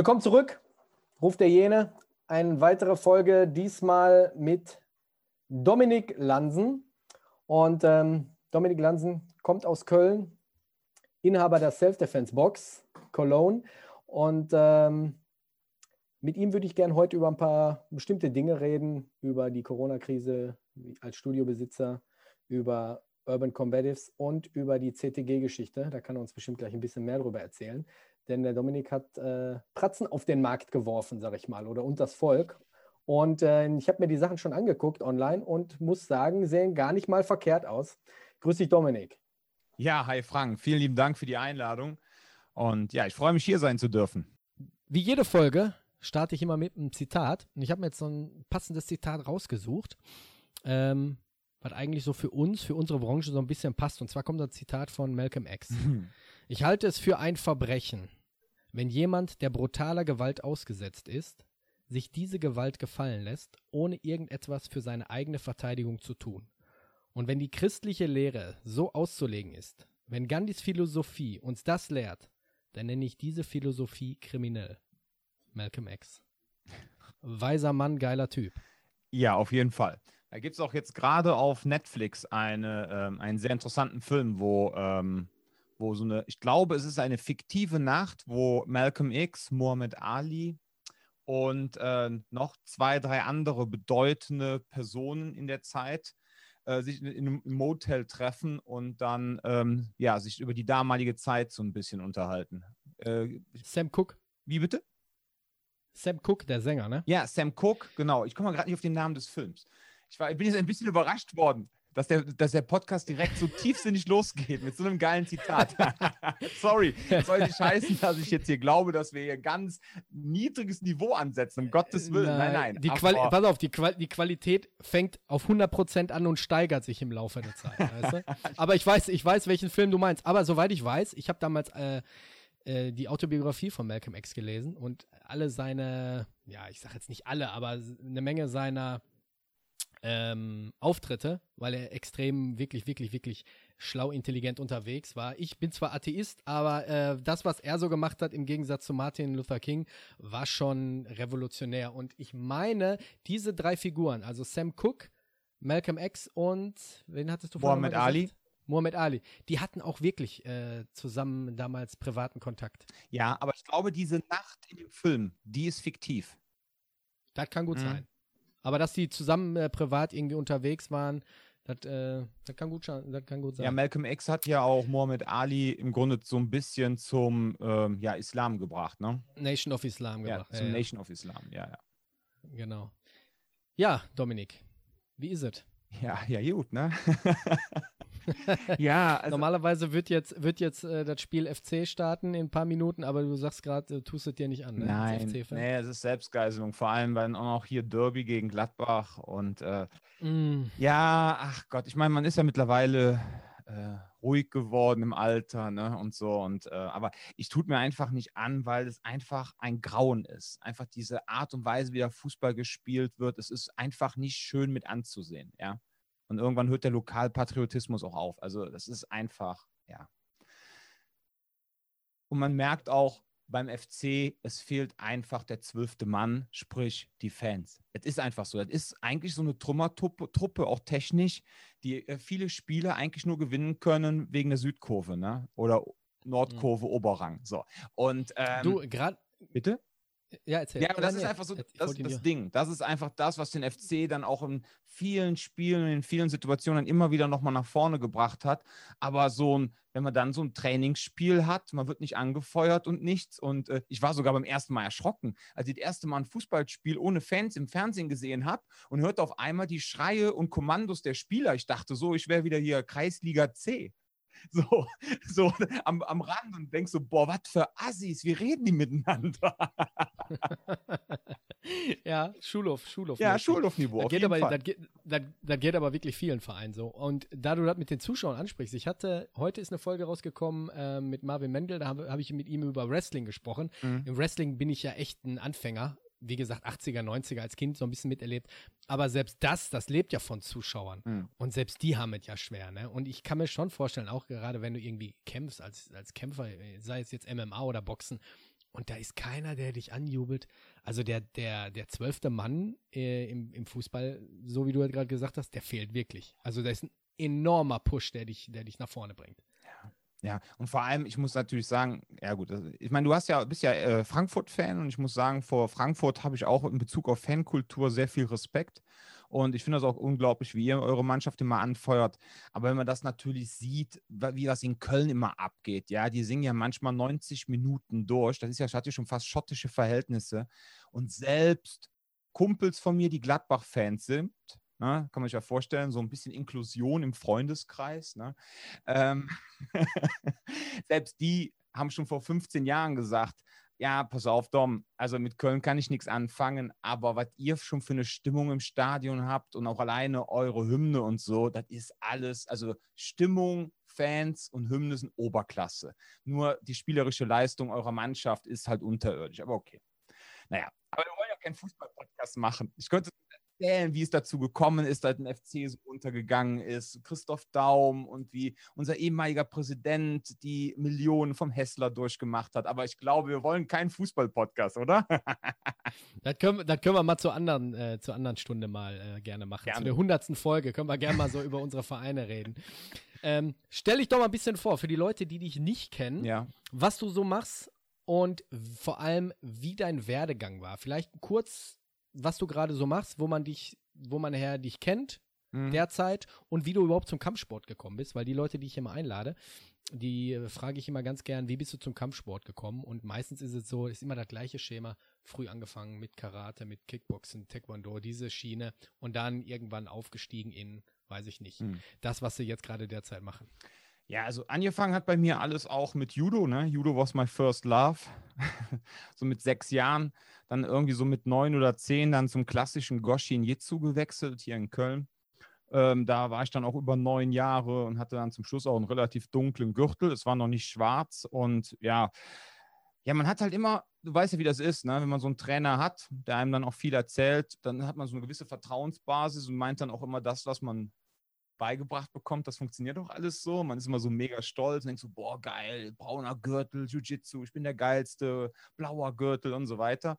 Willkommen zurück. Ruf der Jene. Eine weitere Folge, diesmal mit Dominik Lansen. Und ähm, Dominik Lansen kommt aus Köln, Inhaber der Self-Defense-Box Cologne. Und ähm, mit ihm würde ich gerne heute über ein paar bestimmte Dinge reden, über die Corona-Krise als Studiobesitzer, über Urban Combatives und über die CTG-Geschichte. Da kann er uns bestimmt gleich ein bisschen mehr darüber erzählen denn der Dominik hat äh, Pratzen auf den Markt geworfen, sag ich mal, oder und das Volk. Und äh, ich habe mir die Sachen schon angeguckt online und muss sagen, sehen gar nicht mal verkehrt aus. Grüß dich, Dominik. Ja, hi Frank, vielen lieben Dank für die Einladung. Und ja, ich freue mich, hier sein zu dürfen. Wie jede Folge starte ich immer mit einem Zitat. Und ich habe mir jetzt so ein passendes Zitat rausgesucht, ähm, was eigentlich so für uns, für unsere Branche so ein bisschen passt. Und zwar kommt das Zitat von Malcolm X. Ich halte es für ein Verbrechen, wenn jemand, der brutaler Gewalt ausgesetzt ist, sich diese Gewalt gefallen lässt, ohne irgendetwas für seine eigene Verteidigung zu tun. Und wenn die christliche Lehre so auszulegen ist, wenn Gandhis Philosophie uns das lehrt, dann nenne ich diese Philosophie kriminell. Malcolm X. Weiser Mann, geiler Typ. Ja, auf jeden Fall. Da gibt es auch jetzt gerade auf Netflix eine, ähm, einen sehr interessanten Film, wo ähm, wo so eine, ich glaube, es ist eine fiktive Nacht, wo Malcolm X, Muhammad Ali und äh, noch zwei, drei andere bedeutende Personen in der Zeit äh, sich in, in, einem Motel treffen und dann ähm, ja, sich über die damalige Zeit so ein bisschen unterhalten. Äh, Sam Cook. Wie bitte? Sam Cook, der Sänger, ne? Ja, Sam Cook, genau. Ich komme gerade nicht auf den Namen des Films. Ich, war, ich bin jetzt ein bisschen überrascht worden dass der, dass der Podcast direkt so tiefsinnig losgeht mit so einem geilen Zitat. Sorry, soll nicht heißen, dass ich jetzt hier glaube, dass wir hier ganz niedriges Niveau ansetzen, um Gottes Willen. Nein, nein. Die Quali pass auf, die, Qual die, Qualität fängt auf 100% an und steigert sich im Laufe der Zeit. Weißt du? Aber ich weiß, ich weiß, welchen Film du meinst. Aber soweit ich weiß, ich habe damals äh, äh, die Autobiografie von Malcolm X gelesen und alle seine, ja, ich sage jetzt nicht alle, aber eine Menge seiner ähm, Auftritte, weil er extrem, wirklich, wirklich, wirklich schlau, intelligent unterwegs war. Ich bin zwar Atheist, aber äh, das, was er so gemacht hat, im Gegensatz zu Martin Luther King, war schon revolutionär. Und ich meine, diese drei Figuren, also Sam Cooke, Malcolm X und wen hattest du vorhin Muhammad Ali. Muhammad Ali. Die hatten auch wirklich äh, zusammen damals privaten Kontakt. Ja, aber ich glaube, diese Nacht in dem Film, die ist fiktiv. Das kann gut mhm. sein. Aber dass die zusammen äh, privat irgendwie unterwegs waren, das, äh, das, kann gut, das kann gut sein. Ja, Malcolm X hat ja auch Muhammad Ali im Grunde so ein bisschen zum ähm, ja, Islam gebracht, ne? Nation of Islam gebracht. Ja, zum ja, Nation of Islam, ja, ja. Genau. Ja, Dominik, wie ist es? Ja, ja, gut, ne? ja, also normalerweise wird jetzt, wird jetzt äh, das Spiel FC starten in ein paar Minuten, aber du sagst gerade, du tust es dir nicht an. Ne? Nein, nee, es ist Selbstgeiselung, vor allem weil auch hier Derby gegen Gladbach und äh, mm. ja, ach Gott, ich meine, man ist ja mittlerweile äh, ruhig geworden im Alter, ne, und so und äh, aber ich tut mir einfach nicht an, weil es einfach ein Grauen ist. Einfach diese Art und Weise, wie der Fußball gespielt wird, es ist einfach nicht schön mit anzusehen, ja. Und irgendwann hört der Lokalpatriotismus auch auf. Also das ist einfach, ja. Und man merkt auch beim FC, es fehlt einfach der zwölfte Mann, sprich die Fans. Es ist einfach so. Es ist eigentlich so eine Trümmertruppe, auch technisch, die äh, viele Spiele eigentlich nur gewinnen können wegen der Südkurve, ne? Oder Nordkurve, mhm. Oberrang. So. Und ähm, du gerade bitte Ja, erzähl. Ja, aber das ist einfach so, das, das Ding. Das ist einfach das, was den FC dann auch in vielen Spielen, in vielen Situationen immer wieder nochmal nach vorne gebracht hat. Aber so ein, wenn man dann so ein Trainingsspiel hat, man wird nicht angefeuert und nichts. Und äh, ich war sogar beim ersten Mal erschrocken, als ich das erste Mal ein Fußballspiel ohne Fans im Fernsehen gesehen habe und hörte auf einmal die Schreie und Kommandos der Spieler. Ich dachte so, ich wäre wieder hier Kreisliga C. so, so am, am Rand und denkst so, boah, was für Assis, wie reden die miteinander? ja, Schulhof, Schulhof. Ja, Schulhofniveau. Das, geht aber, das, geht, das, das geht aber wirklich vielen Vereinen so. Und da du das mit den Zuschauern ansprichst, ich hatte, heute ist eine Folge rausgekommen äh, mit Marvin Mendel, da habe hab ich mit ihm über Wrestling gesprochen. Mhm. Im Wrestling bin ich ja echt ein Anfänger wie gesagt, 80er, 90er als Kind so ein bisschen miterlebt. Aber selbst das, das lebt ja von Zuschauern. Mhm. Und selbst die haben es ja schwer. Ne? Und ich kann mir schon vorstellen, auch gerade wenn du irgendwie kämpfst als, als Kämpfer, sei es jetzt MMA oder Boxen, und da ist keiner, der dich anjubelt. Also der, der, der zwölfte Mann äh, im, im Fußball, so wie du halt gerade gesagt hast, der fehlt wirklich. Also da ist ein enormer Push, der dich, der dich nach vorne bringt. Ja, und vor allem, ich muss natürlich sagen, ja gut, also ich meine, du hast ja, bist ja äh, Frankfurt-Fan und ich muss sagen, vor Frankfurt habe ich auch in Bezug auf Fankultur sehr viel Respekt. Und ich finde das auch unglaublich, wie ihr eure Mannschaft immer anfeuert. Aber wenn man das natürlich sieht, wie das in Köln immer abgeht, ja, die singen ja manchmal 90 Minuten durch. Das ist ja, hat ja schon fast schottische Verhältnisse. Und selbst Kumpels von mir, die Gladbach-Fans sind, Ne? Kann man sich ja vorstellen, so ein bisschen Inklusion im Freundeskreis. Ne? Ähm Selbst die haben schon vor 15 Jahren gesagt, ja, pass auf, Dom, also mit Köln kann ich nichts anfangen, aber was ihr schon für eine Stimmung im Stadion habt und auch alleine eure Hymne und so, das ist alles, also Stimmung, Fans und Hymne sind Oberklasse. Nur die spielerische Leistung eurer Mannschaft ist halt unterirdisch, aber okay. Naja, aber wir wollen ja keinen Fußball-Podcast machen. Ich könnte erzählen, wie es dazu gekommen ist, dass ein FC so untergegangen ist. Christoph Daum und wie unser ehemaliger Präsident die Millionen vom Hessler durchgemacht hat. Aber ich glaube, wir wollen keinen Fußball-Podcast, oder? das, können, das können wir mal zur anderen, äh, zur anderen Stunde mal äh, gerne machen. Gerne. Zu der hundertsten Folge können wir gerne mal so über unsere Vereine reden. Ähm, stell dich doch mal ein bisschen vor, für die Leute, die dich nicht kennen, ja. was du so machst und vor allem, wie dein Werdegang war. Vielleicht kurz was du gerade so machst, wo man dich, wo man her dich kennt mhm. derzeit und wie du überhaupt zum Kampfsport gekommen bist, weil die Leute, die ich immer einlade, die äh, frage ich immer ganz gern, wie bist du zum Kampfsport gekommen? Und meistens ist es so, ist immer das gleiche Schema, früh angefangen mit Karate, mit Kickboxen, Taekwondo, diese Schiene und dann irgendwann aufgestiegen in, weiß ich nicht, mhm. das, was sie jetzt gerade derzeit machen. Ja, also angefangen hat bei mir alles auch mit Judo. Ne? Judo was my first love. so mit sechs Jahren, dann irgendwie so mit neun oder zehn dann zum klassischen Goshin Jitsu gewechselt hier in Köln. Ähm, da war ich dann auch über neun Jahre und hatte dann zum Schluss auch einen relativ dunklen Gürtel. Es war noch nicht schwarz und ja, ja, man hat halt immer, du weißt ja, wie das ist, ne? wenn man so einen Trainer hat, der einem dann auch viel erzählt, dann hat man so eine gewisse Vertrauensbasis und meint dann auch immer das, was man beigebracht bekommt, das funktioniert doch alles so. Man ist immer so mega stolz und denkt so, boah, geil, brauner Gürtel, Jiu-Jitsu, ich bin der geilste, blauer Gürtel und so weiter.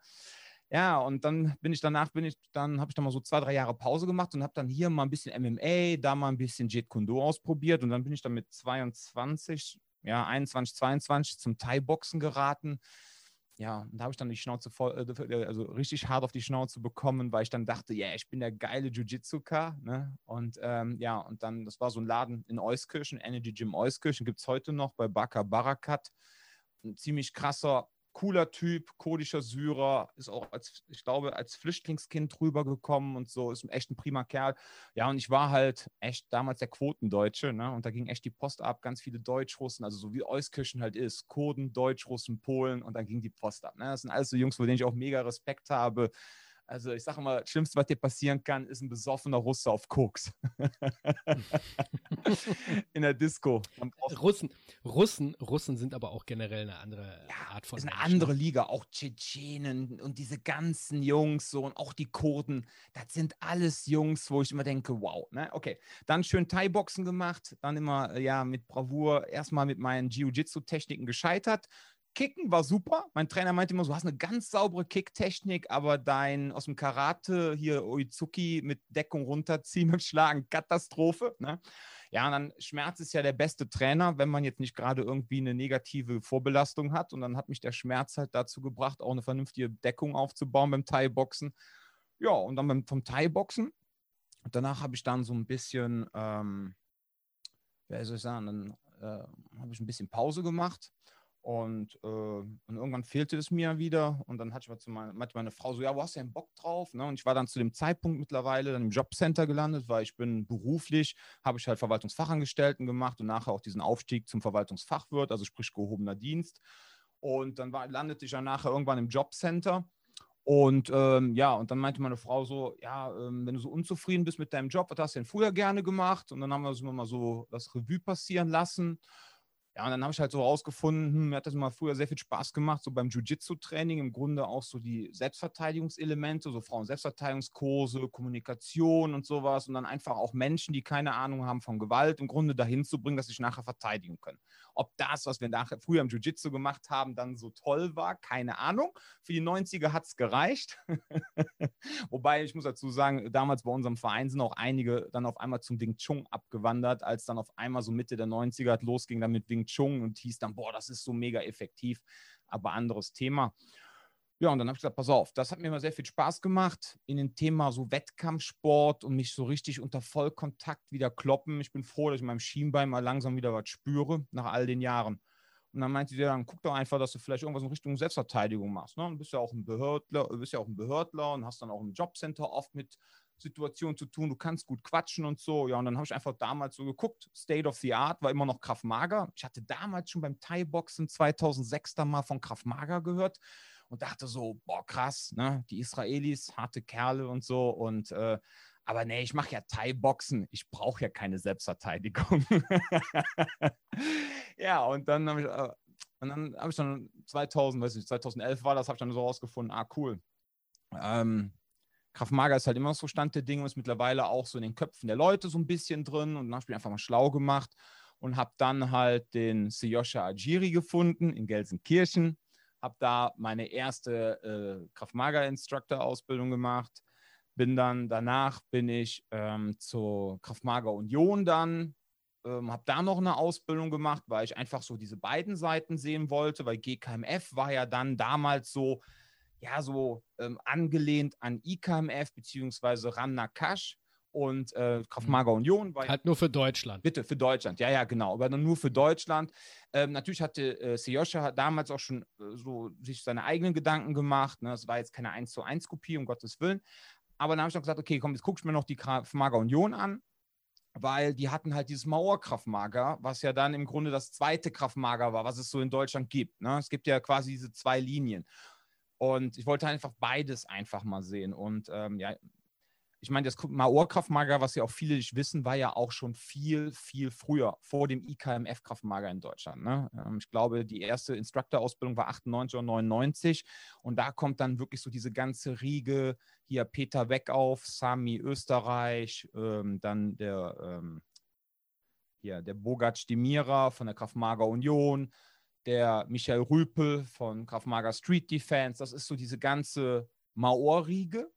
Ja, und dann bin ich danach, bin ich, dann habe ich dann mal so zwei, drei Jahre Pause gemacht und habe dann hier mal ein bisschen MMA, da mal ein bisschen Jeet Kune ausprobiert und dann bin ich dann mit 22, ja, 21, 22 zum Thai-Boxen geraten ja, und da habe ich dann die Schnauze voll, äh, äh, also richtig hart auf die Schnauze bekommen, weil ich dann dachte, ja, yeah, ich bin der geile Jiu-Jitsu-Ka. Ne? Und ähm, ja, und dann, das war so ein Laden in Euskirchen, Energy Gym Euskirchen, gibt es heute noch bei Baka Barakat. Ein ziemlich krasser cooler Typ, kurdischer Syrer, ist auch als, ich glaube, als Flüchtlingskind rübergekommen und so, ist echt ein prima Kerl. Ja, und ich war halt echt damals der Quotendeutsche, ne? Und da ging echt die Post ab, ganz viele Deutschrussen, also so wie Euskirchen halt ist, Kurden, Deutschrussen, Polen und dann ging die Post ab. Ne? Das sind alles so Jungs, vor denen ich auch mega Respekt habe. Also ich sage mal, das Schlimmste, was dir passieren kann, ist ein besoffener Russe auf Koks. In der Disco. Russen, Russen, Russen sind aber auch generell eine andere ja, Art von. Ist eine Menschen. andere Liga. Auch Tschetschenen und diese ganzen Jungs so und auch die Kurden. Das sind alles Jungs, wo ich immer denke, wow. Ne? Okay, dann schön Thai-Boxen gemacht, dann immer ja mit Bravour erstmal mit meinen Jiu-Jitsu-Techniken gescheitert Kicken war super. Mein Trainer meinte immer, du hast eine ganz saubere Kicktechnik, aber dein aus dem Karate hier Oizuki mit Deckung runterziehen und schlagen, Katastrophe. Ne? Ja, und dann Schmerz ist ja der beste Trainer, wenn man jetzt nicht gerade irgendwie eine negative Vorbelastung hat. Und dann hat mich der Schmerz halt dazu gebracht, auch eine vernünftige Deckung aufzubauen beim Thai-Boxen. Ja, und dann beim, vom Thai-Boxen. Danach habe ich dann so ein bisschen, ähm, wie soll ich sagen, dann äh, habe ich ein bisschen Pause gemacht und, äh, und, irgendwann fehlte es mir wieder. Und dann hatte ich mal zu meiner, meinte meine Frau so, ja, wo hast du denn Bock drauf? Ne? Und ich war dann zu dem Zeitpunkt mittlerweile dann im Jobcenter gelandet, weil ich bin beruflich, habe ich halt Verwaltungsfachangestellten gemacht und nachher auch diesen Aufstieg zum Verwaltungsfachwirt, also sprich gehobener Dienst. Und dann war, landete ich dann nachher irgendwann im Jobcenter. Und ähm, ja, und dann meinte meine Frau so, ja, ähm, wenn du so unzufrieden bist mit deinem Job, was hast du denn früher gerne gemacht? Und dann haben wir so mal so das Revue passieren lassen. Ja, und dann habe ich halt so rausgefunden, hm, mir hat das mal früher sehr viel Spaß gemacht, so beim Jiu-Jitsu-Training im Grunde auch so die Selbstverteidigungselemente, so Frauen-Selbstverteidigungskurse, Kommunikation und sowas und dann einfach auch Menschen, die keine Ahnung haben von Gewalt, im Grunde dahin zu bringen, dass sie sich nachher verteidigen können. Ob das, was wir nachher früher im Jiu-Jitsu gemacht haben, dann so toll war, keine Ahnung. Für die 90er hat es gereicht. Wobei, ich muss dazu sagen, damals bei unserem Verein sind auch einige dann auf einmal zum Ding Chung abgewandert, als dann auf einmal so Mitte der 90er losging dann mit Wing Chun und hieß dann, boah, das ist so mega effektiv, aber anderes Thema. Ja, und dann habe ich gesagt, pass auf, das hat mir immer sehr viel Spaß gemacht in dem Thema so Wettkampfsport und mich so richtig unter Vollkontakt wieder kloppen. Ich bin froh, dass ich in meinem Schienbein mal langsam wieder was spüre nach all den Jahren. Und dann meinte sie, dann guck doch einfach, dass du vielleicht irgendwas in Richtung Selbstverteidigung machst. Ne? Du bist ja auch ein Behördler, bist ja auch ein Behördler und hast dann auch im Jobcenter oft mit Situationen zu tun. Du kannst gut quatschen und so. Ja, und dann habe ich einfach damals so geguckt. State of the Art war immer noch Kraft Mager. Ich hatte damals schon beim Thai-Boxen 2006 da mal von Kraft Mager gehört und dachte so, boah, krass, ne? Die Israelis, harte Kerle und so. Und äh, aber nee, ich mache ja Thai-Boxen. Ich brauche ja keine Selbstverteidigung. ja, und dann habe ich, äh, und dann habe ich dann 2000, weiß ich, 2011 war das, habe ich dann so rausgefunden, ah, cool. Ähm, Kraftmager ist halt immer so Stand der Dinge und ist mittlerweile auch so in den Köpfen der Leute so ein bisschen drin. Und dann habe ich mich einfach mal schlau gemacht und habe dann halt den Siyosha Ajiri gefunden in Gelsenkirchen habe da meine erste äh, Kraftmager-Instructor-Ausbildung gemacht. Bin dann danach bin ich ähm, zur Kraftmager Union dann, ähm, habe da noch eine Ausbildung gemacht, weil ich einfach so diese beiden Seiten sehen wollte, weil GKMF war ja dann damals so, ja, so ähm, angelehnt an IKMF beziehungsweise Ran Nakash und äh, Kraftmager mhm. Union. War halt nur für Deutschland. Bitte, für Deutschland. Ja, ja, genau. Aber nur für Deutschland. Ähm, natürlich hatte äh, Seyosha damals auch schon äh, so sich seine eigenen Gedanken gemacht. Ne? Das war jetzt keine 1 zu 1 Kopie, um Gottes Willen. Aber dann habe ich noch gesagt, okay, komm, jetzt guck ich mir noch die Kraftmager Union an. Weil die hatten halt dieses Mauerkraftmager, was ja dann im Grunde das zweite Kraftmager war, was es so in Deutschland gibt. Ne? Es gibt ja quasi diese zwei Linien. Und ich wollte einfach beides einfach mal sehen. Und ähm, ja, ich meine, das Maor-Kraftmager, was ja auch viele nicht wissen, war ja auch schon viel, viel früher, vor dem IKMF-Kraftmager in Deutschland. Ne? Ähm, ich glaube, die erste Instructor-Ausbildung war 98 oder 99 und da kommt dann wirklich so diese ganze Riege, hier Peter Weckauf, Sami Österreich, ähm, dann der, ähm, hier, der Bogat Demira von der Kraftmager Union, der Michael Rüpel von Kraftmager Street Defense, das ist so diese ganze Maor-Riege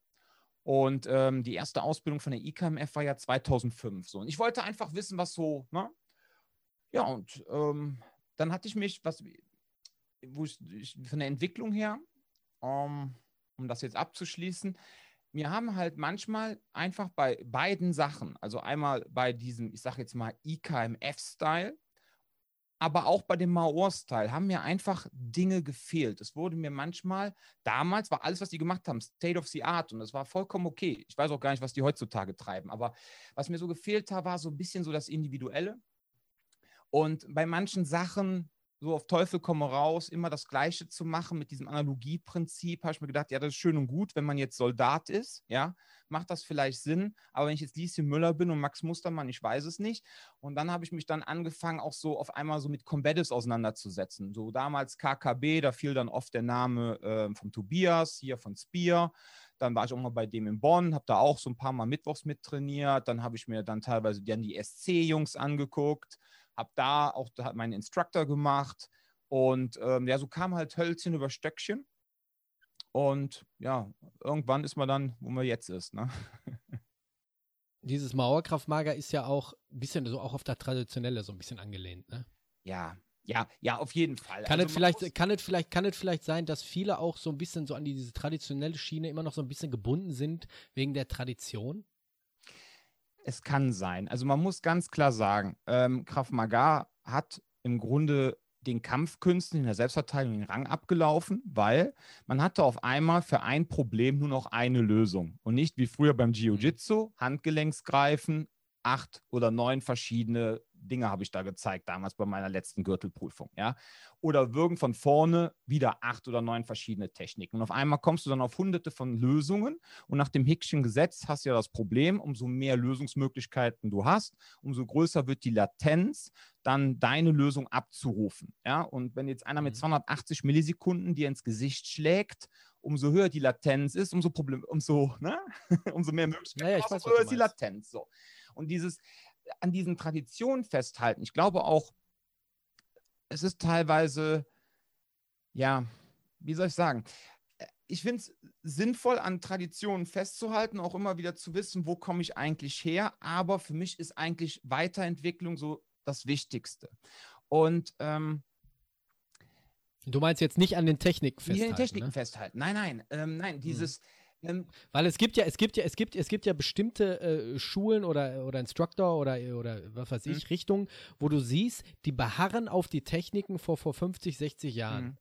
und ähm, die erste Ausbildung von der IKMF war ja 2005. So. Und ich wollte einfach wissen, was so, ne? Ja, und ähm, dann hatte ich mich, was, wo ich, ich von der Entwicklung her, um, um das jetzt abzuschließen, wir haben halt manchmal einfach bei beiden Sachen, also einmal bei diesem, ich sage jetzt mal IKMF-Style, aber auch bei dem Maor-Style haben mir einfach Dinge gefehlt. Es wurde mir manchmal, damals war alles, was die gemacht haben, State of the Art und das war vollkommen okay. Ich weiß auch gar nicht, was die heutzutage treiben, aber was mir so gefehlt hat, war so ein bisschen so das Individuelle. Und bei manchen Sachen so auf Teufel komme raus, immer das Gleiche zu machen mit diesem Analogieprinzip, habe ich mir gedacht, ja, das ist schön und gut, wenn man jetzt Soldat ist, ja, macht das vielleicht Sinn, aber wenn ich jetzt Lieschen Müller bin und Max Mustermann, ich weiß es nicht. Und dann habe ich mich dann angefangen, auch so auf einmal so mit Combatives auseinanderzusetzen. So damals KKB, da fiel dann oft der Name äh, vom Tobias, hier von Spear. Dann war ich auch mal bei dem in Bonn, habe da auch so ein paar Mal mittwochs mittrainiert. Dann habe ich mir dann teilweise dann die SC-Jungs angeguckt habe da auch da meinen Instructor gemacht Und ähm, ja, so kam halt Hölzchen über Stöckchen. Und ja, irgendwann ist man dann, wo man jetzt ist. Ne? Dieses Mauerkraftmager ist ja auch ein bisschen so auch auf das Traditionelle so ein bisschen angelehnt, ne? Ja, ja, ja, auf jeden Fall. Kann, also es vielleicht, kann, es vielleicht, kann es vielleicht sein, dass viele auch so ein bisschen so an diese traditionelle Schiene immer noch so ein bisschen gebunden sind wegen der Tradition? Es kann sein. Also man muss ganz klar sagen, ähm, Krav Maga hat im Grunde den Kampfkünsten in der Selbstverteidigung den Rang abgelaufen, weil man hatte auf einmal für ein Problem nur noch eine Lösung und nicht wie früher beim Jiu-Jitsu, Handgelenksgreifen, acht oder neun verschiedene Dinge habe ich da gezeigt, damals bei meiner letzten Gürtelprüfung, ja. Oder würgen von vorne wieder acht oder neun verschiedene Techniken. Und auf einmal kommst du dann auf hunderte von Lösungen und nach dem Hickschen Gesetz hast du ja das Problem, umso mehr Lösungsmöglichkeiten du hast, umso größer wird die Latenz, dann deine Lösung abzurufen, ja. Und wenn jetzt einer mit 280 mhm. Millisekunden dir ins Gesicht schlägt, umso höher die Latenz ist, umso Problem, umso, ne? umso mehr Möglichkeiten, ja, ja, umso höher ist die Latenz. So. Und dieses, an diesen Traditionen festhalten. Ich glaube auch, es ist teilweise, ja, wie soll ich sagen, ich finde es sinnvoll, an Traditionen festzuhalten, auch immer wieder zu wissen, wo komme ich eigentlich her. Aber für mich ist eigentlich Weiterentwicklung so das Wichtigste. Und ähm, Du meinst jetzt nicht an den Techniken festhalten? Nicht an den Techniken ne? festhalten. Nein, nein, ähm, nein. Hm. Dieses, hm ähm, Weil es gibt ja, es gibt ja, es gibt, es gibt ja bestimmte äh, Schulen oder, oder Instructor oder, oder was weiß ich, mhm. Richtungen, wo du siehst, die beharren auf die Techniken vor, vor 50, 60 Jahren. Mhm.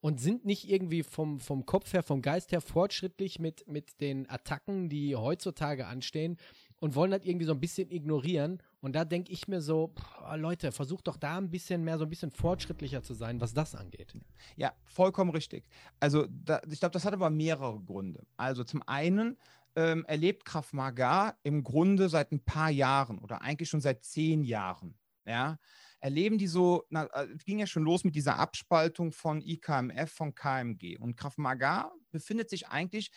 Und sind nicht irgendwie vom, vom Kopf her, vom Geist her fortschrittlich mit, mit den Attacken, die heutzutage anstehen und wollen das irgendwie so ein bisschen ignorieren. Und da denke ich mir so, boah, Leute, versucht doch da ein bisschen mehr, so ein bisschen fortschrittlicher zu sein, was das angeht. Ja, vollkommen richtig. Also da, ich glaube, das hat aber mehrere Gründe. Also zum einen ähm, erlebt Krav Maga im Grunde seit ein paar Jahren oder eigentlich schon seit zehn Jahren. Ja, erleben die so, na, äh, es ging ja schon los mit dieser Abspaltung von IKMF, von KMG. Und Krav Maga befindet sich eigentlich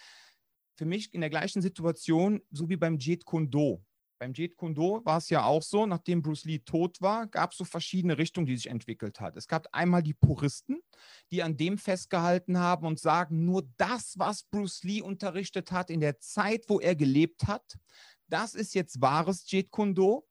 für mich in der gleichen Situation, so wie beim Jeet Kune Do. Beim Jeet Kune Do war es ja auch so, nachdem Bruce Lee tot war, gab es so verschiedene Richtungen, die sich entwickelt hat. Es gab einmal die Puristen, die an dem festgehalten haben und sagen, nur das, was Bruce Lee unterrichtet hat in der Zeit, wo er gelebt hat, das ist jetzt wahres Jeet Kune Do.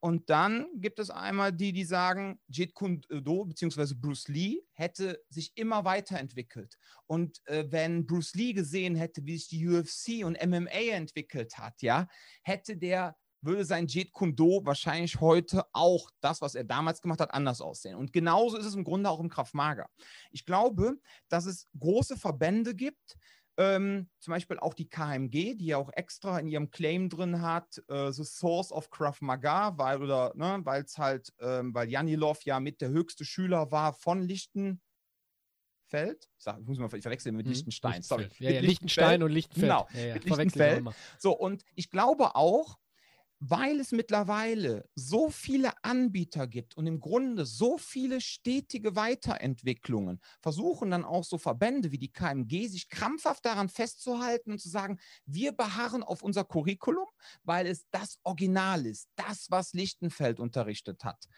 Und dann gibt es einmal die, die sagen, Jeet Kune Do bzw. Bruce Lee hätte sich immer weiterentwickelt. Und äh, wenn Bruce Lee gesehen hätte, wie sich die UFC und MMA entwickelt hat, ja, hätte der würde sein Jeet Kune Do wahrscheinlich heute auch das, was er damals gemacht hat, anders aussehen. Und genauso ist es im Grunde auch im Kraft Mager. Ich glaube, dass es große Verbände gibt, ähm, zum Beispiel auch die KMG, die ja auch extra in ihrem Claim drin hat, äh, The Source of Krav Maga, weil oder ne, weil es halt, ähm, weil Janilov ja mit der höchste Schüler war von Lichtenfeld. Ich, sag, ich muss mal verwechseln mit hm, Lichtenstein. Sorry. Ja, ja, Lichtenstein und Lichtenfeld. Genau, ja, ja. mit Lichtenfeld. So, und ich glaube auch, weil es mittlerweile so viele Anbieter gibt und im Grunde so viele stetige Weiterentwicklungen, versuchen dann auch so Verbände wie die KMG sich krampfhaft daran festzuhalten und zu sagen, wir beharren auf unser Curriculum, weil es das Original ist, das, was Lichtenfeld unterrichtet hat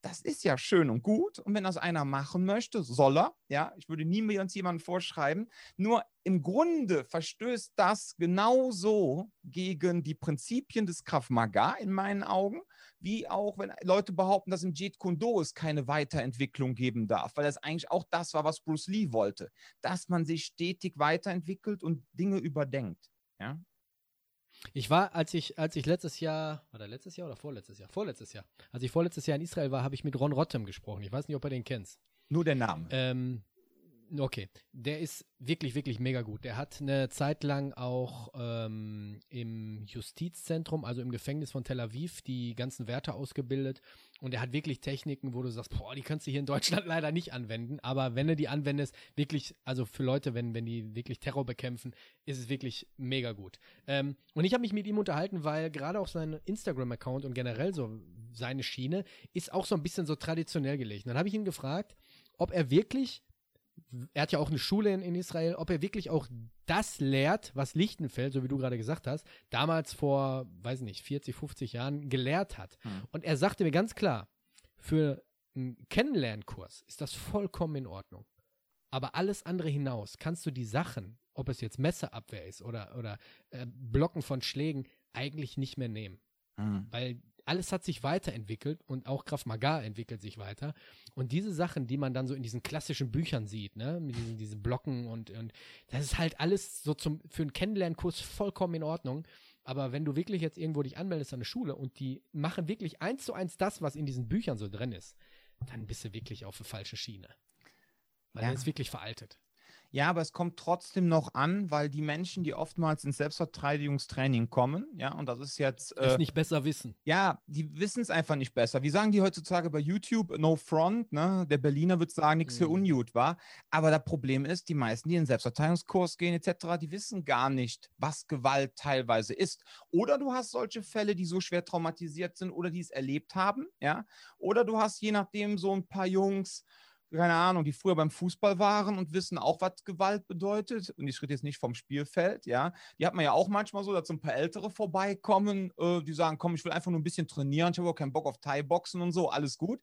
das ist ja schön und gut. Und wenn das einer machen möchte, soll er. Ja, ich würde niemals jemanden vorschreiben. Nur im Grunde verstößt das genauso gegen die Prinzipien des Krav Maga in meinen Augen, wie auch wenn Leute behaupten, dass im Jeet Kune Do es keine Weiterentwicklung geben darf, weil das eigentlich auch das war, was Bruce Lee wollte, dass man sich stetig weiterentwickelt und Dinge überdenkt. Ja. Ich war, als ich, als ich letztes Jahr, war der letztes Jahr oder vorletztes Jahr? Vorletztes Jahr. Als ich vorletztes Jahr in Israel war, habe ich mit Ron Rottem gesprochen. Ich weiß nicht, ob er den kennst. Nur der Name. Ähm, okay. Der ist wirklich, wirklich mega gut. Der hat eine Zeit lang auch ähm, im Justizzentrum, also im Gefängnis von Tel Aviv, die ganzen Werte ausgebildet. Und er hat wirklich Techniken, wo du sagst, boah, die kannst du hier in Deutschland leider nicht anwenden. Aber wenn du die anwendest, wirklich, also für Leute, wenn, wenn die wirklich Terror bekämpfen, ist es wirklich mega gut. Ähm, und ich habe mich mit ihm unterhalten, weil gerade auf seinem Instagram-Account und generell so seine Schiene ist auch so ein bisschen so traditionell gelegt. Und dann habe ich ihn gefragt, ob er wirklich er hat ja auch eine Schule in, in, Israel, ob er wirklich auch das lehrt, was Lichtenfeld, so wie du gerade gesagt hast, damals vor, weiß nicht, 40, 50 Jahren gelehrt hat. Mhm. Und er sagte mir ganz klar, für einen Kennenlernkurs ist das vollkommen in Ordnung. Aber alles andere hinaus kannst du die Sachen, ob es jetzt Messerabwehr ist oder, oder äh, Blocken von Schlägen, eigentlich nicht mehr nehmen. Mhm. Weil alles hat sich weiterentwickelt und auch Krav Maga entwickelt sich weiter. Und diese Sachen, die man dann so in diesen klassischen Büchern sieht, ne, mit diesen, diesen Blocken und, und das ist halt alles so zum, für einen Kennenlernkurs vollkommen in Ordnung. Aber wenn du wirklich jetzt irgendwo dich anmeldest an eine Schule und die machen wirklich eins zu eins das, was in diesen Büchern so drin ist, dann bist du wirklich auf der falschen Schiene. Weil ja. der ist wirklich veraltet. Ja, aber es kommt trotzdem noch an, weil die Menschen, die oftmals ins Selbstverteidigungstraining kommen, ja, und das ist jetzt. Äh, es nicht besser wissen. Ja, die wissen es einfach nicht besser. Wie sagen die heutzutage bei YouTube? No front, ne? Der Berliner wird sagen, nichts mhm. für ungut, war. Aber das Problem ist, die meisten, die in den Selbstverteidigungskurs gehen, etc., die wissen gar nicht, was Gewalt teilweise ist. Oder du hast solche Fälle, die so schwer traumatisiert sind oder die es erlebt haben, ja. Oder du hast je nachdem so ein paar Jungs, keine Ahnung, die früher beim Fußball waren und wissen auch, was Gewalt bedeutet. Und ich rede jetzt nicht vom Spielfeld, ja. Die hat man ja auch manchmal so, dass so ein paar Ältere vorbeikommen, äh, die sagen, komm, ich will einfach nur ein bisschen trainieren, ich habe auch keinen Bock auf Thai-Boxen und so, alles gut.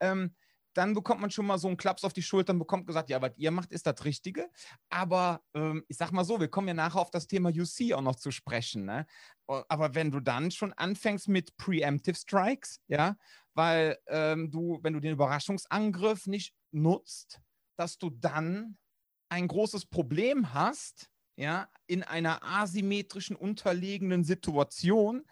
Ähm, dann bekommt man schon mal so einen Klaps auf die Schultern, bekommt gesagt, ja, was ihr macht, ist das Richtige. Aber ähm, ich sag mal so, wir kommen ja nachher auf das Thema UC auch noch zu sprechen. Ne? Aber wenn du dann schon anfängst mit Preemptive Strikes, ja, weil ähm, du, wenn du den Überraschungsangriff nicht nutzt, dass du dann ein großes Problem hast, ja, in einer asymmetrischen unterlegenen Situation,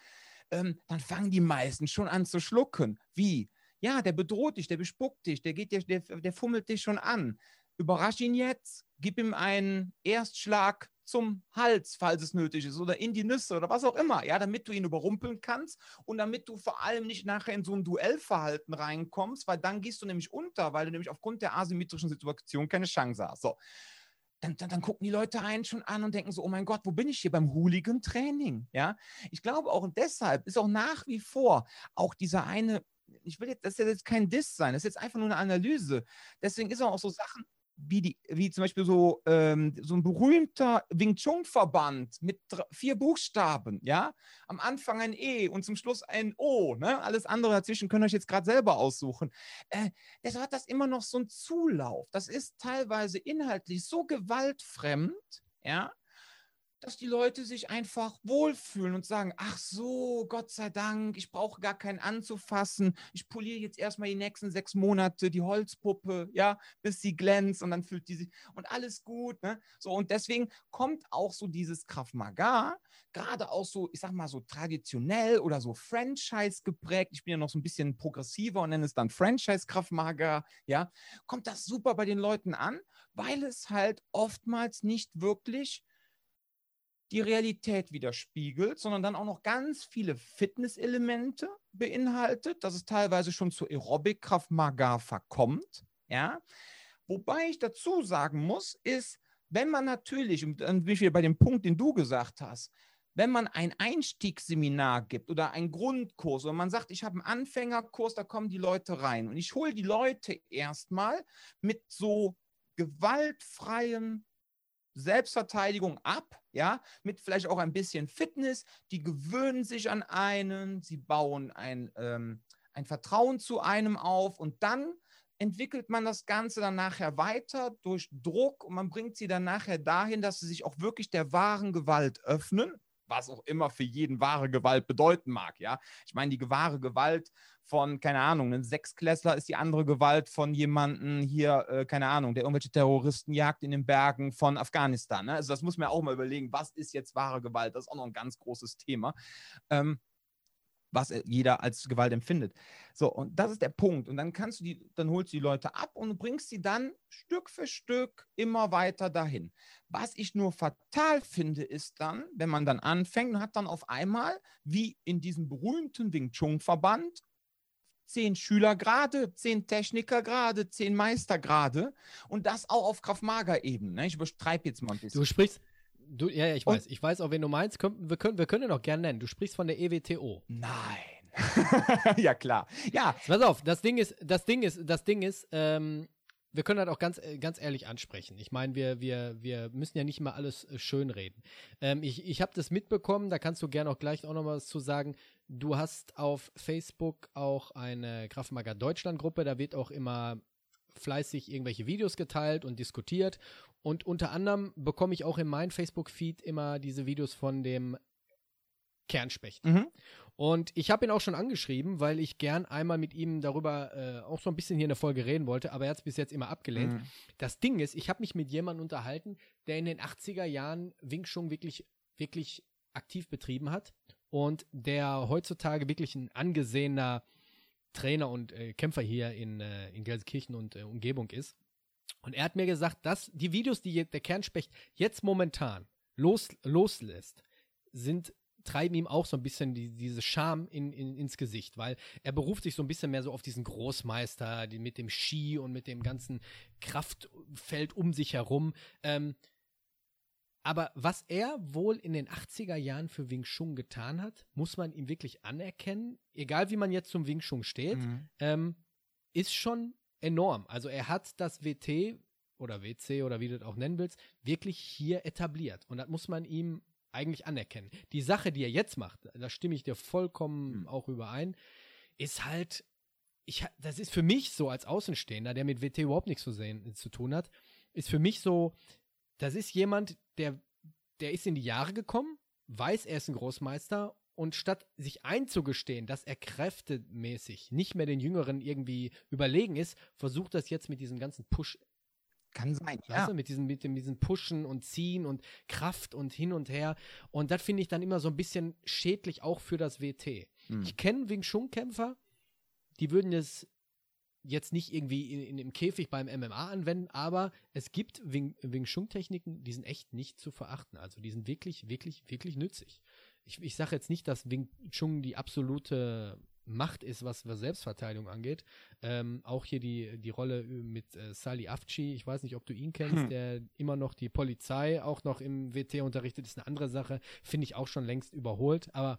ähm, dann fangen die meisten schon an zu schlucken. Wie? Ja, der bedroht dich, der bespuckt dich, der geht dir, der, der fummelt dich schon an. Überrasch ihn jetzt, gib ihm einen Erstschlag zum Hals, falls es nötig ist, oder in die Nüsse oder was auch immer, ja, damit du ihn überrumpeln kannst und damit du vor allem nicht nachher in so ein Duellverhalten reinkommst, weil dann gehst du nämlich unter, weil du nämlich aufgrund der asymmetrischen Situation keine Chance hast. So. Dann, dann, dann, gucken die Leute einen schon an und denken so, oh mein Gott, wo bin ich hier beim Hooligan-Training? Ja, ich glaube auch und deshalb ist auch nach wie vor auch dieser eine, ich will jetzt, das ist jetzt kein Diss sein, das ist jetzt einfach nur eine Analyse. Deswegen ist auch so Sachen, wie, die, wie zum Beispiel so, ähm, so ein berühmter Wing Chun-Verband mit vier Buchstaben, ja, am Anfang ein E und zum Schluss ein O, ne? Alles andere dazwischen könnt ihr euch jetzt gerade selber aussuchen. Äh, deshalb hat das immer noch so einen Zulauf. Das ist teilweise inhaltlich so gewaltfremd, ja, dass die Leute sich einfach wohlfühlen und sagen, ach so, Gott sei Dank, ich brauche gar keinen anzufassen. Ich poliere jetzt erstmal die nächsten sechs Monate die Holzpuppe, ja, bis sie glänzt und dann fühlt die sich und alles gut, ne? So, und deswegen kommt auch so dieses Krav gerade auch so, ich sag mal so traditionell oder so Franchise geprägt. Ich bin ja noch so ein bisschen progressiver und nenne es dann Franchise Krav ja, kommt das super bei den Leuten an, weil es halt oftmals nicht wirklich die Realität widerspiegelt, sondern dann auch noch ganz viele Fitnesselemente beinhaltet, dass es teilweise schon zu Aerobic Kraft Maga verkommt. Ja? Wobei ich dazu sagen muss, ist, wenn man natürlich, und dann bin ich wieder bei dem Punkt, den du gesagt hast, wenn man ein Einstiegsseminar gibt oder einen Grundkurs oder man sagt, ich habe einen Anfängerkurs, da kommen die Leute rein und ich hole die Leute erstmal mit so gewaltfreiem Selbstverteidigung ab, ja, mit vielleicht auch ein bisschen Fitness. Die gewöhnen sich an einen, sie bauen ein, ähm, ein Vertrauen zu einem auf und dann entwickelt man das Ganze dann nachher weiter durch Druck und man bringt sie dann nachher dahin, dass sie sich auch wirklich der wahren Gewalt öffnen was auch immer für jeden wahre Gewalt bedeuten mag, ja. Ich meine, die wahre Gewalt von, keine Ahnung, ein Sechsklässler ist die andere Gewalt von jemandem hier, äh, keine Ahnung, der irgendwelche Terroristen jagt in den Bergen von Afghanistan. Ne? Also das muss man auch mal überlegen, was ist jetzt wahre Gewalt? Das ist auch noch ein ganz großes Thema. Ähm, was jeder als Gewalt empfindet. So, und das ist der Punkt. Und dann kannst du die, dann holst du die Leute ab und bringst sie dann Stück für Stück immer weiter dahin. Was ich nur fatal finde, ist dann, wenn man dann anfängt und hat dann auf einmal, wie in diesem berühmten Wing Chun-Verband, zehn Schüler gerade, zehn Techniker gerade, zehn Meister gerade und das auch auf Kraftmager-Ebene. Ne? Ich übertreibe jetzt mal ein bisschen. Du sprichst, Du, ja, ja, ich weiß. Ich weiß auch, wen du meinst. Wir können, wir können ihn auch gerne nennen. Du sprichst von der EWTO. Nein. ja, klar. Ja. Pass auf, das Ding ist, das Ding ist, das Ding ist, ähm, wir können halt auch ganz, äh, ganz ehrlich ansprechen. Ich meine, wir, wir, wir müssen ja nicht immer alles äh, schönreden. Ähm, ich ich habe das mitbekommen, da kannst du gerne auch gleich auch noch was zu sagen. Du hast auf Facebook auch eine Kraftmager Deutschland Gruppe, da wird auch immer fleißig irgendwelche Videos geteilt und diskutiert. Und unter anderem bekomme ich auch in meinem Facebook-Feed immer diese Videos von dem Kernspecht. Mhm. Und ich habe ihn auch schon angeschrieben, weil ich gern einmal mit ihm darüber äh, auch so ein bisschen hier in der Folge reden wollte, aber er hat es bis jetzt immer abgelehnt. Mhm. Das Ding ist, ich habe mich mit jemandem unterhalten, der in den 80er Jahren Wing Chun wirklich, wirklich aktiv betrieben hat und der heutzutage wirklich ein angesehener Trainer und äh, Kämpfer hier in, äh, in Gelsenkirchen und äh, Umgebung ist. Und er hat mir gesagt, dass die Videos, die der Kernspecht jetzt momentan los, loslässt, sind treiben ihm auch so ein bisschen die, diese Scham in, in, ins Gesicht, weil er beruft sich so ein bisschen mehr so auf diesen Großmeister, die, mit dem Ski und mit dem ganzen Kraftfeld um sich herum. Ähm, aber was er wohl in den 80er Jahren für Wing Chun getan hat, muss man ihm wirklich anerkennen, egal wie man jetzt zum Wing Chun steht, mhm. ähm, ist schon enorm. Also er hat das WT oder WC oder wie du das auch nennen willst, wirklich hier etabliert. Und das muss man ihm eigentlich anerkennen. Die Sache, die er jetzt macht, da stimme ich dir vollkommen mhm. auch überein, ist halt, ich, das ist für mich so als Außenstehender, der mit WT überhaupt nichts zu, sehen, zu tun hat, ist für mich so, das ist jemand, der, der ist in die Jahre gekommen, weiß, er ist ein Großmeister und statt sich einzugestehen, dass er kräftemäßig nicht mehr den Jüngeren irgendwie überlegen ist, versucht das jetzt mit diesem ganzen Push kann sein, ja. Weißt du, mit diesem, mit dem, diesem Pushen und Ziehen und Kraft und hin und her. Und das finde ich dann immer so ein bisschen schädlich auch für das WT. Hm. Ich kenne Wing Chun Kämpfer, die würden es jetzt nicht irgendwie in, in, im Käfig beim MMA anwenden, aber es gibt Wing, Wing Chun Techniken, die sind echt nicht zu verachten. Also die sind wirklich, wirklich, wirklich nützlich. Ich, ich sage jetzt nicht, dass Wing Chun die absolute Macht ist, was, was Selbstverteidigung angeht. Ähm, auch hier die, die Rolle mit äh, Sali Afci, ich weiß nicht, ob du ihn kennst, hm. der immer noch die Polizei auch noch im WT unterrichtet, ist eine andere Sache, finde ich auch schon längst überholt. Aber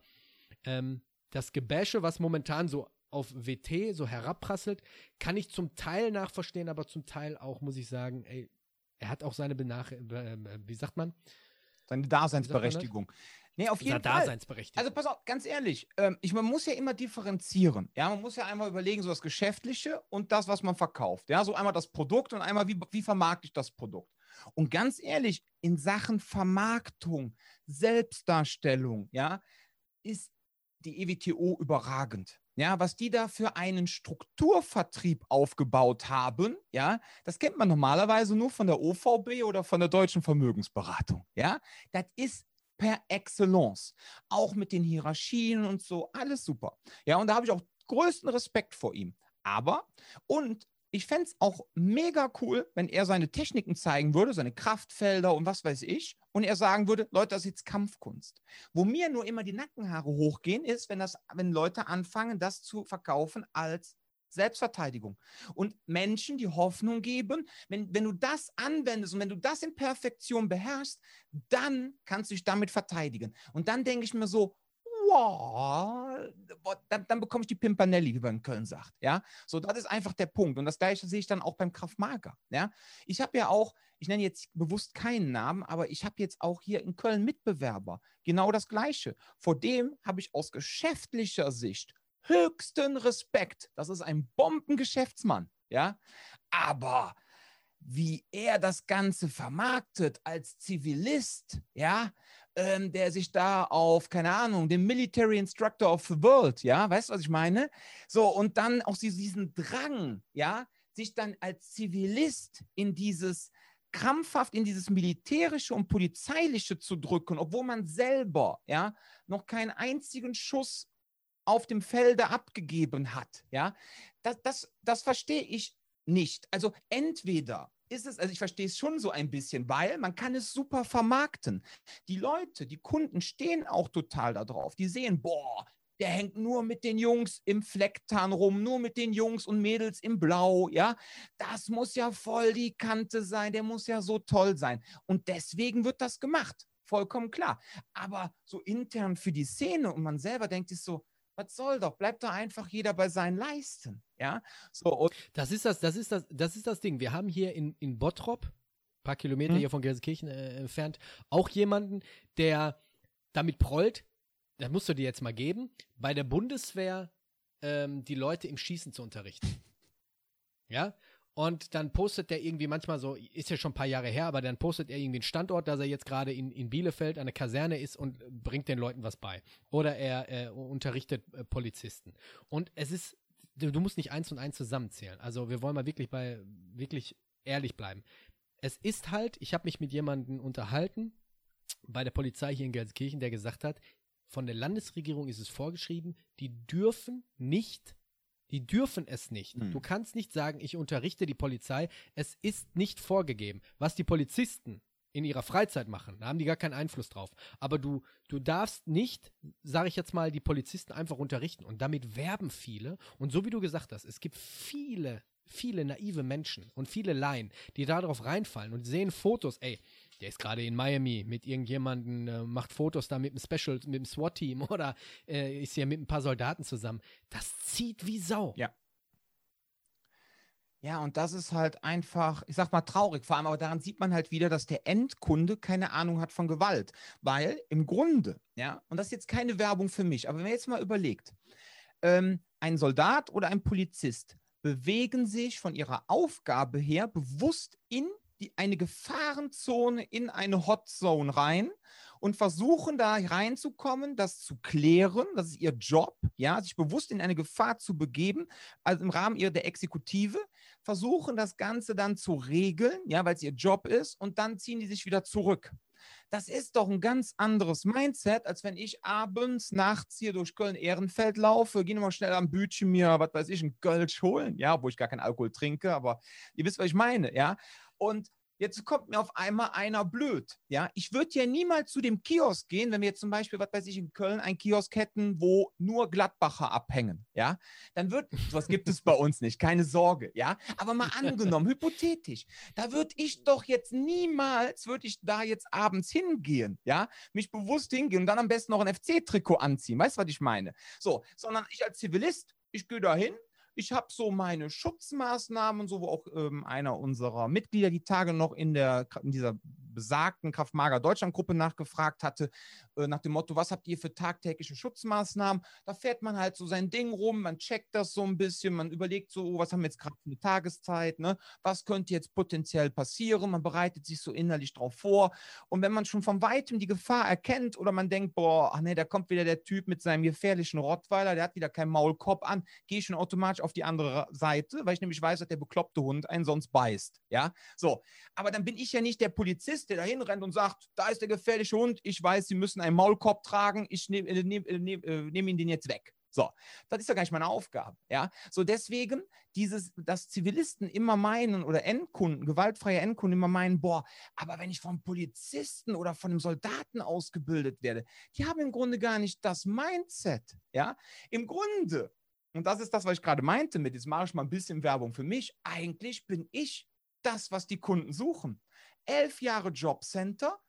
ähm, das Gebäsche, was momentan so auf WT so herabprasselt, kann ich zum Teil nachverstehen, aber zum Teil auch, muss ich sagen, ey, er hat auch seine Benach äh, wie sagt man? Seine Daseinsberechtigung. Nee, auf jeden Fall. Daseinsberechtigung. Also pass auf, ganz ehrlich, ähm, ich, man muss ja immer differenzieren. Ja, man muss ja einmal überlegen, so das Geschäftliche und das, was man verkauft. Ja, so einmal das Produkt und einmal, wie, wie vermarkte ich das Produkt. Und ganz ehrlich, in Sachen Vermarktung, Selbstdarstellung, ja, ist die EWTO überragend. Ja, was die da für einen Strukturvertrieb aufgebaut haben, ja, das kennt man normalerweise nur von der OVB oder von der Deutschen Vermögensberatung. Ja, das ist per Excellence. Auch mit den Hierarchien und so, alles super. Ja, und da habe ich auch größten Respekt vor ihm. Aber, und ich fände es auch mega cool, wenn er seine Techniken zeigen würde, seine Kraftfelder und was weiß ich, und er sagen würde, Leute, das ist jetzt Kampfkunst. Wo mir nur immer die Nackenhaare hochgehen, ist, wenn, das, wenn Leute anfangen, das zu verkaufen als Selbstverteidigung. Und Menschen die Hoffnung geben, wenn, wenn du das anwendest und wenn du das in Perfektion beherrschst, dann kannst du dich damit verteidigen. Und dann denke ich mir so, wow, dann, dann, bekomme ich die Pimpanelli, wie man in Köln sagt. Ja, so das ist einfach der Punkt. Und das gleiche sehe ich dann auch beim Kraftmager. Ja, ich habe ja auch, ich nenne jetzt bewusst keinen Namen, aber ich habe jetzt auch hier in Köln Mitbewerber. Genau das Gleiche. Vor dem habe ich aus geschäftlicher Sicht höchsten Respekt. Das ist ein Bombengeschäftsmann, ja. Aber wie er das Ganze vermarktet als Zivilist, ja, ähm, der sich da auf, keine Ahnung, den Military Instructor of the World, ja, weißt du, was ich meine? So, und dann auch diesen Drang, ja, sich dann als Zivilist in dieses krampfhaft in dieses militärische und polizeiliche zu drücken, obwohl man selber, ja, noch keinen einzigen Schuss auf dem Felde abgegeben hat. Ja, das, das, das verstehe ich nicht. Also entweder ist es, also ich verstehe es schon so ein bisschen, weil man kann es super vermarkten. Die Leute, die Kunden stehen auch total darauf. Die sehen, boah, der hängt nur mit den Jungs im Flecktarn rum, nur mit den Jungs und Mädels im Blau, ja. Das muss ja voll die Kante sein, der muss ja so toll sein. Und deswegen wird das gemacht. Vollkommen klar. Aber so intern für die Szene und man selber denkt sich so, Was soll doch? Bleibt doch einfach jeder bei seinen Leisten. Ja, so. das ist das, das ist das, das ist das Ding. Wir haben hier in, in Bottrop, ein paar Kilometer hm. hier von Gelsenkirchen äh, entfernt, auch jemanden, der damit prollt, das musst du dir jetzt mal geben, bei der Bundeswehr ähm, die Leute im Schießen zu unterrichten. Ja, und dann postet der irgendwie manchmal so, ist ja schon ein paar Jahre her, aber dann postet er irgendwie einen Standort, dass er jetzt gerade in, in Bielefeld an der Kaserne ist und bringt den Leuten was bei. Oder er äh, unterrichtet äh, Polizisten. Und es ist, du, du, musst nicht eins und eins zusammenzählen. Also wir wollen mal wirklich bei, wirklich ehrlich bleiben. Es ist halt, ich habe mich mit jemandem unterhalten bei der Polizei hier in Gelsenkirchen, der gesagt hat, von der Landesregierung ist es vorgeschrieben, die dürfen nicht die dürfen es nicht. Hm. Du kannst nicht sagen, ich unterrichte die Polizei. Es ist nicht vorgegeben. Was die Polizisten in ihrer Freizeit machen, da haben die gar keinen Einfluss drauf. Aber du, du darfst nicht, sage ich jetzt mal, die Polizisten einfach unterrichten. Und damit werben viele. Und so wie du gesagt hast, es gibt viele, viele naive Menschen und viele Laien, die darauf reinfallen und sehen Fotos, ey, der ist gerade in Miami mit irgendjemandem, äh, macht Fotos da mit dem Special, mit dem SWAT-Team oder äh, ist hier mit ein paar Soldaten zusammen. Das zieht wie Sau. Ja. Ja, und das ist halt einfach, ich sag mal, traurig. Vor allem, aber daran sieht man halt wieder, dass der Endkunde keine Ahnung hat von Gewalt. Weil im Grunde, ja, und das ist jetzt keine Werbung für mich, aber wenn man jetzt mal überlegt, ähm, ein Soldat oder ein Polizist bewegen sich von ihrer Aufgabe her bewusst in die, eine Gefahrenzone in eine Hotzone rein und versuchen da reinzukommen, das zu klären. Das ist ihr Job, ja, sich bewusst in eine Gefahr zu begeben, also im Rahmen ihrer der Exekutive, versuchen das Ganze dann zu regeln, ja, weil es ihr Job ist, und dann ziehen die sich wieder zurück. Das ist doch ein ganz anderes Mindset, als wenn ich abends, nachts hier durch Köln-Ehrenfeld laufe, gehe nochmal schnell am Bütchen mir, was weiß ich, ein Gölsch holen, ja, wo ich gar keinen Alkohol trinke, aber ihr wisst, was ich meine, ja. Und Jetzt kommt mir auf einmal einer blöd. Ja, ich würde ja niemals zu dem Kiosk gehen, wenn wir jetzt zum Beispiel, was weiß ich, in Köln ein Kiosk hätten, wo nur Gladbacher abhängen. Ja, dann wird, was gibt es bei uns nicht, keine Sorge. Ja, aber mal angenommen, hypothetisch, da würde ich doch jetzt niemals, würde ich da jetzt abends hingehen. Ja, mich bewusst hingehen und dann am besten noch ein FC-Trikot anziehen. Weißt du, was ich meine? So, sondern ich als Zivilist, ich gehe da hin, ich habe so meine Schutzmaßnahmen, so wo auch ähm, einer unserer Mitglieder die Tage noch in, der, in dieser besagten Kraftmager Deutschland Gruppe nachgefragt hatte, äh, nach dem Motto, was habt ihr für tagtägliche Schutzmaßnahmen? Da fährt man halt so sein Ding rum, man checkt das so ein bisschen, man überlegt so, oh, was haben wir jetzt gerade für eine Tageszeit, ne? Was könnte jetzt potenziell passieren? Man bereitet sich so innerlich drauf vor. Und wenn man schon von weitem die Gefahr erkennt oder man denkt, boah, ach nee, da kommt wieder der Typ mit seinem gefährlichen Rottweiler, der hat wieder keinen Maulkorb an, gehe ich schon automatisch auf die andere Seite, weil ich nämlich weiß, dass der bekloppte Hund einen sonst beißt. Ja, so. Aber dann bin ich ja nicht der Polizist, der da hinrennt und sagt, da ist der gefährliche Hund, ich weiß, Sie müssen einen Maulkorb tragen, ich nehme äh, nehm, äh, nehm, äh, nehm ihn den jetzt weg. So, das ist ja gar nicht meine Aufgabe. Ja, so deswegen dieses, dass Zivilisten immer meinen oder Endkunden, gewaltfreie Endkunden immer meinen, boah, aber wenn ich vom Polizisten oder von einem Soldaten ausgebildet werde, die haben im Grunde gar nicht das Mindset. Ja, im Grunde und das ist das, was ich gerade meinte mit, jetzt mache ich mal ein bisschen Werbung für mich. Eigentlich bin ich das, was die Kunden suchen. Elf Jahre Jobcenter.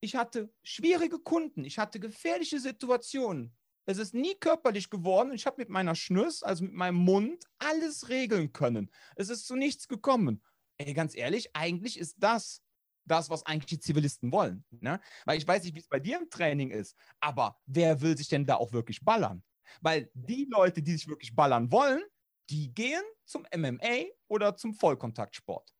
Ich hatte schwierige Kunden. Ich hatte gefährliche Situationen. Es ist nie körperlich geworden. Ich habe mit meiner Schnüss, also mit meinem Mund, alles regeln können. Es ist zu nichts gekommen. Ey, ganz ehrlich, eigentlich ist das das, was eigentlich die Zivilisten wollen. Ne? Weil ich weiß nicht, wie es bei dir im Training ist, aber wer will sich denn da auch wirklich ballern? Weil die Leute, die sich wirklich ballern wollen, die gehen zum MMA oder zum Vollkontaktsport.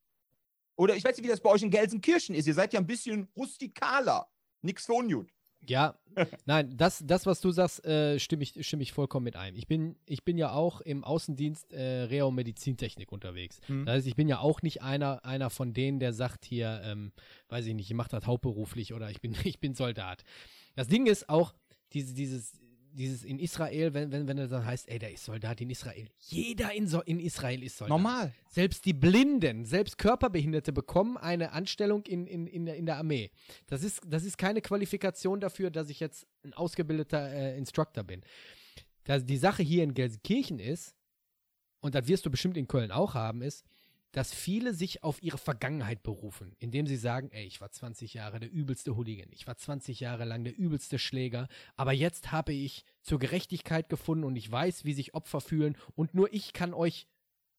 Oder ich weiß nicht, wie das bei euch in Gelsenkirchen ist. Ihr seid ja ein bisschen rustikaler. Nix für Unjut. Ja, nein, das, das, was du sagst, äh, stimme, ich, stimme ich vollkommen mit ein. Ich bin, ich bin ja auch im Außendienst äh, Reha- und Medizintechnik unterwegs. Mhm. Das heißt, ich bin ja auch nicht einer, einer von denen, der sagt hier, ähm, weiß ich nicht, ich mache das hauptberuflich oder ich bin, ich bin Soldat. Das Ding ist auch, diese, dieses, dieses in Israel, wenn, wenn, wenn er dann heißt, ey, der ist Soldat in Israel. Jeder in, so in Israel ist Soldat. Normal. Selbst die Blinden, selbst Körperbehinderte bekommen eine Anstellung in, in, in, der, in der Armee. Das ist, das ist keine Qualifikation dafür, dass ich jetzt ein ausgebildeter äh, Instructor bin. Das, die Sache hier in Gelsenkirchen ist, und das wirst du bestimmt in Köln auch haben, ist, dass viele sich auf ihre Vergangenheit berufen, indem sie sagen, ey, ich war 20 Jahre der übelste Hooligan, ich war 20 Jahre lang der übelste Schläger, aber jetzt habe ich zur Gerechtigkeit gefunden und ich weiß, wie sich Opfer fühlen und nur ich kann euch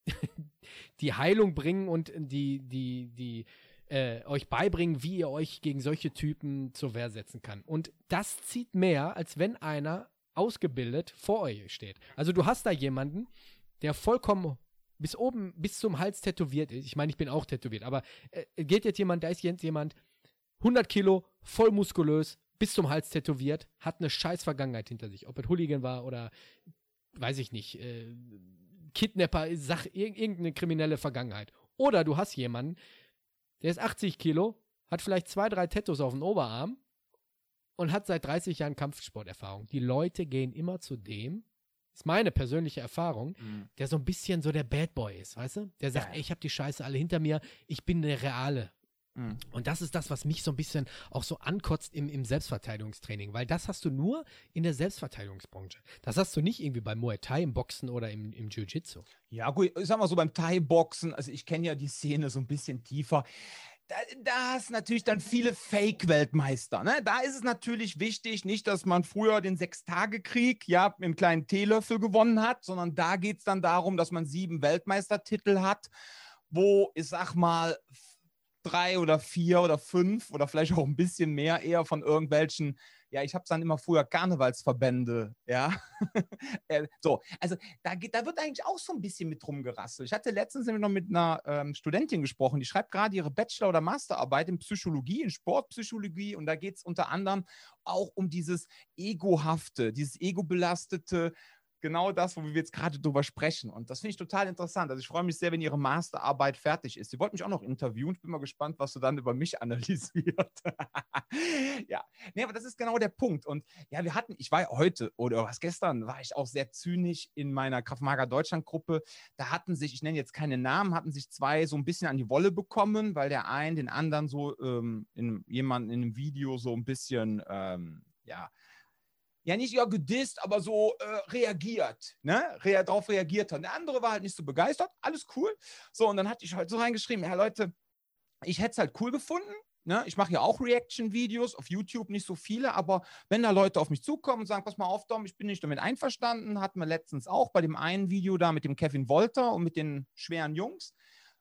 die Heilung bringen und die, die, die, äh, euch beibringen, wie ihr euch gegen solche Typen zur Wehr setzen kann. Und das zieht mehr, als wenn einer ausgebildet vor euch steht. Also du hast da jemanden, der vollkommen bis oben, bis zum Hals tätowiert ist. Ich meine, ich bin auch tätowiert, aber äh, geht jetzt jemand, da ist jetzt jemand, 100 Kilo, voll muskulös, bis zum Hals tätowiert, hat eine scheiß Vergangenheit hinter sich. Ob es Hooligan war oder, weiß ich nicht, äh, Kidnapper, sag, irgendeine kriminelle Vergangenheit. Oder du hast jemanden, der ist 80 Kilo, hat vielleicht zwei, drei Tattoos auf dem Oberarm und hat seit 30 Jahren Kampfsporterfahrung. Die Leute gehen immer zu dem, ist meine persönliche Erfahrung, mhm. der so ein bisschen so der Bad Boy ist, weißt du? Der sagt, ja. ey, ich habe die Scheiße alle hinter mir, ich bin der Reale. Mhm. Und das ist das, was mich so ein bisschen auch so ankotzt im, im Selbstverteidigungstraining, weil das hast du nur in der Selbstverteidigungsbranche. Das hast du nicht irgendwie beim Muay Thai, im Boxen oder im, im Jiu-Jitsu. Ja, gut, ich sag mal so beim Thai-Boxen, also ich kenne ja die Szene so ein bisschen tiefer da, da hast natürlich dann viele Fake-Weltmeister. Ne? Da ist es natürlich wichtig, nicht, dass man früher den Sechstagekrieg ja mit einem kleinen Teelöffel gewonnen hat, sondern da geht es dann darum, dass man sieben Weltmeistertitel hat, wo ich sag mal drei oder vier oder fünf oder vielleicht auch ein bisschen mehr eher von irgendwelchen ja, ich habe es dann immer früher Karnevalsverbände, ja. Äh, so, also da, geht, da wird eigentlich auch so ein bisschen mit rumgerasselt. Ich hatte letztens nämlich noch mit einer ähm, Studentin gesprochen, die schreibt gerade ihre Bachelor- oder Masterarbeit in Psychologie, in Sportpsychologie und da geht es unter anderem auch um dieses Egohafte, dieses Ego-belastete, genau das, wo wir jetzt gerade drüber sprechen. Und das finde ich total interessant. Also ich freue mich sehr, wenn Ihre Masterarbeit fertig ist. Sie wollten mich auch noch interviewen. Ich bin mal gespannt, was du dann über mich analysiert. ja, nee, aber das ist genau der Punkt. Und ja, wir hatten, ich war heute oder was gestern, war ich auch sehr zynisch in meiner Kraftmager Deutschland Gruppe. Da hatten sich, ich nenne jetzt keine Namen, hatten sich zwei so ein bisschen an die Wolle bekommen, weil der einen den anderen so ähm, in jemanden in einem Video so ein bisschen, ähm, ja, ja nicht ja gedisst, aber so äh, reagiert, ne? Re darauf reagiert hat. Der andere war halt nicht so begeistert, alles cool. So, und dann hatte ich halt so reingeschrieben, ja Leute, ich hätte es halt cool gefunden. Ne? Ich mache ja auch Reaction-Videos auf YouTube, nicht so viele, aber wenn da Leute auf mich zukommen und sagen, pass mal auf, Dom, ich bin nicht damit einverstanden, hatten wir letztens auch bei dem einen Video da mit dem Kevin Wolter und mit den schweren Jungs.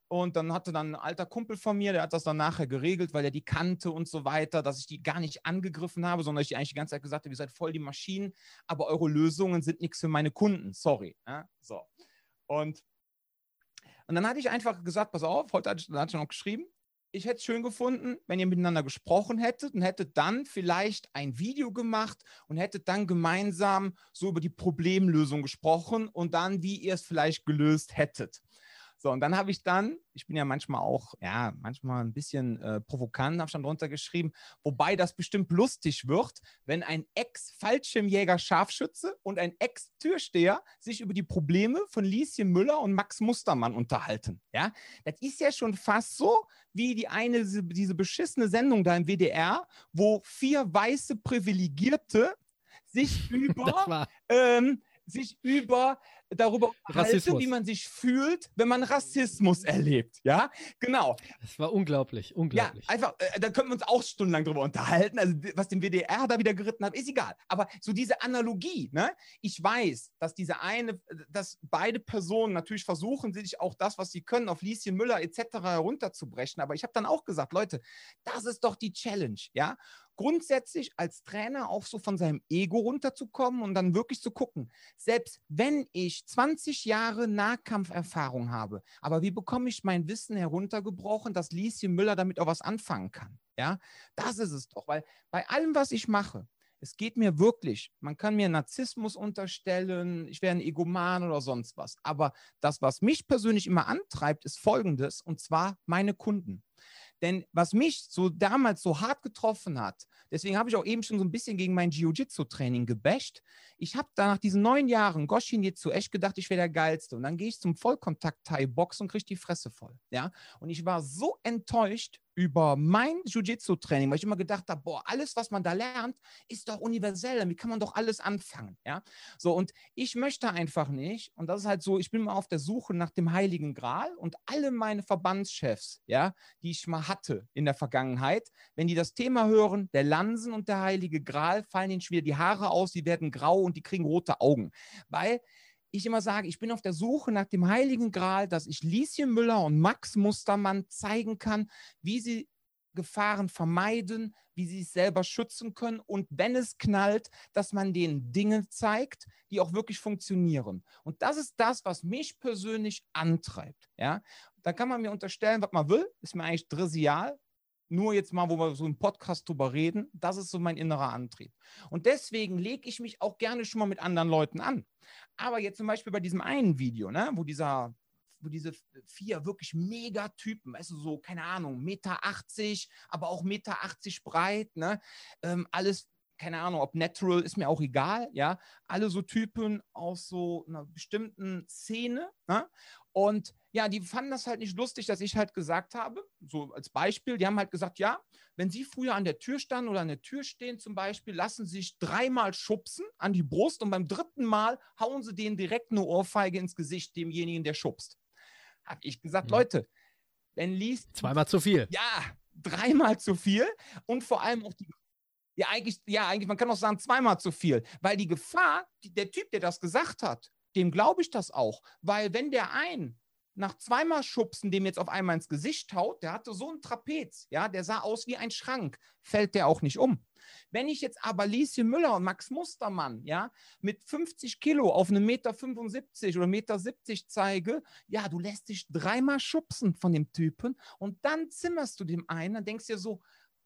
Und dann hatte dann ein alter Kumpel von mir, der hat das dann nachher geregelt, weil er die kannte und so weiter, dass ich die gar nicht angegriffen habe, sondern ich die eigentlich die ganze Zeit gesagt habe, ihr seid voll die Maschinen, aber eure Lösungen sind nichts für meine Kunden. Sorry. Ja? So. Und, und dann hatte ich einfach gesagt, pass auf, heute dann hatte ich noch geschrieben, ich hätte es schön gefunden, wenn ihr miteinander gesprochen hättet und hättet dann vielleicht ein Video gemacht und hättet dann gemeinsam so über die Problemlösung gesprochen und dann, wie ihr es vielleicht gelöst hättet. So, und dann habe ich dann, ich bin ja manchmal auch, ja, manchmal ein bisschen äh, provokant, habe ich dann drunter geschrieben, wobei das bestimmt lustig wird, wenn ein Ex-Fallschirmjäger-Scharfschütze und ein Ex-Türsteher sich über die Probleme von Lieschen Müller und Max Mustermann unterhalten. Ja, das ist ja schon fast so wie die eine, diese, diese beschissene Sendung da im WDR, wo vier weiße Privilegierte sich über ähm, sich über darüber unterhalten, wie man sich fühlt, wenn man Rassismus erlebt. Ja, genau. Das war unglaublich, unglaublich. Ja, einfach, äh, da können wir uns auch stundenlang drüber unterhalten. Also, was den WDR da wieder geritten hat, ist egal. Aber so diese Analogie, ne? Ich weiß, dass diese eine, dass beide Personen natürlich versuchen, sich auch das, was sie können, auf Lieschen Müller etc. herunterzubrechen. Aber ich habe dann auch gesagt, Leute, das ist doch die Challenge, ja? Grundsätzlich als Trainer auch so von seinem Ego runterzukommen und dann wirklich zu gucken, selbst wenn ich 20 Jahre Nahkampferfahrung habe, aber wie bekomme ich mein Wissen heruntergebrochen, dass Lieschen Müller damit auch was anfangen kann? Ja, das ist es doch, weil bei allem, was ich mache, es geht mir wirklich, man kann mir Narzissmus unterstellen, ich wäre ein Egoman oder sonst was. Aber das, was mich persönlich immer antreibt, ist Folgendes, und zwar meine Kunden. Denn was mich so damals so hart getroffen hat, deswegen habe ich auch eben schon so ein bisschen gegen mein Jiu-Jitsu-Training gebasht. Ich habe da nach diesen neun Jahren Goshin Jitsu echt gedacht, ich wäre der Geilste. Und dann gehe ich zum Vollkontakt-Thai-Box und kriege die Fresse voll. Ja? Und ich war so enttäuscht, über mein Jiu-Jitsu-Training, weil ich immer gedacht habe, boah, alles, was man da lernt, ist doch universell, damit kann man doch alles anfangen, ja. So, und ich möchte einfach nicht, und das ist halt so, ich bin mal auf der Suche nach dem Heiligen Gral und alle meine Verbandschefs, ja, die ich mal hatte in der Vergangenheit, wenn die das Thema hören, der Lansen und der Heilige Gral, fallen ihnen schwer die Haare aus, die werden grau und die kriegen rote Augen, weil ich immer sage, ich bin auf der Suche nach dem Heiligen Gral, dass ich Lieschen Müller und Max Mustermann zeigen kann, wie sie Gefahren vermeiden, wie sie sich selber schützen können und wenn es knallt, dass man denen Dinge zeigt, die auch wirklich funktionieren. Und das ist das, was mich persönlich antreibt. Ja, da kann man mir unterstellen, was man will, ist mir eigentlich trivial. Nur jetzt mal, wo wir so im Podcast drüber reden, das ist so mein innerer Antrieb. Und deswegen lege ich mich auch gerne schon mal mit anderen Leuten an. Aber jetzt zum Beispiel bei diesem einen Video, ne, wo dieser wo diese vier wirklich Megatypen, weißt du, so, keine Ahnung, Meter 80, aber auch Meter 80 breit, ne? Ähm, alles, keine Ahnung, ob natural, ist mir auch egal, ja. Alle so Typen aus so einer bestimmten Szene, ne? Und ja, die fanden das halt nicht lustig, dass ich halt gesagt habe, so als Beispiel, die haben halt gesagt, ja, wenn Sie früher an der Tür standen oder an der Tür stehen zum Beispiel, lassen Sie sich dreimal schubsen an die Brust und beim dritten Mal hauen Sie denen direkt eine Ohrfeige ins Gesicht, demjenigen, der schubst. Habe ich gesagt, mhm. Leute, wenn liest. Zweimal zu viel. Ja, dreimal zu viel und vor allem auch die ja, eigentlich, ja, eigentlich, man kann auch sagen, zweimal zu viel. Weil die Gefahr, die, der Typ, der das gesagt hat, dem glaube ich das auch. Weil wenn der ein nach zweimal Schubsen dem jetzt auf einmal ins Gesicht haut, der hatte so ein Trapez, ja, der sah aus wie ein Schrank, fällt der auch nicht um. Wenn ich jetzt aber Lieschen Müller und Max Mustermann, ja, mit 50 Kilo auf einen Meter 75 oder Meter 70 zeige, ja, du lässt dich dreimal schubsen von dem Typen und dann zimmerst du dem einen, dann denkst du dir so,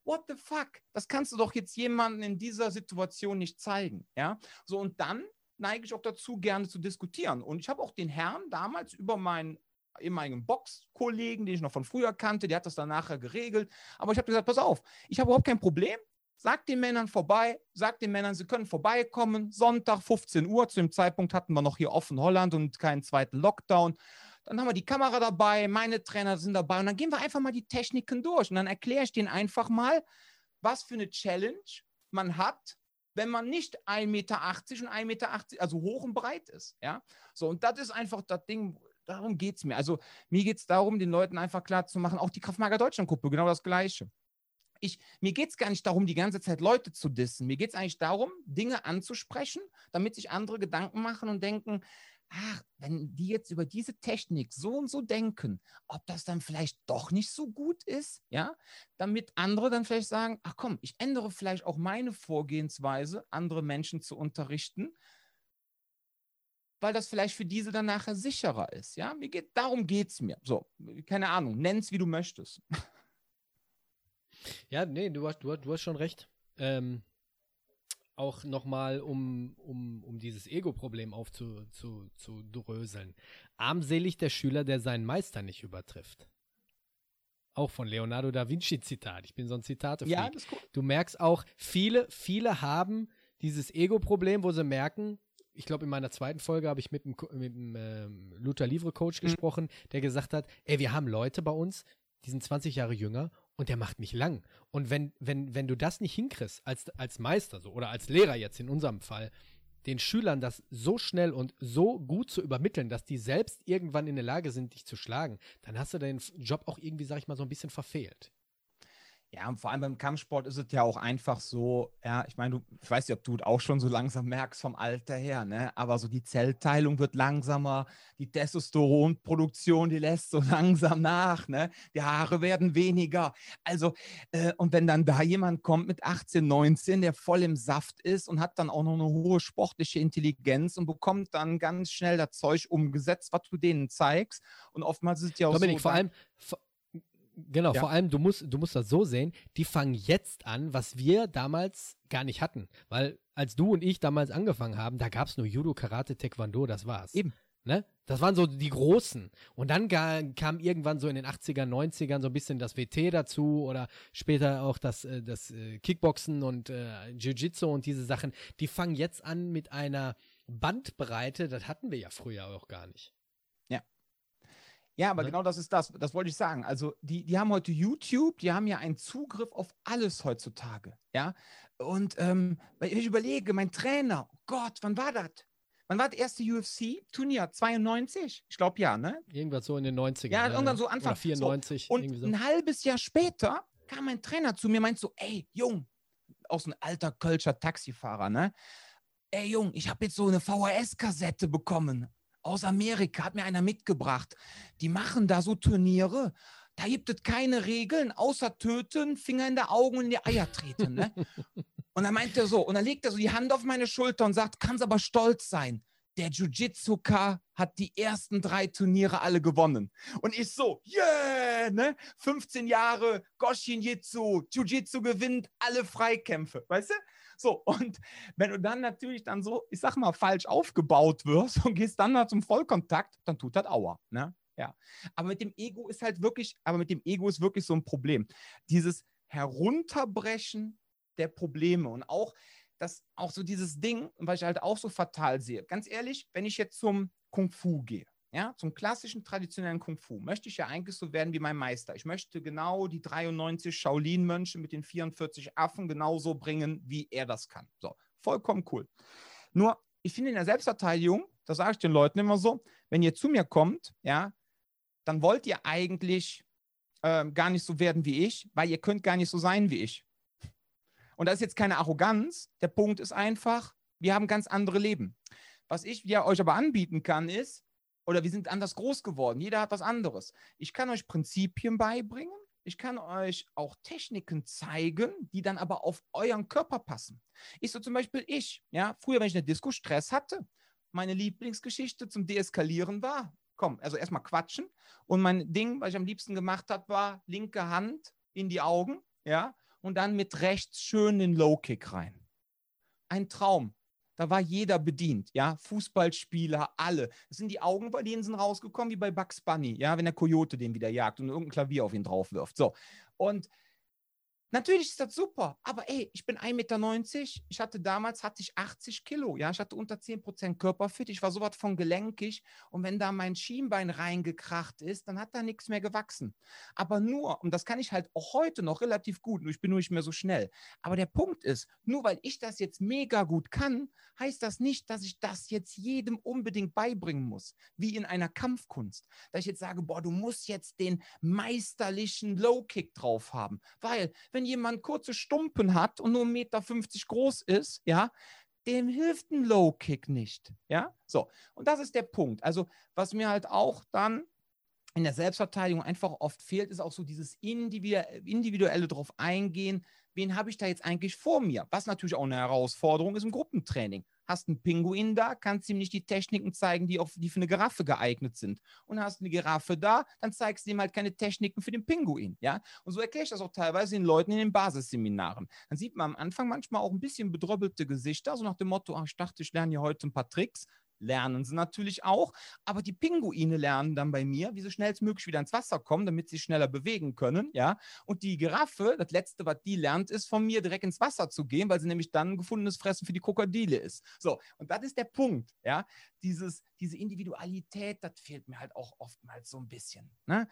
what the fuck? Das kannst du doch jetzt jemandem in dieser Situation nicht zeigen, ja? So und dann neige ich auch dazu, gerne zu diskutieren. Und ich habe auch den Herrn damals über meinen ehemaligen Boxkollegen, den ich noch von früher kannte, der hat das dann nachher geregelt. Aber ich habe gesagt, pass auf, ich habe überhaupt kein Problem. Sag den Männern vorbei, sag den Männern, sie können vorbeikommen. Sonntag 15 Uhr, zu dem Zeitpunkt hatten wir noch hier offen Holland und keinen zweiten Lockdown. Dann haben wir die Kamera dabei, meine Trainer sind dabei und dann gehen wir einfach mal die Techniken durch und dann erkläre ich denen einfach mal, was für eine Challenge man hat, wenn man nicht 1,80 Meter und 1,80 Meter, also hoch und breit ist. Ja? So, und das ist einfach das Ding, darum geht es mir. Also mir geht es darum, den Leuten einfach klar zu machen, auch die Kraftmager Deutschland-Gruppe, genau das Gleiche. Ich, mir geht es gar nicht darum, die ganze Zeit Leute zu dissen. Mir geht es eigentlich darum, Dinge anzusprechen, damit sich andere Gedanken machen und denken, ach, wenn die jetzt über diese Technik so und so denken, ob das dann vielleicht doch nicht so gut ist, ja, damit andere dann vielleicht sagen, ach komm, ich ändere vielleicht auch meine Vorgehensweise, andere Menschen zu unterrichten, weil das vielleicht für diese dann nachher sicherer ist, ja. Mir geht, darum geht es mir. So, keine Ahnung, nenn's wie du möchtest. Ja, nee, du hast, du hast, du hast schon recht. Ähm, auch nochmal, um, um, um dieses Ego-Problem aufzudröseln. Armselig der Schüler, der seinen Meister nicht übertrifft. Auch von Leonardo da Vinci Zitat. Ich bin so ein Zitate. Ja, das ist cool. Du merkst auch, viele, viele haben dieses Ego-Problem, wo sie merken, ich glaube, in meiner zweiten Folge habe ich mit dem, mit dem ähm, Luther Livre Coach mhm. gesprochen, der gesagt hat, ey, wir haben Leute bei uns, die sind 20 Jahre jünger und der macht mich lang. Und wenn, wenn, wenn du das nicht hinkriegst, als, als Meister so, oder als Lehrer jetzt in unserem Fall, den Schülern das so schnell und so gut zu übermitteln, dass die selbst irgendwann in der Lage sind, dich zu schlagen, dann hast du deinen Job auch irgendwie, sag ich mal, so ein bisschen verfehlt. Ja, und vor allem beim Kampfsport ist es ja auch einfach so, ja, ich meine, du, ich weiß nicht, ob du es auch schon so langsam merkst vom Alter her, ne? Aber so die Zellteilung wird langsamer, die Testosteronproduktion, die lässt so langsam nach, ne? Die Haare werden weniger. Also, äh, und wenn dann da jemand kommt mit 18, 19, der voll im Saft ist und hat dann auch noch eine hohe sportliche Intelligenz und bekommt dann ganz schnell das Zeug umgesetzt, was du denen zeigst. Und oftmals ist es ja auch Dominik, so. vor allem, Genau, ja. vor allem, du musst, du musst das so sehen, die fangen jetzt an, was wir damals gar nicht hatten. Weil als du und ich damals angefangen haben, da gab es nur Judo, Karate, Taekwondo, das war's. Eben. Ne? Das waren so die großen. Und dann kam irgendwann so in den 80er, 90ern so ein bisschen das WT dazu oder später auch das, äh, das äh, Kickboxen und äh, Jiu-Jitsu und diese Sachen. Die fangen jetzt an mit einer Bandbreite, das hatten wir ja früher auch gar nicht. Ja, aber ne? genau das ist das. Das wollte ich sagen. Also, die, die haben heute YouTube, die haben ja einen Zugriff auf alles heutzutage. Ja. Und ähm, ich überlege, mein Trainer, oh Gott, wann war das? Wann war das erste UFC-Turnier? 92? Ich glaube ja, ne? Irgendwas so in den 90ern. Ja, irgendwann so Anfang. Oder 94. So. Und so. ein halbes Jahr später kam mein Trainer zu mir, meint so, ey, Jung, auch so ein alter Kölscher Taxifahrer, ne? Ey, Jung, ich habe jetzt so eine VHS-Kassette bekommen aus Amerika, hat mir einer mitgebracht. Die machen da so Turniere. Da gibt es keine Regeln, außer töten, Finger in der Augen und in die Eier treten. Ne? und dann meint er so, und dann legt er so die Hand auf meine Schulter und sagt, kannst aber stolz sein. Der Jiu-Jitsu-K hat die ersten drei Turniere alle gewonnen. Und ich so, yeah, ne? 15 Jahre, Goshin-Jitsu, Jiu-Jitsu gewinnt alle Freikämpfe, weißt du? So, und wenn du dann natürlich dann so, ich sag mal, falsch aufgebaut wirst und gehst dann mal zum Vollkontakt, dann tut das Aua. Ne? Ja. Aber mit dem Ego ist halt wirklich, aber mit dem Ego ist wirklich so ein Problem. Dieses Herunterbrechen der Probleme und auch das, auch so dieses Ding, was ich halt auch so fatal sehe. Ganz ehrlich, wenn ich jetzt zum Kung Fu gehe, ja, zum klassischen traditionellen Kung Fu möchte ich ja eigentlich so werden wie mein Meister. Ich möchte genau die 93 Shaolin-Mönche mit den 44 Affen genauso bringen, wie er das kann. So, vollkommen cool. Nur, ich finde in der Selbstverteidigung, das sage ich den Leuten immer so, wenn ihr zu mir kommt, ja, dann wollt ihr eigentlich äh, gar nicht so werden wie ich, weil ihr könnt gar nicht so sein wie ich. Und das ist jetzt keine Arroganz. Der Punkt ist einfach, wir haben ganz andere Leben. Was ich ja euch aber anbieten kann, ist, oder wir sind anders groß geworden. Jeder hat was anderes. Ich kann euch Prinzipien beibringen. Ich kann euch auch Techniken zeigen, die dann aber auf euren Körper passen. Ich so zum Beispiel ich, ja, früher, wenn ich eine Disco Stress hatte, meine Lieblingsgeschichte zum Deeskalieren war, komm, also erstmal quatschen. Und mein Ding, was ich am liebsten gemacht habe, war linke Hand in die Augen, ja, und dann mit rechts schön den Low Kick rein. Ein Traum da war jeder bedient, ja, Fußballspieler, alle. Das sind die Augen bei denen sind rausgekommen wie bei Bugs Bunny, ja, wenn der Coyote den wieder jagt und irgendein Klavier auf ihn drauf wirft. So. Und Natürlich ist das super, aber ey, ich bin 1,90 Meter. Ich hatte damals hatte ich 80 Kilo. Ja, ich hatte unter 10% Körperfit. Ich war sowas von gelenkig. Und wenn da mein Schienbein reingekracht ist, dann hat da nichts mehr gewachsen. Aber nur, und das kann ich halt auch heute noch relativ gut, nur ich bin nur nicht mehr so schnell. Aber der Punkt ist, nur weil ich das jetzt mega gut kann, heißt das nicht, dass ich das jetzt jedem unbedingt beibringen muss, wie in einer Kampfkunst. Dass ich jetzt sage, boah, du musst jetzt den meisterlichen Low Kick drauf haben. Weil, wenn wenn jemand kurze Stumpen hat und nur 1,50 Meter groß ist, ja, dem hilft ein Low Kick nicht. Ja, so. Und das ist der Punkt. Also, was mir halt auch dann in der Selbstverteidigung einfach oft fehlt, ist auch so dieses individuelle drauf eingehen. Wen habe ich da jetzt eigentlich vor mir? Was natürlich auch eine Herausforderung ist im Gruppentraining hast einen Pinguin da, kannst ihm nicht die Techniken zeigen, die, auf, die für eine Giraffe geeignet sind. Und hast eine Giraffe da, dann zeigst du ihm halt keine Techniken für den Pinguin. Ja? Und so erkläre ich das auch teilweise den Leuten in den Basisseminaren. Dann sieht man am Anfang manchmal auch ein bisschen bedröppelte Gesichter, so nach dem Motto, ach, ich dachte, ich lerne hier heute ein paar Tricks lernen sie natürlich auch, aber die Pinguine lernen dann bei mir, wie sie schnellstmöglich wieder ins Wasser kommen, damit sie schneller bewegen können, ja. Und die Giraffe, das letzte, was die lernt, ist von mir direkt ins Wasser zu gehen, weil sie nämlich dann ein gefundenes Fressen für die Krokodile ist. So, und das ist der Punkt, ja. Dieses, diese Individualität, das fehlt mir halt auch oftmals so ein bisschen. Ne?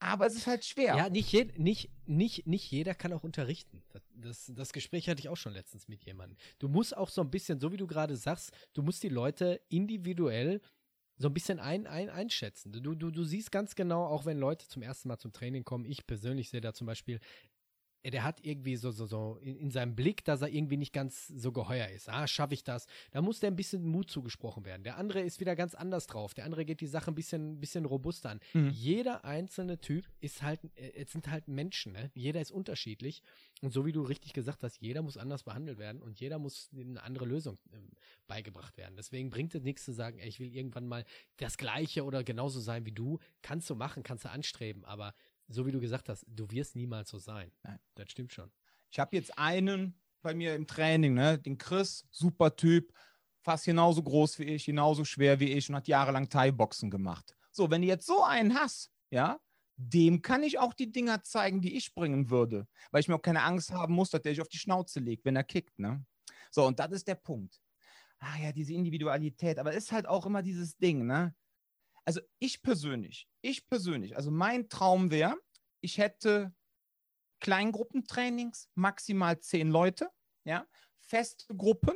Aber es ist halt schwer. Ja, nicht, je, nicht, nicht, nicht jeder kann auch unterrichten. Das, das, das, Gespräch hatte ich auch schon letztens mit jemandem. Du musst auch so ein bisschen, so wie du gerade sagst, du musst die Leute individuell so ein bisschen ein, ein, einschätzen. Du, du, du siehst ganz genau, auch wenn Leute zum ersten Mal zum Training kommen, ich persönlich sehe da zum Beispiel der hat irgendwie so, so, so in, in, seinem Blick, dass er irgendwie nicht ganz so geheuer ist. Ah, schaffe ich das? Da muss der ein bisschen Mut zugesprochen werden. Der andere ist wieder ganz anders drauf. Der andere geht die Sache ein bisschen, bisschen robuster an. Mhm. Jeder einzelne Typ ist halt, äh, es sind halt Menschen, ne? Jeder ist unterschiedlich. Und so wie du richtig gesagt hast, jeder muss anders behandelt werden und jeder muss eine andere Lösung äh, beigebracht werden. Deswegen bringt es nichts zu sagen, ey, ich will irgendwann mal das Gleiche oder genauso sein wie du. Kannst du machen, kannst du anstreben, aber so wie du gesagt hast, du wirst niemals so sein. Nein. Das stimmt schon. Ich habe jetzt einen bei mir im Training, ne? den Chris, super Typ, fast genauso groß wie ich, genauso schwer wie ich und hat jahrelang Thai-Boxen gemacht. So, wenn du jetzt so einen hast, ja, dem kann ich auch die Dinger zeigen, die ich bringen würde, weil ich mir auch keine Angst haben muss, dass der sich auf die Schnauze legt, wenn er kickt. Ne? So, und das ist der Punkt. Ah ja, diese Individualität, aber ist halt auch immer dieses Ding, ne? Also ich persönlich, ich persönlich, also mein Traum wäre, ich hätte Kleingruppentrainings, maximal zehn Leute, ja, feste Gruppen,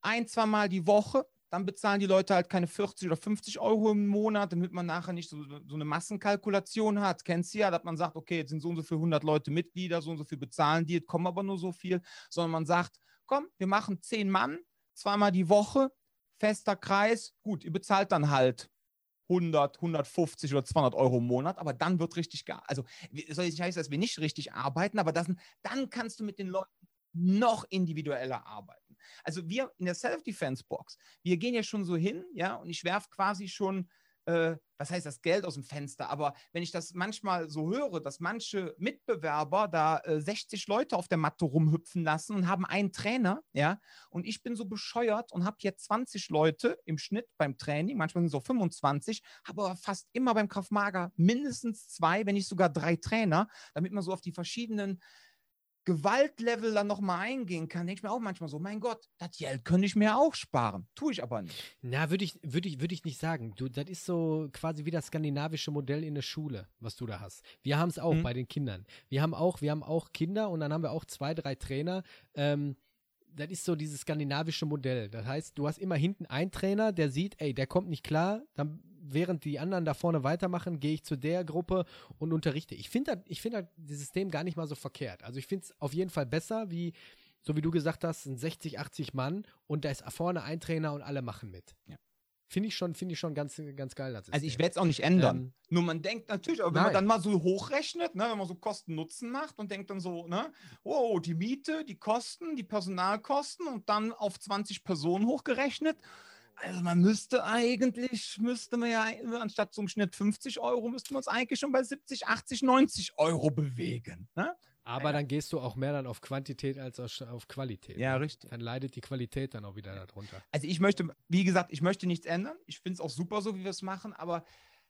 ein, zweimal die Woche, dann bezahlen die Leute halt keine 40 oder 50 Euro im Monat, damit man nachher nicht so, so eine Massenkalkulation hat. Kennst du ja, dass man sagt, okay, jetzt sind so und so viele 100 Leute Mitglieder, so und so viel bezahlen die, jetzt kommen aber nur so viel, sondern man sagt, komm, wir machen zehn Mann, zweimal die Woche, fester Kreis, gut, ihr bezahlt dann halt 100, 150 oder 200 Euro im Monat, aber dann wird richtig gar. Also, soll ich nicht heißen, dass wir nicht richtig arbeiten, aber das, dann kannst du mit den Leuten noch individueller arbeiten. Also wir in der Self-Defense-Box, wir gehen ja schon so hin, ja, und ich werfe quasi schon äh, was heißt das Geld aus dem Fenster, aber wenn ich das manchmal so höre, dass manche Mitbewerber da äh, 60 Leute auf der Matte rumhüpfen lassen und haben einen Trainer, ja, und ich bin so bescheuert und habe hier 20 Leute im Schnitt beim Training, manchmal sind es auch 25, habe aber fast immer beim Kraftmager mindestens zwei, wenn nicht sogar drei Trainer, damit man so auf die verschiedenen Gewaltlevel dann nochmal eingehen kann, denke ich mir auch manchmal so, mein Gott, das Geld könnte ich mir auch sparen. Tue ich aber nicht. Na, würde ich, würde ich, würde ich nicht sagen. Du, das ist so quasi wie das skandinavische Modell in der Schule, was du da hast. Wir haben es auch mhm. bei den Kindern. Wir haben auch, wir haben auch Kinder und dann haben wir auch zwei, drei Trainer. Ähm, das ist so dieses skandinavische Modell. Das heißt, du hast immer hinten einen Trainer, der sieht, ey, der kommt nicht klar, dann während die anderen da vorne weitermachen, gehe ich zu der Gruppe und unterrichte. Ich finde ich finde das System gar nicht mal so verkehrt. Also ich finde es auf jeden Fall besser, wie, so wie du gesagt hast, sind 60, 80 Mann und da ist vorne ein Trainer und alle machen mit. Ja. Finde ich schon, finde ich schon ganz, ganz geil. also ich werde es auch nicht ändern. Ähm, Nur man denkt natürlich, aber wenn nein. man dann mal so hochrechnet, ne, wenn man so Kosten-Nutzen macht und denkt dann so, ne, oh, die Miete, die Kosten, die Personalkosten und dann auf 20 Personen hochgerechnet, also man müsste eigentlich, müsste man ja, anstatt zum Schnitt 50 Euro, müsste man uns eigentlich schon bei 70, 80, 90 Euro bewegen. Ne? Aber ja. dann gehst du auch mehr dann auf Quantität als auf Qualität. Ja, ne? richtig. Dann leidet die Qualität dann auch wieder darunter. Also ich möchte, wie gesagt, ich möchte nichts ändern. Ich finde es auch super so, wie wir es machen, aber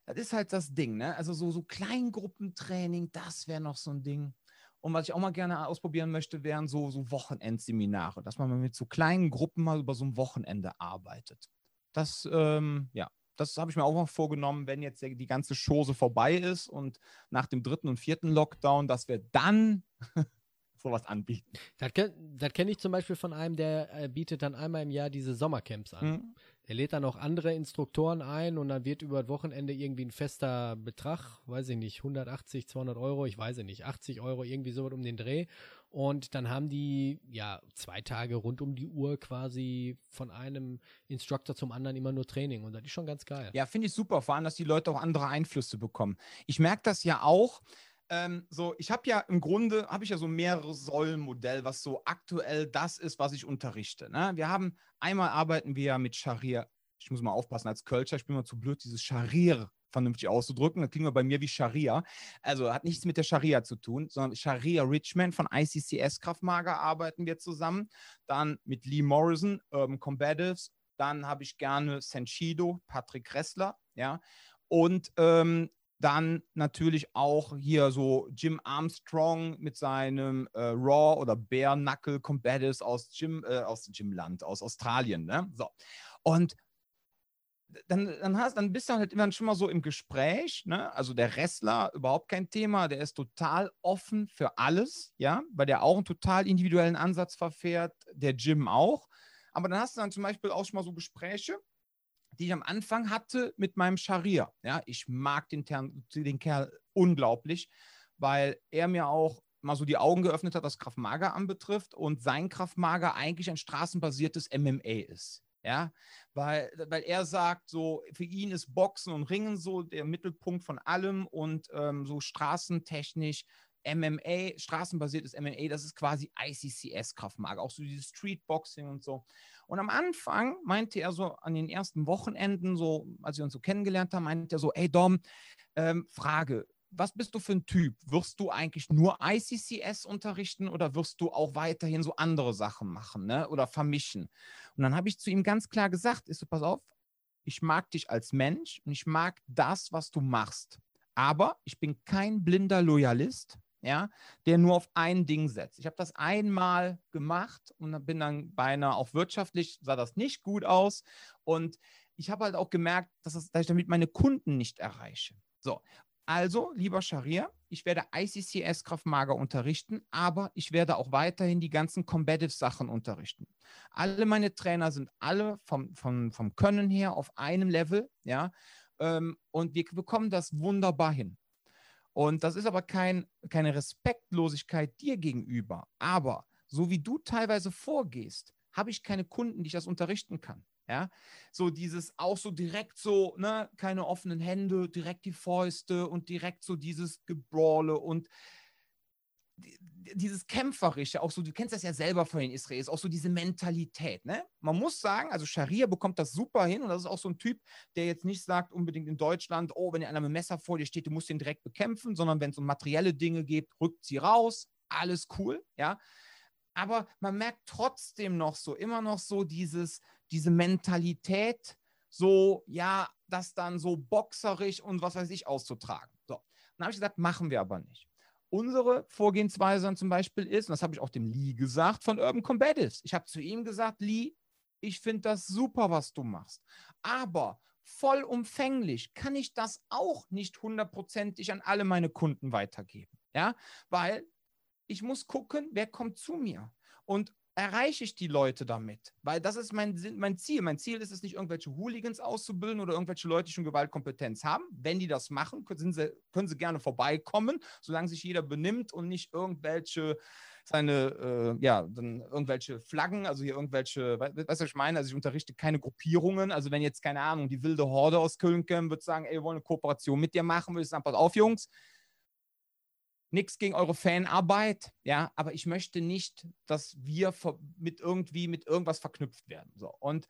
das ist halt das Ding, ne? Also so, so Kleingruppentraining, das wäre noch so ein Ding. Und was ich auch mal gerne ausprobieren möchte, wären so, so Wochenendseminare, dass man mit so kleinen Gruppen mal über so ein Wochenende arbeitet. Das, ähm, ja, das habe ich mir auch noch vorgenommen, wenn jetzt die ganze Chose vorbei ist und nach dem dritten und vierten Lockdown, dass wir dann sowas anbieten. Das, das kenne ich zum Beispiel von einem, der äh, bietet dann einmal im Jahr diese Sommercamps an. Mhm. Der lädt dann auch andere Instruktoren ein und dann wird über das Wochenende irgendwie ein fester Betrag, weiß ich nicht, 180, 200 Euro, ich weiß nicht, 80 Euro, irgendwie so um den Dreh. Und dann haben die ja zwei Tage rund um die Uhr quasi von einem Instructor zum anderen immer nur Training. Und das ist schon ganz geil. Ja, finde ich super. Vor allem, dass die Leute auch andere Einflüsse bekommen. Ich merke das ja auch. Ähm, so, ich habe ja im Grunde, habe ich ja so mehrere Säulenmodell, was so aktuell das ist, was ich unterrichte. Ne? Wir haben, einmal arbeiten wir ja mit Scharia. Ich muss mal aufpassen, als Kölscher, ich bin mal zu blöd, dieses Scharir vernünftig auszudrücken. Das klingt wir bei mir wie Scharia. Also hat nichts mit der Scharia zu tun, sondern Scharia Richmond von ICCS Kraftmager arbeiten wir zusammen. Dann mit Lee Morrison, Urban Combatives. Dann habe ich gerne Senshido, Patrick Kressler, ja. Und ähm, dann natürlich auch hier so Jim Armstrong mit seinem äh, Raw oder Bare Knuckle Combatives aus Jim, äh, aus Jimland, aus Australien. Ne? So. Und dann, dann, hast, dann bist du halt immer schon mal so im Gespräch. Ne? Also der Wrestler, überhaupt kein Thema, der ist total offen für alles, ja, weil der auch einen total individuellen Ansatz verfährt, der Jim auch. Aber dann hast du dann zum Beispiel auch schon mal so Gespräche, die ich am Anfang hatte mit meinem Scharia. Ja, ich mag den, den Kerl unglaublich, weil er mir auch mal so die Augen geöffnet hat, was Kraftmager anbetrifft und sein Kraftmager eigentlich ein straßenbasiertes MMA ist. Ja, weil, weil er sagt, so für ihn ist Boxen und Ringen so der Mittelpunkt von allem und ähm, so straßentechnisch MMA, straßenbasiertes MMA, das ist quasi ICCS-Kraftmager, auch so dieses Streetboxing und so. Und am Anfang meinte er so an den ersten Wochenenden, so als wir uns so kennengelernt haben, meinte er so, ey Dom, ähm, Frage, was bist du für ein Typ? Wirst du eigentlich nur ICCS unterrichten oder wirst du auch weiterhin so andere Sachen machen ne? oder vermischen? Und dann habe ich zu ihm ganz klar gesagt, ist so, pass auf, ich mag dich als Mensch und ich mag das, was du machst. Aber ich bin kein blinder Loyalist, ja, der nur auf ein Ding setzt. Ich habe das einmal gemacht und bin dann beinahe auch wirtschaftlich, sah das nicht gut aus. Und ich habe halt auch gemerkt, dass, das, dass ich damit meine Kunden nicht erreiche. So, also, lieber Scharia, ich werde ICCS Kraftmager unterrichten, aber ich werde auch weiterhin die ganzen Combative-Sachen unterrichten. Alle meine Trainer sind alle vom, vom, vom Können her auf einem Level, ja, ähm, und wir bekommen das wunderbar hin. Und das ist aber kein, keine Respektlosigkeit dir gegenüber. Aber so wie du teilweise vorgehst, habe ich keine Kunden, die ich das unterrichten kann. Ja, so dieses auch so direkt so, ne, keine offenen Hände, direkt die Fäuste und direkt so dieses Gebrawle und dieses Kämpferische, auch so, du kennst das ja selber von den Israelis, auch so diese Mentalität, ne? Man muss sagen, also Scharia bekommt das super hin und das ist auch so ein Typ, der jetzt nicht sagt, unbedingt in Deutschland, oh, wenn dir einer mit Messer vor dir steht, du musst ihn direkt bekämpfen, sondern wenn es um materielle Dinge geht, rückt sie raus, alles cool, ja? Aber man merkt trotzdem noch so, immer noch so dieses, diese Mentalität, so, ja, das dann so boxerisch und was weiß ich auszutragen. So. Dann habe ich gesagt, machen wir aber nicht. Unsere Vorgehensweise dann zum Beispiel ist, und das habe ich auch dem Lee gesagt, von Urban Combatives. Ich habe zu ihm gesagt, Lee, ich finde das super, was du machst. Aber vollumfänglich kann ich das auch nicht hundertprozentig an alle meine Kunden weitergeben. Ja, weil ich muss gucken, wer kommt zu mir. Und erreiche ich die Leute damit? Weil das ist mein, mein Ziel. Mein Ziel ist es nicht, irgendwelche Hooligans auszubilden oder irgendwelche Leute, die schon Gewaltkompetenz haben. Wenn die das machen, können sie, können sie gerne vorbeikommen, solange sich jeder benimmt und nicht irgendwelche seine, äh, ja, dann irgendwelche Flaggen, also hier irgendwelche, weißt du, was ich meine? Also ich unterrichte keine Gruppierungen. Also wenn jetzt, keine Ahnung, die wilde Horde aus Köln käme, würde sagen, ey, wir wollen eine Kooperation mit dir machen, würde ich sagen, pass auf, Jungs, nichts gegen eure Fanarbeit, ja, aber ich möchte nicht, dass wir mit irgendwie mit irgendwas verknüpft werden. So und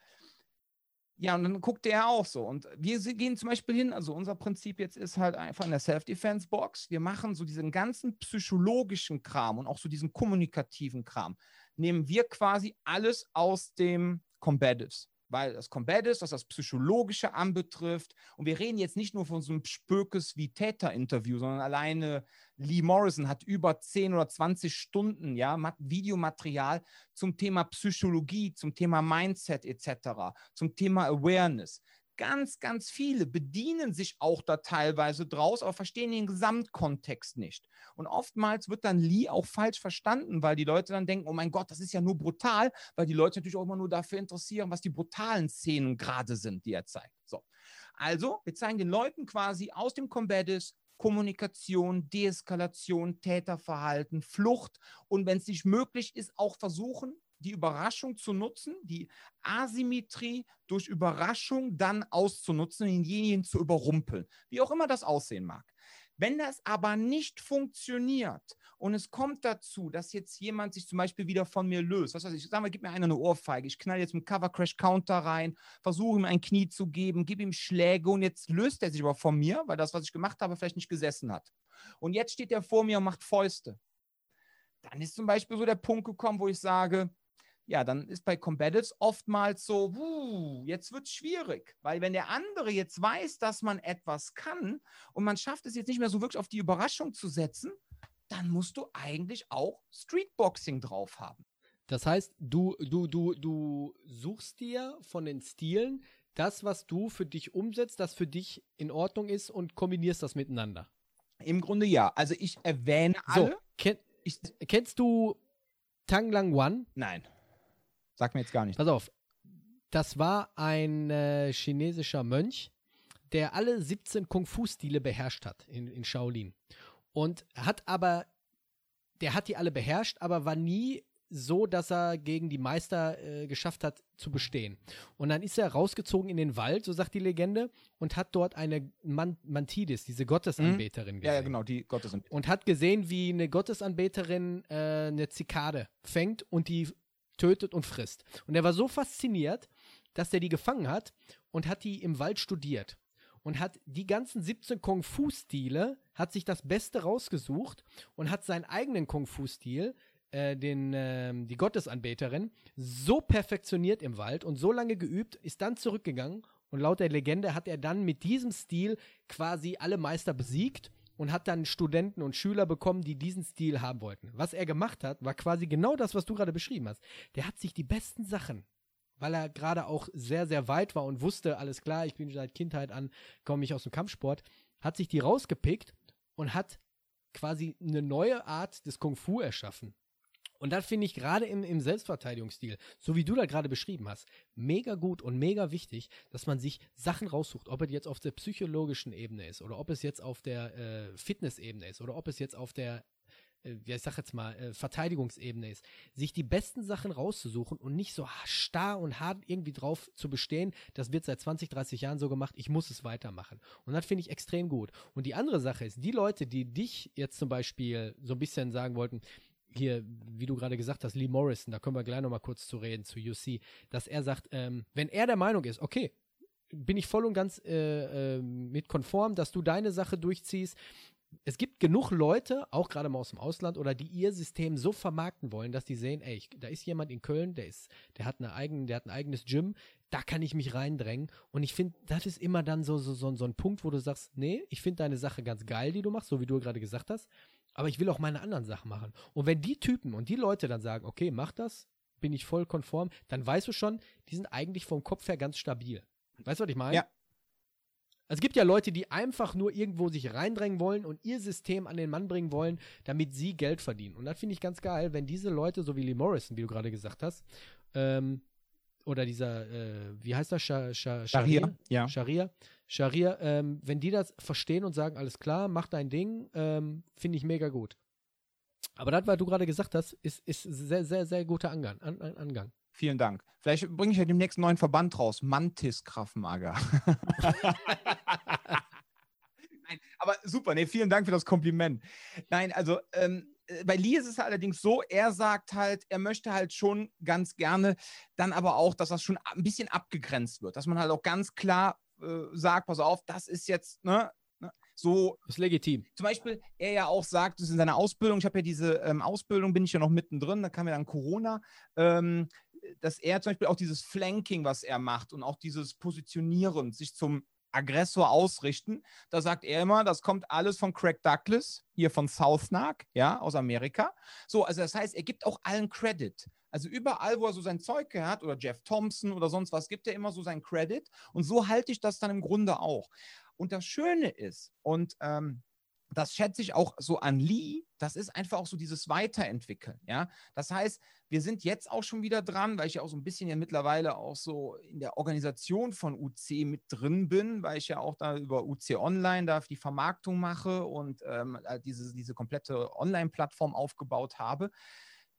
ja, und dann guckte er auch so. Und wir gehen zum Beispiel hin, also unser Prinzip jetzt ist halt einfach in der Self-Defense-Box. Wir machen so diesen ganzen psychologischen Kram und auch so diesen kommunikativen Kram. Nehmen wir quasi alles aus dem Combatives weil das Combat was das Psychologische anbetrifft. Und wir reden jetzt nicht nur von so einem Spökes wie Täter-Interview, sondern alleine Lee Morrison hat über 10 oder 20 Stunden ja, Videomaterial zum Thema Psychologie, zum Thema Mindset etc., zum Thema Awareness ganz, ganz viele bedienen sich auch da teilweise draus, aber verstehen den Gesamtkontext nicht. Und oftmals wird dann Lee auch falsch verstanden, weil die Leute dann denken, oh mein Gott, das ist ja nur brutal, weil die Leute natürlich auch immer nur dafür interessieren, was die brutalen Szenen gerade sind, die er zeigt. So. Also, wir zeigen den Leuten quasi aus dem Combatis Kommunikation, Deeskalation, Täterverhalten, Flucht und wenn es nicht möglich ist, auch versuchen, die Überraschung zu nutzen, die Asymmetrie durch Überraschung dann auszunutzen denjenigen zu überrumpeln, wie auch immer das aussehen mag. Wenn das aber nicht funktioniert und es kommt dazu, dass jetzt jemand sich zum Beispiel wieder von mir löst, was weiß ich, sagen wir, gib mir einer eine Ohrfeige, ich knall jetzt mit Cover Crash Counter rein, versuche ihm ein Knie zu geben, gebe ihm Schläge und jetzt löst er sich aber von mir, weil das, was ich gemacht habe, vielleicht nicht gesessen hat. Und jetzt steht er vor mir und macht Fäuste. Dann ist zum Beispiel so der Punkt gekommen, wo ich sage, ja, dann ist bei Combatives oftmals so, uh, jetzt wird es schwierig, weil wenn der andere jetzt weiß, dass man etwas kann und man schafft es jetzt nicht mehr so wirklich auf die Überraschung zu setzen, dann musst du eigentlich auch Streetboxing drauf haben. Das heißt, du, du, du, du suchst dir von den Stilen das, was du für dich umsetzt, das für dich in Ordnung ist und kombinierst das miteinander. Im Grunde ja. Also ich erwähne alle. So, kenn, ich, kennst du Tang Lang Wan? Nein. Sag mir jetzt gar nicht. Pass auf. Das war ein äh, chinesischer Mönch, der alle 17 Kung-Fu-Stile beherrscht hat in, in Shaolin. Und hat aber, der hat die alle beherrscht, aber war nie so, dass er gegen die Meister äh, geschafft hat zu bestehen. Und dann ist er rausgezogen in den Wald, so sagt die Legende, und hat dort eine Man Mantidis, diese Gottesanbeterin, mhm. gesehen. Ja, ja, genau, die Gottesanbeterin. Und hat gesehen, wie eine Gottesanbeterin äh, eine Zikade fängt und die tötet und frisst. Und er war so fasziniert, dass er die gefangen hat und hat die im Wald studiert. Und hat die ganzen 17 Kung-Fu-Stile, hat sich das Beste rausgesucht und hat seinen eigenen Kung-Fu-Stil, äh, den, äh, die Gottesanbeterin, so perfektioniert im Wald und so lange geübt, ist dann zurückgegangen und laut der Legende hat er dann mit diesem Stil quasi alle Meister besiegt und hat dann Studenten und Schüler bekommen, die diesen Stil haben wollten. Was er gemacht hat, war quasi genau das, was du gerade beschrieben hast. Der hat sich die besten Sachen weil er gerade auch sehr, sehr weit war und wusste, alles klar, ich bin seit Kindheit an, komme ich aus dem Kampfsport, hat sich die rausgepickt und hat quasi eine neue Art des Kung Fu erschaffen. Und das finde ich gerade im, im Selbstverteidigungsstil, so wie du da gerade beschrieben hast, mega gut und mega wichtig, dass man sich Sachen raussucht, ob es jetzt auf der psychologischen Ebene ist oder ob es jetzt auf der äh, Fitnessebene ist oder ob es jetzt auf der äh, ja, ich sag jetzt mal, äh, Verteidigungsebene ist, sich die besten Sachen rauszusuchen und nicht so starr und hart irgendwie drauf zu bestehen, das wird seit 20, 30 Jahren so gemacht, ich muss es weitermachen. Und das finde ich extrem gut. Und die andere Sache ist, die Leute, die dich jetzt zum Beispiel so ein bisschen sagen wollten, hier, wie du gerade gesagt hast, Lee Morrison, da können wir gleich nochmal kurz zu reden, zu UC, dass er sagt, ähm, wenn er der Meinung ist, okay, bin ich voll und ganz äh, äh, mit konform, dass du deine Sache durchziehst. Es gibt genug Leute, auch gerade mal aus dem Ausland, oder die ihr System so vermarkten wollen, dass die sehen, ey, ich, da ist jemand in Köln, der ist, der hat eine eigene, der hat ein eigenes Gym, da kann ich mich reindrängen. Und ich finde, das ist immer dann so, so, so, so ein Punkt, wo du sagst, nee, ich finde deine Sache ganz geil, die du machst, so wie du gerade gesagt hast aber ich will auch meine anderen Sachen machen. Und wenn die Typen und die Leute dann sagen, okay, mach das, bin ich voll konform, dann weißt du schon, die sind eigentlich vom Kopf her ganz stabil. Weißt du, was ich meine? Ja. Es gibt ja Leute, die einfach nur irgendwo sich reindrängen wollen und ihr System an den Mann bringen wollen, damit sie Geld verdienen. Und das finde ich ganz geil, wenn diese Leute, so wie Lee Morrison, wie du gerade gesagt hast, ähm, oder dieser, äh, wie heißt das? Scha Scha Scharia. Ja. Scharia. Scharia, ähm, wenn die das verstehen und sagen, alles klar, mach dein Ding, ähm, finde ich mega gut. Aber das, was du gerade gesagt hast, ist, ist sehr, sehr, sehr guter Angang. An, an, Angang. Vielen Dank. Vielleicht bringe ich ja demnächst einen neuen Verband raus. Mantis Kraftmager. Nein, aber super. Nee, vielen Dank für das Kompliment. Nein, also ähm, bei Lee ist es allerdings so, er sagt halt, er möchte halt schon ganz gerne dann aber auch, dass das schon ein bisschen abgegrenzt wird, dass man halt auch ganz klar äh, sagt, pass auf, das ist jetzt, ne, ne so. Ist legitim. Zum Beispiel, er ja auch sagt, das ist in seiner Ausbildung, ich habe ja diese ähm, Ausbildung, bin ich ja noch mittendrin, da kam ja dann Corona, ähm, dass er zum Beispiel auch dieses Flanking, was er macht und auch dieses Positionieren, sich zum Aggressor ausrichten. Da sagt er immer, das kommt alles von Craig Douglas, hier von Southnark, ja, aus Amerika. So, also das heißt, er gibt auch allen Credit. Also überall, wo er so sein Zeug hat, oder Jeff Thompson oder sonst was, gibt er immer so sein Credit. Und so halte ich das dann im Grunde auch. Und das Schöne ist, und ähm, das schätze ich auch so an Lee, das ist einfach auch so dieses Weiterentwickeln, ja. Das heißt, wir sind jetzt auch schon wieder dran, weil ich ja auch so ein bisschen ja mittlerweile auch so in der Organisation von UC mit drin bin, weil ich ja auch da über UC Online da die Vermarktung mache und ähm, äh, diese, diese komplette Online-Plattform aufgebaut habe,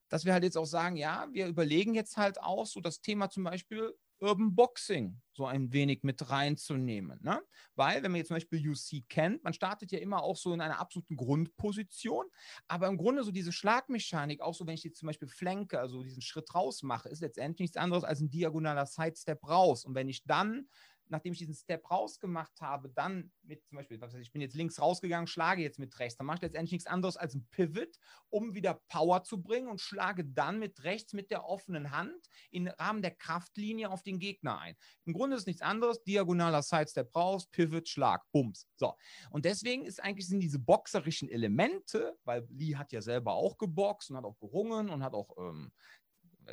dass wir halt jetzt auch sagen, ja, wir überlegen jetzt halt auch so das Thema zum Beispiel Urban Boxing so ein wenig mit reinzunehmen. Ne? Weil, wenn man jetzt zum Beispiel UC kennt, man startet ja immer auch so in einer absoluten Grundposition, aber im Grunde so diese Schlagmechanik, auch so wenn ich jetzt zum Beispiel flanke, also diesen Schritt raus mache, ist letztendlich nichts anderes als ein diagonaler Sidestep raus. Und wenn ich dann nachdem ich diesen Step rausgemacht habe, dann mit zum Beispiel, was heißt, ich bin jetzt links rausgegangen, schlage jetzt mit rechts, dann mache ich letztendlich nichts anderes als ein Pivot, um wieder Power zu bringen und schlage dann mit rechts mit der offenen Hand im Rahmen der Kraftlinie auf den Gegner ein. Im Grunde ist nichts anderes, diagonaler Sidestep raus, Pivot, Schlag, Bums. So. Und deswegen ist eigentlich sind diese boxerischen Elemente, weil Lee hat ja selber auch geboxt und hat auch gerungen und hat auch ähm,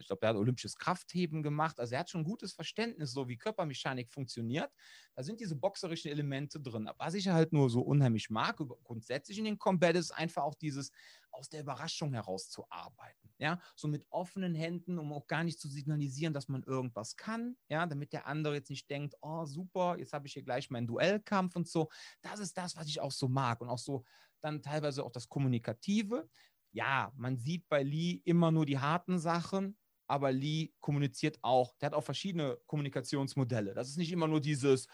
ich glaube, er hat olympisches Kraftheben gemacht. Also er hat schon ein gutes Verständnis, so wie Körpermechanik funktioniert. Da sind diese boxerischen Elemente drin. Was ich halt nur so unheimlich mag, grundsätzlich in den Combat, ist einfach auch dieses aus der Überraschung heraus zu arbeiten. Ja, so mit offenen Händen, um auch gar nicht zu signalisieren, dass man irgendwas kann. Ja, damit der andere jetzt nicht denkt, oh super, jetzt habe ich hier gleich meinen Duellkampf und so. Das ist das, was ich auch so mag und auch so dann teilweise auch das Kommunikative ja, man sieht bei Lee immer nur die harten Sachen, aber Lee kommuniziert auch, der hat auch verschiedene Kommunikationsmodelle. Das ist nicht immer nur dieses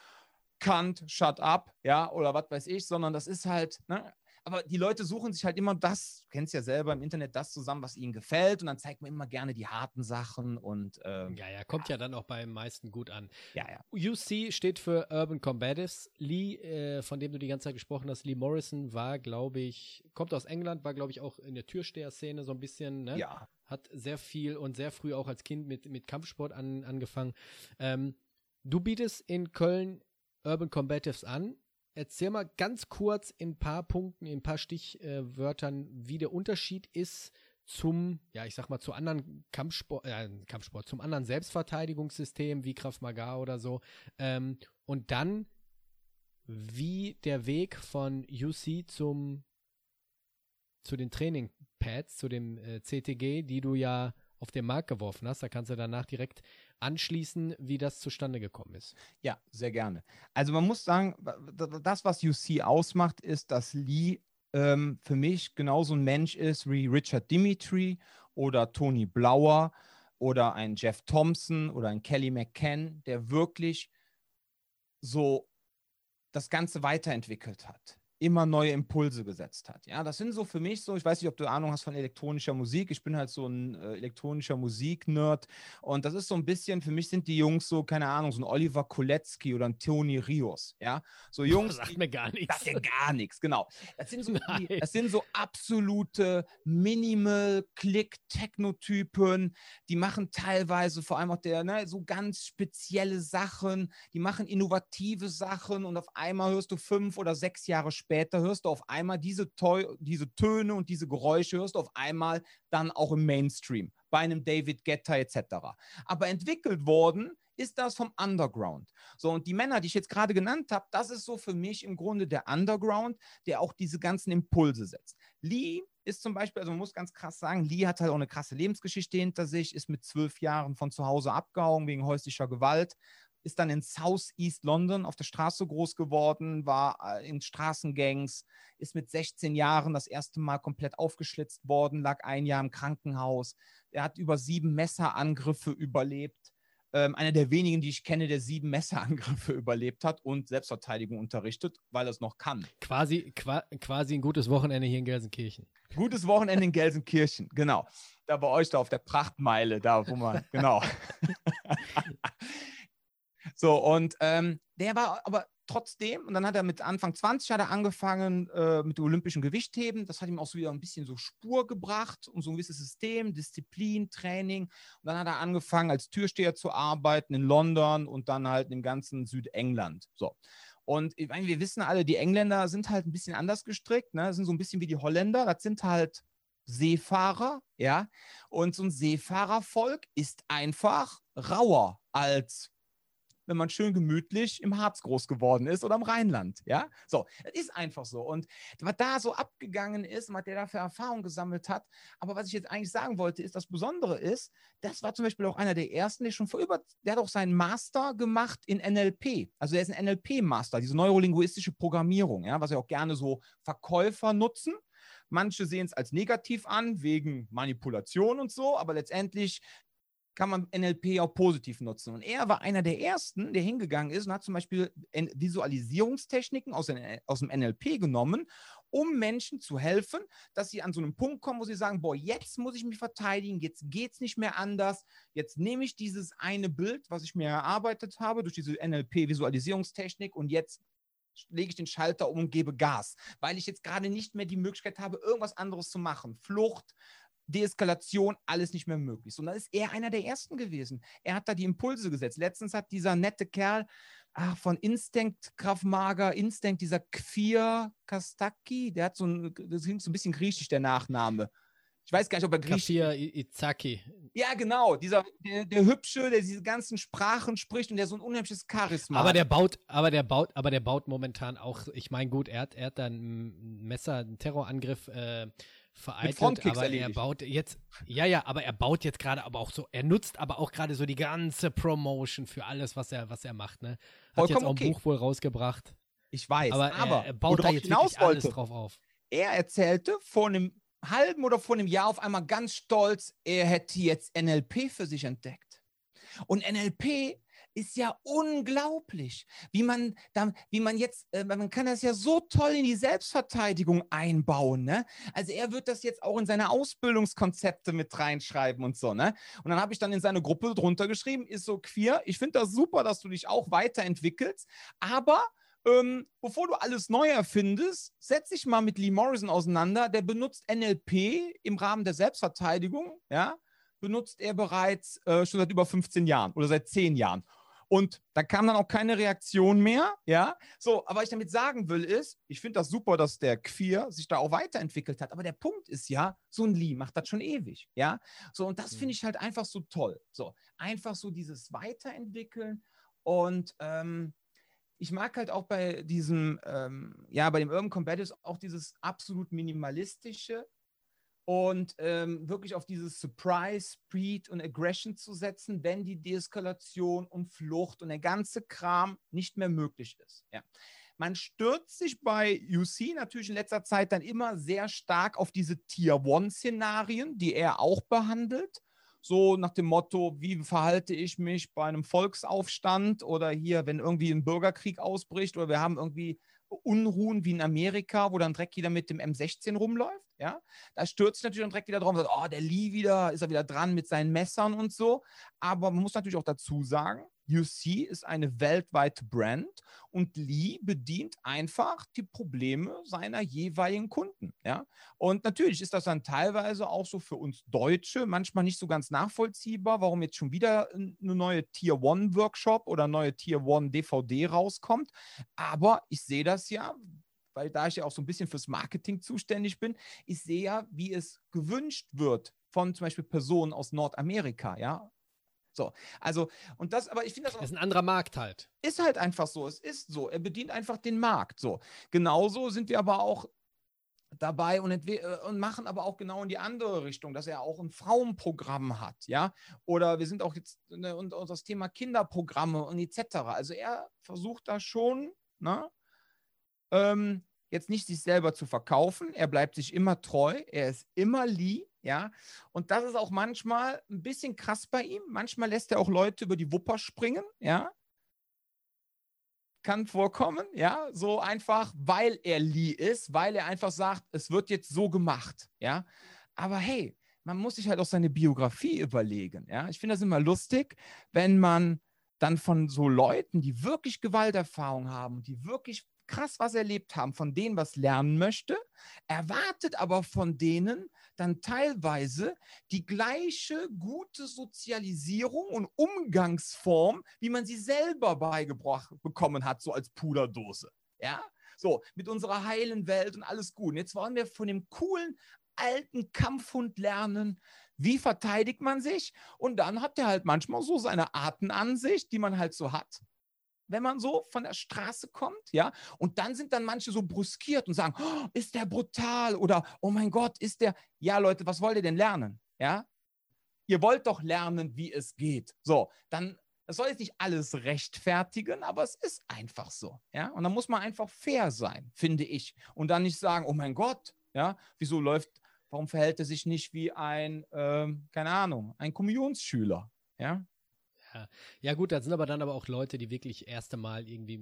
Kant, shut up, ja, oder was weiß ich, sondern das ist halt, ne, aber die Leute suchen sich halt immer das, du kennst ja selber im Internet, das zusammen, was ihnen gefällt. Und dann zeigt man immer gerne die harten Sachen und ähm, Ja, ja, kommt ja. ja dann auch beim meisten gut an. Ja, ja. UC steht für Urban Combatives. Lee, äh, von dem du die ganze Zeit gesprochen hast, Lee Morrison war, glaube ich, kommt aus England, war, glaube ich, auch in der Türsteher-Szene so ein bisschen, ne? Ja hat sehr viel und sehr früh auch als Kind mit, mit Kampfsport an, angefangen. Ähm, du bietest in Köln Urban Combatives an. Erzähl mal ganz kurz in ein paar Punkten, in ein paar Stichwörtern, wie der Unterschied ist zum, ja, ich sag mal, zu anderen Kampfsport, äh, Kampfsport, zum anderen Selbstverteidigungssystem wie Krav Maga oder so. Ähm, und dann, wie der Weg von UC zum, zu den Trainingpads, zu dem äh, CTG, die du ja auf den Markt geworfen hast. Da kannst du danach direkt anschließen, wie das zustande gekommen ist. Ja, sehr gerne. Also man muss sagen, das, was UC ausmacht, ist, dass Lee ähm, für mich genauso ein Mensch ist wie Richard Dimitri oder Tony Blauer oder ein Jeff Thompson oder ein Kelly McCann, der wirklich so das Ganze weiterentwickelt hat immer neue Impulse gesetzt hat. Ja, das sind so für mich so, ich weiß nicht, ob du Ahnung hast von elektronischer Musik. Ich bin halt so ein äh, elektronischer Musik-Nerd und das ist so ein bisschen, für mich sind die Jungs so, keine Ahnung, so ein Oliver Kolecki oder ein Tony Rios. Ja, so Jungs. Das sagt mir gar nichts. Das sagt gar nichts, genau. Das sind so, die, das sind so absolute Minimal, Click, Technotypen. Die machen teilweise vor allem auch der, ne, so ganz spezielle Sachen. Die machen innovative Sachen und auf einmal hörst du fünf oder sechs Jahre später später hörst du auf einmal diese, diese Töne und diese Geräusche, hörst du auf einmal dann auch im Mainstream, bei einem David Guetta etc. Aber entwickelt worden ist das vom Underground. So, und die Männer, die ich jetzt gerade genannt habe, das ist so für mich im Grunde der Underground, der auch diese ganzen Impulse setzt. Lee ist zum Beispiel, also man muss ganz krass sagen, Lee hat halt auch eine krasse Lebensgeschichte hinter sich, ist mit zwölf Jahren von zu Hause abgehauen wegen häuslicher Gewalt, ist dann in South East London auf der Straße groß geworden, war äh, in Straßengangs, ist mit 16 Jahren das erste Mal komplett aufgeschlitzt worden, lag ein Jahr im Krankenhaus. Er hat über sieben Messerangriffe überlebt. Ähm, einer der wenigen, die ich kenne, der sieben Messerangriffe überlebt hat und Selbstverteidigung unterrichtet, weil er es noch kann. Quasi, qua quasi ein gutes Wochenende hier in Gelsenkirchen. Gutes Wochenende in Gelsenkirchen, genau. Da bei euch da auf der Prachtmeile, da wo man, genau. So, und ähm, der war aber trotzdem, und dann hat er mit Anfang 20 hat er angefangen äh, mit dem olympischen Gewichtheben. Das hat ihm auch so wieder ein bisschen so Spur gebracht und so ein gewisses System, Disziplin, Training. Und dann hat er angefangen, als Türsteher zu arbeiten in London und dann halt im ganzen Südengland. So. Und ich meine, wir wissen alle, die Engländer sind halt ein bisschen anders gestrickt, ne? Sind so ein bisschen wie die Holländer. Das sind halt Seefahrer, ja. Und so ein Seefahrervolk ist einfach rauer als wenn man schön gemütlich im Harz groß geworden ist oder im Rheinland. Ja, so, das ist einfach so. Und was da so abgegangen ist, was der da für Erfahrung gesammelt hat. Aber was ich jetzt eigentlich sagen wollte, ist, das Besondere ist, das war zum Beispiel auch einer der ersten, der schon vor über, der hat auch seinen Master gemacht in NLP. Also er ist ein NLP-Master, diese neurolinguistische Programmierung, ja, was ja auch gerne so Verkäufer nutzen. Manche sehen es als negativ an, wegen Manipulation und so, aber letztendlich kann man NLP auch positiv nutzen. Und er war einer der ersten, der hingegangen ist und hat zum Beispiel Visualisierungstechniken aus, dem NLP genommen, um Menschen zu helfen, dass sie an so einen Punkt kommen, wo sie sagen, boah, jetzt muss ich mich verteidigen, jetzt geht es nicht mehr anders, jetzt nehme ich dieses eine Bild, was ich mir erarbeitet habe durch diese NLP-Visualisierungstechnik und jetzt lege ich den Schalter um und gebe Gas, weil ich jetzt gerade nicht mehr die Möglichkeit habe, irgendwas anderes zu machen. Flucht, Deeskalation, alles nicht mehr möglich. Und da ist er einer der Ersten gewesen. Er hat da die Impulse gesetzt. Letztens hat dieser nette Kerl ach, von Instinct Krav Maga, Instinct, dieser Kfir Kastaki, der hat so ein, das klingt so ein bisschen griechisch, der Nachname. Ich weiß gar nicht, ob er griechisch Kafir Izaki. Ja, genau. Dieser, der, der, Hübsche, der diese ganzen Sprachen spricht und der so ein unheimliches Charisma Aber der baut, aber der baut, aber der baut momentan auch, ich meine, gut, er hat, er hat da ein Messer, einen Terrorangriff äh, vereitelt, aber erledigt. er baut jetzt, ja, ja, aber er baut jetzt gerade aber auch so, er nutzt aber auch gerade so die ganze Promotion für alles, was er, was er macht, ne? Hat Vollkommen jetzt auch ein okay. Buch wohl rausgebracht. Ich weiß, aber, aber er, er baut da jetzt wirklich wollte, alles drauf auf. Er erzählte vor einem halben oder vor einem Jahr auf einmal ganz stolz, er hätte jetzt NLP für sich entdeckt. Und NLP ist ja unglaublich, wie man, da, wie man jetzt, äh, man kann das ja so toll in die Selbstverteidigung einbauen. Ne? Also er wird das jetzt auch in seine Ausbildungskonzepte mit reinschreiben und so. Ne? Und dann habe ich dann in seine Gruppe drunter geschrieben, ist so queer. Ich finde das super, dass du dich auch weiterentwickelst, aber ähm, bevor du alles neu erfindest, setz dich mal mit Lee Morrison auseinander. Der benutzt NLP im Rahmen der Selbstverteidigung, ja, benutzt er bereits äh, schon seit über 15 Jahren oder seit 10 Jahren. Und da kam dann auch keine Reaktion mehr, ja. So, aber was ich damit sagen will, ist, ich finde das super, dass der Queer sich da auch weiterentwickelt hat. Aber der Punkt ist ja, so ein Lee macht das schon ewig, ja. So, und das mhm. finde ich halt einfach so toll. So, einfach so dieses Weiterentwickeln. Und ähm, ich mag halt auch bei diesem, ähm, ja, bei dem Urban Combatives auch dieses absolut minimalistische, und ähm, wirklich auf dieses Surprise, Speed und Aggression zu setzen, wenn die Deeskalation und Flucht und der ganze Kram nicht mehr möglich ist. Ja. Man stürzt sich bei UC natürlich in letzter Zeit dann immer sehr stark auf diese Tier-One-Szenarien, die er auch behandelt. So nach dem Motto, wie verhalte ich mich bei einem Volksaufstand oder hier, wenn irgendwie ein Bürgerkrieg ausbricht oder wir haben irgendwie Unruhen wie in Amerika, wo dann direkt jeder mit dem M16 rumläuft. Ja, da stürzt natürlich dann direkt wieder drauf und sagt, oh, der Lee wieder, ist er wieder dran mit seinen Messern und so. Aber man muss natürlich auch dazu sagen, UC ist eine weltweite Brand und Lee bedient einfach die Probleme seiner jeweiligen Kunden. Ja? Und natürlich ist das dann teilweise auch so für uns Deutsche manchmal nicht so ganz nachvollziehbar, warum jetzt schon wieder eine neue Tier One Workshop oder neue Tier One DVD rauskommt. Aber ich sehe das ja, weil da ich ja auch so ein bisschen fürs Marketing zuständig bin, ich sehe ja, wie es gewünscht wird von zum Beispiel Personen aus Nordamerika, ja, so, also, und das, aber ich finde das. Das ist ein anderer Markt halt. Ist halt einfach so. Es ist so. Er bedient einfach den Markt. So. Genauso sind wir aber auch dabei und, äh, und, machen aber auch genau in die andere Richtung, dass er auch ein Frauenprogramm hat, ja. Oder wir sind auch jetzt ne, und, und das Thema Kinderprogramme und etc. Also er versucht da schon, ne, ähm, jetzt nicht sich selber zu verkaufen. Er bleibt sich immer treu. Er ist immer Lee. Ja, und das ist auch manchmal ein bisschen krass bei ihm. Manchmal lässt er auch Leute über die Wupper springen, ja. Kann vorkommen, ja, so einfach, weil er Lee ist, weil er einfach sagt, es wird jetzt so gemacht, ja. Aber hey, man muss sich halt auch seine Biografie überlegen, ja. Ich finde das immer lustig, wenn man dann von so Leuten, die wirklich Gewalterfahrung haben, die wirklich krass was erlebt haben, von denen was lernen möchte, erwartet aber von denen dann teilweise die gleiche gute Sozialisierung und Umgangsform, wie man sie selber beigebracht bekommen hat, so als Puderdose. Ja, so mit unserer heilen Welt und alles gut. Und jetzt wollen wir von dem coolen alten Kampfhund lernen, wie verteidigt man sich? Und dann hat er halt manchmal so seine Artenansicht, die man halt so hat wenn man so von der Straße kommt, ja. Und dann sind dann manche so bruskiert und sagen, oh, ist der brutal oder oh mein Gott, ist der. Ja, Leute, was wollt ihr denn lernen? Ja. Ihr wollt doch lernen, wie es geht. So, dann das soll jetzt nicht alles rechtfertigen, aber es ist einfach so. Ja? Und dann muss man einfach fair sein, finde ich. Und dann nicht sagen, oh mein Gott, ja, wieso läuft, warum verhält er sich nicht wie ein, ähm, keine Ahnung, ein Kommunionsschüler? Ja? Ja. ja, gut, das sind aber dann aber auch Leute, die wirklich erste Mal irgendwie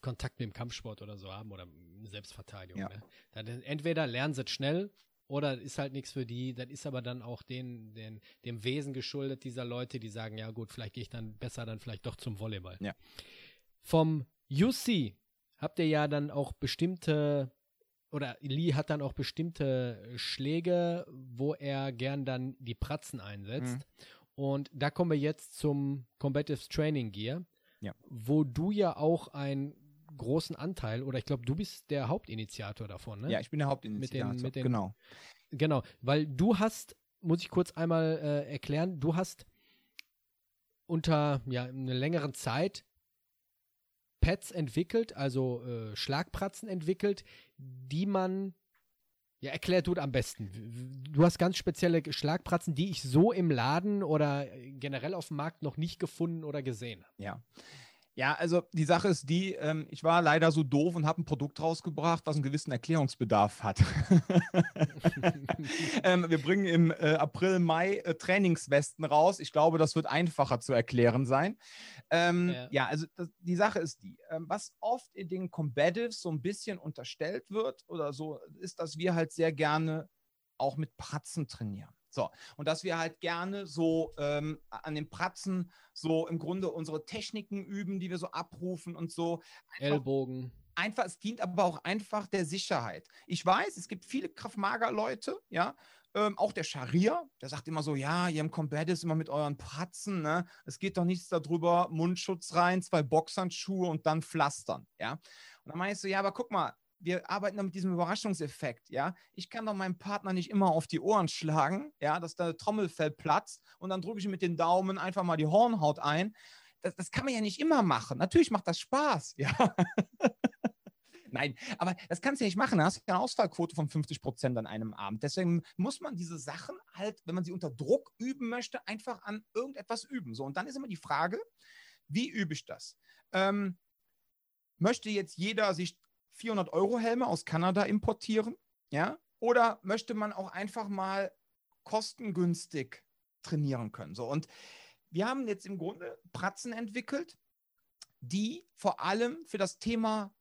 Kontakt mit dem Kampfsport oder so haben oder Selbstverteidigung. Ja. Ne? Dann entweder lernen sie es schnell oder ist halt nichts für die. Das ist aber dann auch den, den, dem Wesen geschuldet dieser Leute, die sagen, ja gut, vielleicht gehe ich dann besser dann vielleicht doch zum Volleyball. Ja. Vom UC habt ihr ja dann auch bestimmte oder Lee hat dann auch bestimmte Schläge, wo er gern dann die Pratzen einsetzt. Mhm. Und da kommen wir jetzt zum Combative Training Gear, ja. wo du ja auch einen großen Anteil, oder ich glaube, du bist der Hauptinitiator davon, ne? Ja, ich bin der Hauptinitiator, mit den, mit den, genau. Genau, weil du hast, muss ich kurz einmal äh, erklären, du hast unter ja, einer längeren Zeit Pads entwickelt, also äh, Schlagpratzen entwickelt, die man ja, erklär du am besten. Du hast ganz spezielle Schlagpratzen, die ich so im Laden oder generell auf dem Markt noch nicht gefunden oder gesehen habe. Ja. Ja, also die Sache ist die, ähm, ich war leider so doof und habe ein Produkt rausgebracht, was einen gewissen Erklärungsbedarf hat. ähm, wir bringen im äh, April, Mai äh, Trainingswesten raus. Ich glaube, das wird einfacher zu erklären sein. Ähm, ja. ja. also das, die Sache ist die, ähm, was oft in den Combatives so ein bisschen unterstellt wird oder so, ist, dass wir halt sehr gerne auch mit Pratzen trainieren. So, und dass wir halt gerne so ähm, an den Pratzen so im Grunde unsere Techniken üben, die wir so abrufen und so. Einfach, Ellbogen. Einfach, es dient aber auch einfach der Sicherheit. Ich weiß, es gibt viele Kraftmager-Leute, ja, ähm, auch der Scharia, der sagt immer so, ja, ihr im Combat ist immer mit euren Pratzen, ne? Es geht doch nichts darüber, Mundschutz rein, zwei Boxhandschuhe und dann Pflastern, ja. Und dann ich so, ja, aber guck mal, wir arbeiten da mit diesem Überraschungseffekt, ja. Ich kann doch meinem Partner nicht immer auf die Ohren schlagen, ja, dass der Trommelfell platzt und dann drücke ich mit den Daumen einfach mal die Hornhaut ein. Das, das kann man ja nicht immer machen. Natürlich macht das Spaß, ja. Nein, aber das kannst du ja nicht machen. Da hast du eine Ausfallquote von 50 Prozent an einem Abend. Deswegen muss man diese Sachen halt, wenn man sie unter Druck üben möchte, einfach an irgendetwas üben. So, und dann ist immer die Frage, wie übe ich das? Ähm, möchte jetzt jeder sich 400 Euro Helme aus Kanada importieren? Ja? Oder möchte man auch einfach mal kostengünstig trainieren können? So, und wir haben jetzt im Grunde Pratzen entwickelt, die vor allem für das Thema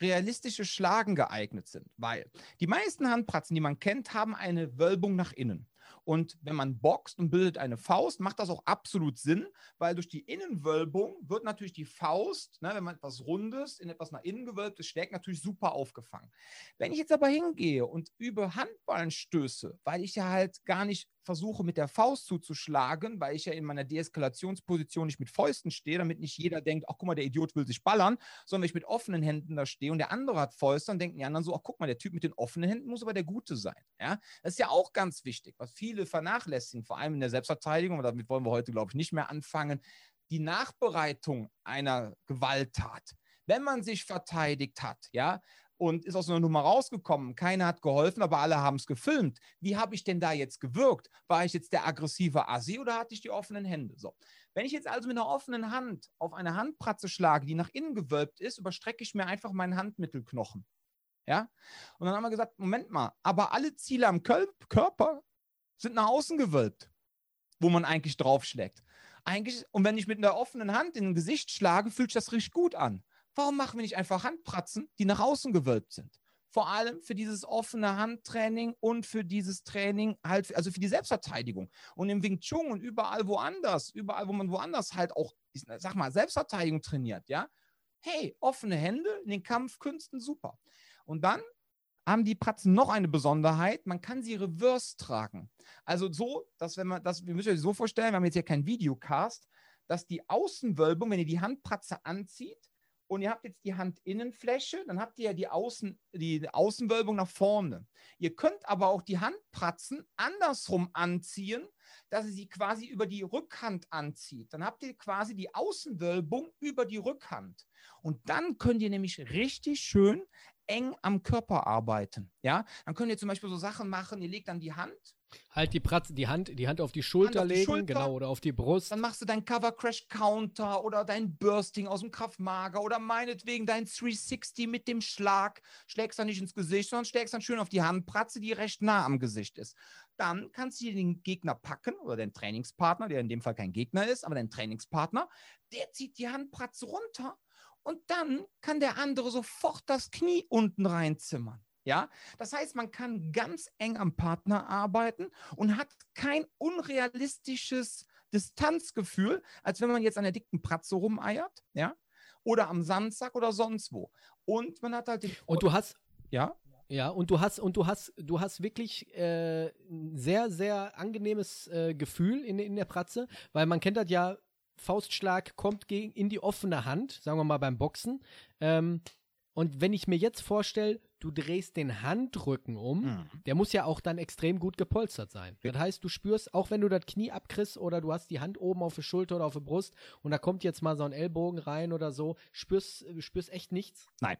realistische Schlagen geeignet sind, weil die meisten Handpratzen, die man kennt, haben eine Wölbung nach innen. Und wenn man boxt und bildet eine Faust, macht das auch absolut Sinn, weil durch die Innenwölbung wird natürlich die Faust, ne, wenn man etwas Rundes in etwas nach innen gewölbtes schlägt, natürlich super aufgefangen. Wenn ich jetzt aber hingehe und übe Handballenstöße, weil ich ja halt gar nicht versuche, mit der Faust zuzuschlagen, weil ich ja in meiner Deeskalationsposition nicht mit Fäusten stehe, damit nicht jeder denkt, ach guck mal, der Idiot will sich ballern, sondern wenn ich mit offenen Händen da stehe und der andere hat Fäuste, dann denken die anderen so, ach guck mal, der Typ mit den offenen Händen muss aber der Gute sein. Ja? Das ist ja auch ganz wichtig, was viele vernachlässigen, vor allem in der Selbstverteidigung, und damit wollen wir heute, glaube ich, nicht mehr anfangen, die Nachbereitung einer Gewalttat. Wenn man sich verteidigt hat, ja, und ist aus einer Nummer rausgekommen. Keiner hat geholfen, aber alle haben es gefilmt. Wie habe ich denn da jetzt gewirkt? War ich jetzt der aggressive Assi oder hatte ich die offenen Hände? So. Wenn ich jetzt also mit einer offenen Hand auf eine Handpratze schlage, die nach innen gewölbt ist, überstrecke ich mir einfach meinen Handmittelknochen. Ja? Und dann haben wir gesagt, Moment mal, aber alle Ziele am Körper sind nach außen gewölbt, wo man eigentlich draufschlägt. Eigentlich, und wenn ich mit einer offenen Hand in ein Gesicht schlage, fühlt sich das richtig gut an. Warum machen wir nicht einfach Handpratzen, die nach außen gewölbt sind? Vor allem für dieses offene Handtraining und für dieses Training halt, also für die Selbstverteidigung. Und im Wing Chun und überall woanders, überall, wo man woanders halt auch, ich sag mal, Selbstverteidigung trainiert, ja. Hey, offene Hände in den Kampfkünsten, super. Und dann haben die Pratzen noch eine Besonderheit. Man kann sie reverse tragen. Also so, dass wenn man das, wir müssen euch so vorstellen, wir haben jetzt hier keinen Videocast, dass die Außenwölbung, wenn ihr die Handpratze anzieht und ihr habt jetzt die Handinnenfläche, dann habt ihr ja die, Außen, die Außenwölbung nach vorne. Ihr könnt aber auch die Handpratzen andersrum anziehen, dass ihr sie quasi über die Rückhand anzieht. Dann habt ihr quasi die Außenwölbung über die Rückhand. Und dann könnt ihr nämlich richtig schön eng am Körper arbeiten. Ja, dann könnt ihr zum Beispiel so Sachen machen, ihr legt dann die Hand. Halt die Pratze, die Hand, die Hand auf die Schulter auf die legen, Schulter, genau, oder auf die Brust. Dann machst du dein Cover Crash Counter oder dein Bursting aus dem Kraftmager oder meinetwegen dein 360 mit dem Schlag. Schlägst dann nicht ins Gesicht, sondern schlägst dann schön auf die Handpratze, die recht nah am Gesicht ist. Dann kannst du den Gegner packen oder den Trainingspartner, der in dem Fall kein Gegner ist, aber dein Trainingspartner, der zieht die Handpratze runter und dann kann der andere sofort das Knie unten reinzimmern. Ja, das heißt, man kann ganz eng am Partner arbeiten und hat kein unrealistisches Distanzgefühl, als wenn man jetzt an der dicken Pratze rumeiert, ja, oder am Sandsack oder sonst wo. Und man hat halt den. Und du hast. Ja? Ja, und du hast, und du hast, du hast wirklich äh, ein sehr, sehr angenehmes äh, Gefühl in, in der Pratze, weil man kennt das ja, Faustschlag kommt gegen, in die offene Hand, sagen wir mal beim Boxen. Ähm, und wenn ich mir jetzt vorstelle, du drehst den Handrücken um, mhm. der muss ja auch dann extrem gut gepolstert sein. Das heißt, du spürst, auch wenn du das Knie abkriegst oder du hast die Hand oben auf der Schulter oder auf der Brust und da kommt jetzt mal so ein Ellbogen rein oder so, spürst, spürst echt nichts? Nein.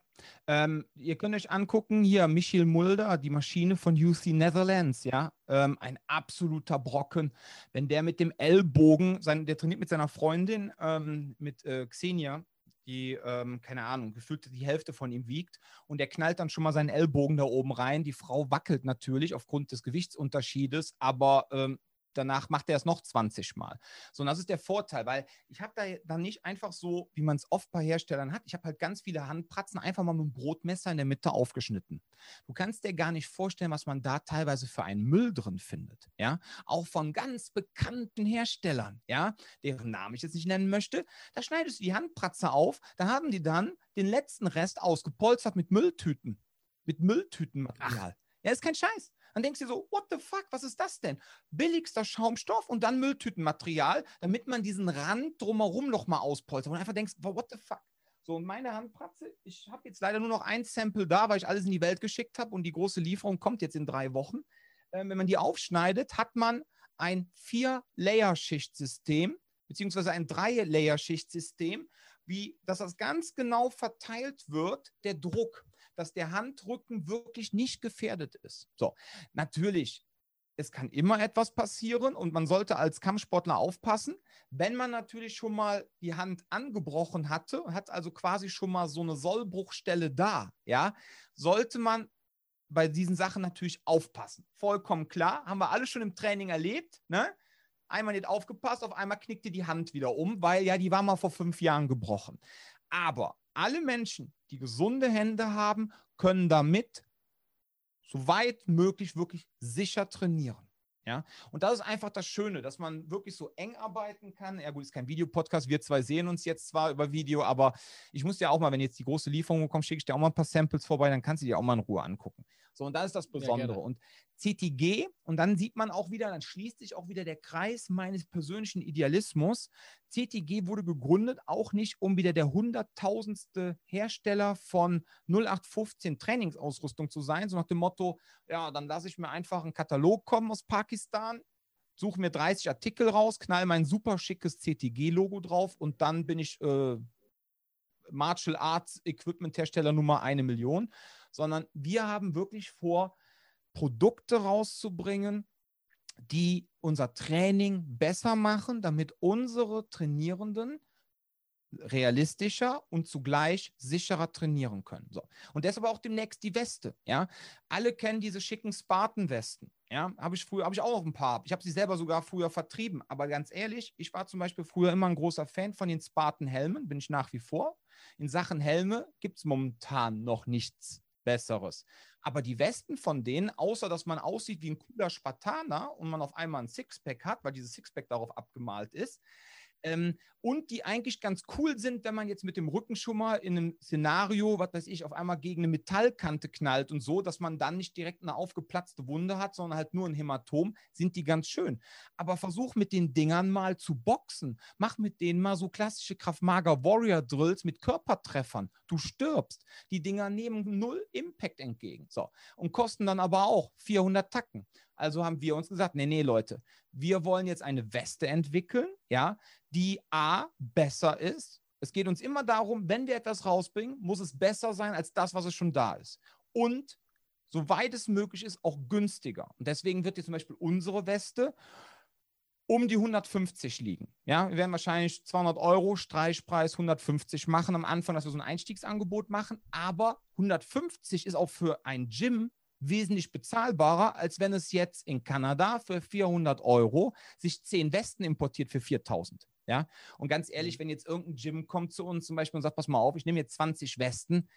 Ähm, ihr könnt euch angucken, hier Michiel Mulder, die Maschine von UC Netherlands, ja, ähm, ein absoluter Brocken. Wenn der mit dem Ellbogen, sein, der trainiert mit seiner Freundin, ähm, mit äh, Xenia, die, ähm, keine Ahnung, gefühlt die Hälfte von ihm wiegt. Und er knallt dann schon mal seinen Ellbogen da oben rein. Die Frau wackelt natürlich aufgrund des Gewichtsunterschiedes, aber ähm, danach macht er es noch 20 Mal. So, und das ist der Vorteil, weil ich habe da dann nicht einfach so, wie man es oft bei Herstellern hat, ich habe halt ganz viele Handpratzen einfach mal mit einem Brotmesser in der Mitte aufgeschnitten. Du kannst dir gar nicht vorstellen, was man da teilweise für einen Müll drin findet. Ja, auch von ganz bekannten Herstellern, ja, deren Namen ich jetzt nicht nennen möchte. Da schneidest du die Handpratze auf, da haben die dann den letzten Rest ausgepolstert mit Mülltüten. Mit Mülltütenmaterial. Ach. Ja, ist kein Scheiß. Dann denkst du dir so, what the fuck, was ist das denn? Billigster Schaumstoff und dann Mülltütenmaterial, damit man diesen Rand drumherum nochmal auspolstert. Und einfach denkst, what the fuck? So, und meine Handpratze, ich habe jetzt leider nur noch ein Sample da, weil ich alles in die Welt geschickt habe und die große Lieferung kommt jetzt in drei Wochen. Ähm, wenn man die aufschneidet, hat man ein Vier-Layer-Schichtsystem, beziehungsweise ein Drei-Layer-Schichtsystem, wie, dass das ganz genau verteilt wird, der Druck, dass der Handrücken wirklich nicht gefährdet ist. So, natürlich, es kann immer etwas passieren und man sollte als Kampfsportler aufpassen. Wenn man natürlich schon mal die Hand angebrochen hatte, hat also quasi schon mal so eine Sollbruchstelle da, ja, sollte man bei diesen Sachen natürlich aufpassen. Vollkommen klar, haben wir alle schon im Training erlebt, ne? einmal nicht aufgepasst, auf einmal knickte die Hand wieder um, weil ja, die war mal vor fünf Jahren gebrochen. Aber alle Menschen, die gesunde Hände haben, können damit so weit möglich wirklich sicher trainieren. Ja, und das ist einfach das Schöne, dass man wirklich so eng arbeiten kann. Ja, gut, ist kein Videopodcast. Wir zwei sehen uns jetzt zwar über Video, aber ich muss ja auch mal, wenn jetzt die große Lieferung kommt, schicke ich dir auch mal ein paar Samples vorbei, dann kannst du dir auch mal in Ruhe angucken. So, und das ist das Besondere. Ja, und CTG, und dann sieht man auch wieder, dann schließt sich auch wieder der Kreis meines persönlichen Idealismus. CTG wurde gegründet, auch nicht um wieder der hunderttausendste Hersteller von 0815 Trainingsausrüstung zu sein, so nach dem Motto, ja, dann lasse ich mir einfach einen Katalog kommen aus Pakistan, suche mir 30 Artikel raus, knall mein super schickes CTG-Logo drauf und dann bin ich äh, Martial Arts Equipment Hersteller Nummer eine Million sondern wir haben wirklich vor, Produkte rauszubringen, die unser Training besser machen, damit unsere Trainierenden realistischer und zugleich sicherer trainieren können. So. Und deshalb auch demnächst die Weste. Ja? Alle kennen diese schicken Spartan-Westen. Ja, habe ich früher, habe ich auch noch ein paar. Ich habe sie selber sogar früher vertrieben. Aber ganz ehrlich, ich war zum Beispiel früher immer ein großer Fan von den Spartan-Helmen, bin ich nach wie vor. In Sachen Helme gibt es momentan noch nichts Besseres. Aber die Westen von denen, außer dass man aussieht wie ein cooler Spartaner und man auf einmal ein Sixpack hat, weil dieses Sixpack darauf abgemalt ist, ähm, und die eigentlich ganz cool sind, wenn man jetzt mit dem Rückenschummer in einem Szenario, was weiß ich, auf einmal gegen eine Metallkante knallt und so, dass man dann nicht direkt eine aufgeplatzte Wunde hat, sondern halt nur ein Hämatom, sind die ganz schön. Aber versuch mit den Dingern mal zu boxen. Mach mit denen mal so klassische Kraftmager Warrior Drills mit Körpertreffern. Du stirbst. Die Dinger nehmen null Impact entgegen. So. Und kosten dann aber auch 400 Tacken. Also haben wir uns gesagt, nee, nee, Leute, wir wollen jetzt eine Weste entwickeln, ja, die A besser ist. Es geht uns immer darum, wenn wir etwas rausbringen, muss es besser sein als das, was es schon da ist. Und soweit es möglich ist, auch günstiger. Und deswegen wird jetzt zum Beispiel unsere Weste um die 150 liegen. Ja, wir werden wahrscheinlich 200 Euro Streichpreis 150 machen am Anfang, dass wir so ein Einstiegsangebot machen. Aber 150 ist auch für ein Gym wesentlich bezahlbarer, als wenn es jetzt in Kanada für 400 Euro sich 10 Westen importiert für 4000. Ja, und ganz ehrlich, mhm. wenn jetzt irgendein Gym kommt zu uns zum Beispiel und sagt, pass mal auf, ich nehme jetzt 20 Westen,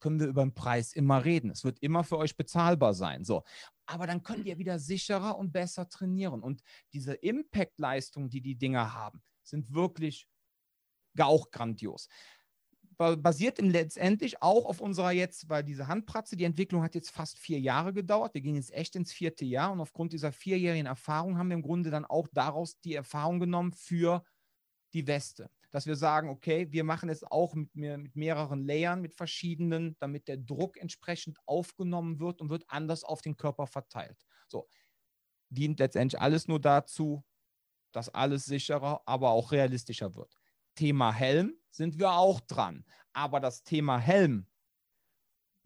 können wir über den Preis immer reden. Es wird immer für euch bezahlbar sein. So. Aber dann könnt ihr wieder sicherer und besser trainieren. Und diese Impact-Leistungen, die die Dinger haben, sind wirklich auch grandios basiert letztendlich auch auf unserer jetzt, weil diese Handpratze, die Entwicklung hat jetzt fast vier Jahre gedauert. Wir gehen jetzt echt ins vierte Jahr und aufgrund dieser vierjährigen Erfahrung haben wir im Grunde dann auch daraus die Erfahrung genommen für die Weste. Dass wir sagen, okay, wir machen es auch mit, mit mehreren Layern, mit verschiedenen, damit der Druck entsprechend aufgenommen wird und wird anders auf den Körper verteilt. So, dient letztendlich alles nur dazu, dass alles sicherer, aber auch realistischer wird. Thema Helm sind wir auch dran. Aber das Thema Helm,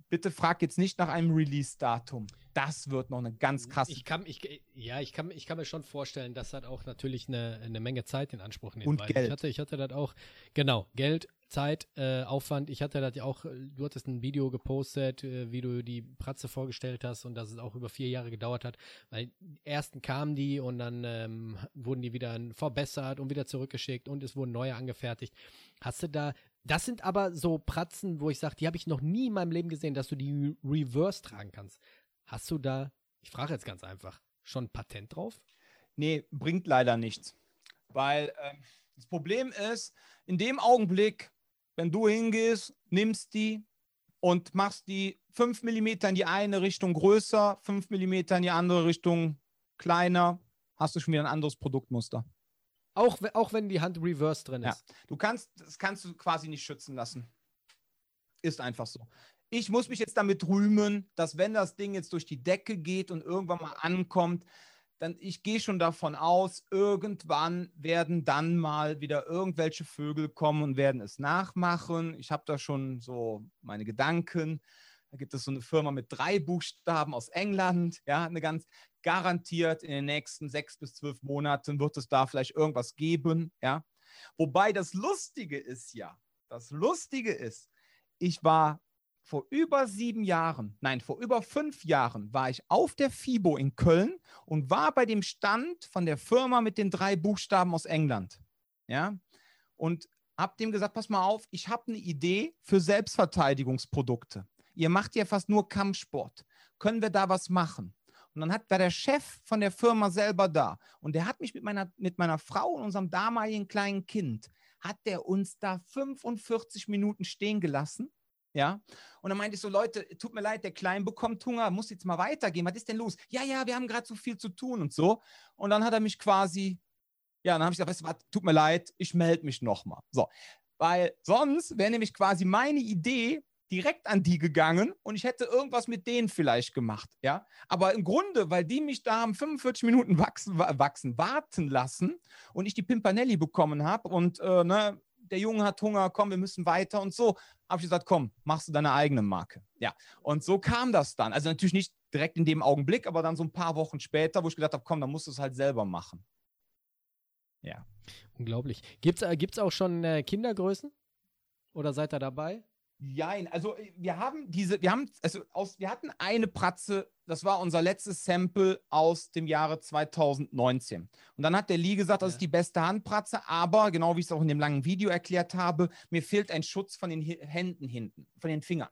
bitte frag jetzt nicht nach einem Release-Datum. Das wird noch eine ganz krasse. Ich kann, ich, ja, ich kann, ich kann mir schon vorstellen, dass das auch natürlich eine, eine Menge Zeit in Anspruch nimmt. Und Geld. Ich hatte, ich hatte das auch, genau, Geld, Zeit, äh, Aufwand. Ich hatte das ja auch, du hattest ein Video gepostet, äh, wie du die Pratze vorgestellt hast und dass es auch über vier Jahre gedauert hat, weil ersten kamen die und dann ähm, wurden die wieder verbessert und wieder zurückgeschickt und es wurden neue angefertigt. Hast du da, das sind aber so Pratzen, wo ich sage, die habe ich noch nie in meinem Leben gesehen, dass du die Reverse tragen kannst. Hast du da, ich frage jetzt ganz einfach, schon ein Patent drauf? Nee, bringt leider nichts. Weil äh, das Problem ist, in dem Augenblick, wenn du hingehst, nimmst die, und machst die 5 mm in die eine Richtung größer, 5 mm in die andere Richtung kleiner, hast du schon wieder ein anderes Produktmuster. Auch, auch wenn die Hand reverse drin ist. Ja. Du kannst, das kannst du quasi nicht schützen lassen. Ist einfach so. Ich muss mich jetzt damit rühmen, dass wenn das Ding jetzt durch die Decke geht und irgendwann mal ankommt, dann ich gehe schon davon aus, irgendwann werden dann mal wieder irgendwelche Vögel kommen und werden es nachmachen. Ich habe da schon so meine Gedanken. Da gibt es so eine Firma mit drei Buchstaben aus England, ja, eine ganz garantiert in den nächsten sechs bis zwölf Monaten wird es da vielleicht irgendwas geben, ja. Wobei das Lustige ist ja, das Lustige ist, ich war vor über sieben Jahren, nein, vor über fünf Jahren war ich auf der FIBO in Köln und war bei dem Stand von der Firma mit den drei Buchstaben aus England. Ja, und habe dem gesagt, pass mal auf, ich habe eine Idee für Selbstverteidigungsprodukte. Ihr macht ja fast nur Kampfsport. Können wir da was machen? Und dann hat, war der Chef von der Firma selber da. Und der hat mich mit meiner, mit meiner Frau und unserem damaligen kleinen Kind, hat der uns da 45 Minuten stehen gelassen ja. Und dann meinte ich so, Leute, tut mir leid, der Klein bekommt Hunger, muss jetzt mal weitergehen. Was ist denn los? Ja, ja, wir haben gerade so viel zu tun und so. Und dann hat er mich quasi, ja, dann habe ich gesagt, weißt du was, tut mir leid, ich melde mich nochmal. So. Weil sonst wäre nämlich quasi meine Idee direkt an die gegangen und ich hätte irgendwas mit denen vielleicht gemacht, ja. Aber im Grunde, weil die mich da haben 45 Minuten wachsen, wachsen warten lassen und ich die Pimpanelli bekommen habe und äh, ne, der Junge hat Hunger, komm, wir müssen weiter und so. Habe ich gesagt, komm, machst du deine eigene Marke. Ja, und so kam das dann. Also natürlich nicht direkt in dem Augenblick, aber dann so ein paar Wochen später, wo ich gedacht habe, komm, dann musst du es halt selber machen. Ja. Unglaublich. Gibt es äh, auch schon äh, Kindergrößen? Oder seid ihr dabei? Jein, also äh, wir haben diese, wir haben, also aus, wir hatten eine Pratze, das war unser letztes Sample aus dem Jahre 2019. Und dann hat der Lee gesagt, das ist die beste Handpratze, aber genau wie ich es auch in dem langen Video erklärt habe, mir fehlt ein Schutz von den Händen hinten, von den Fingern.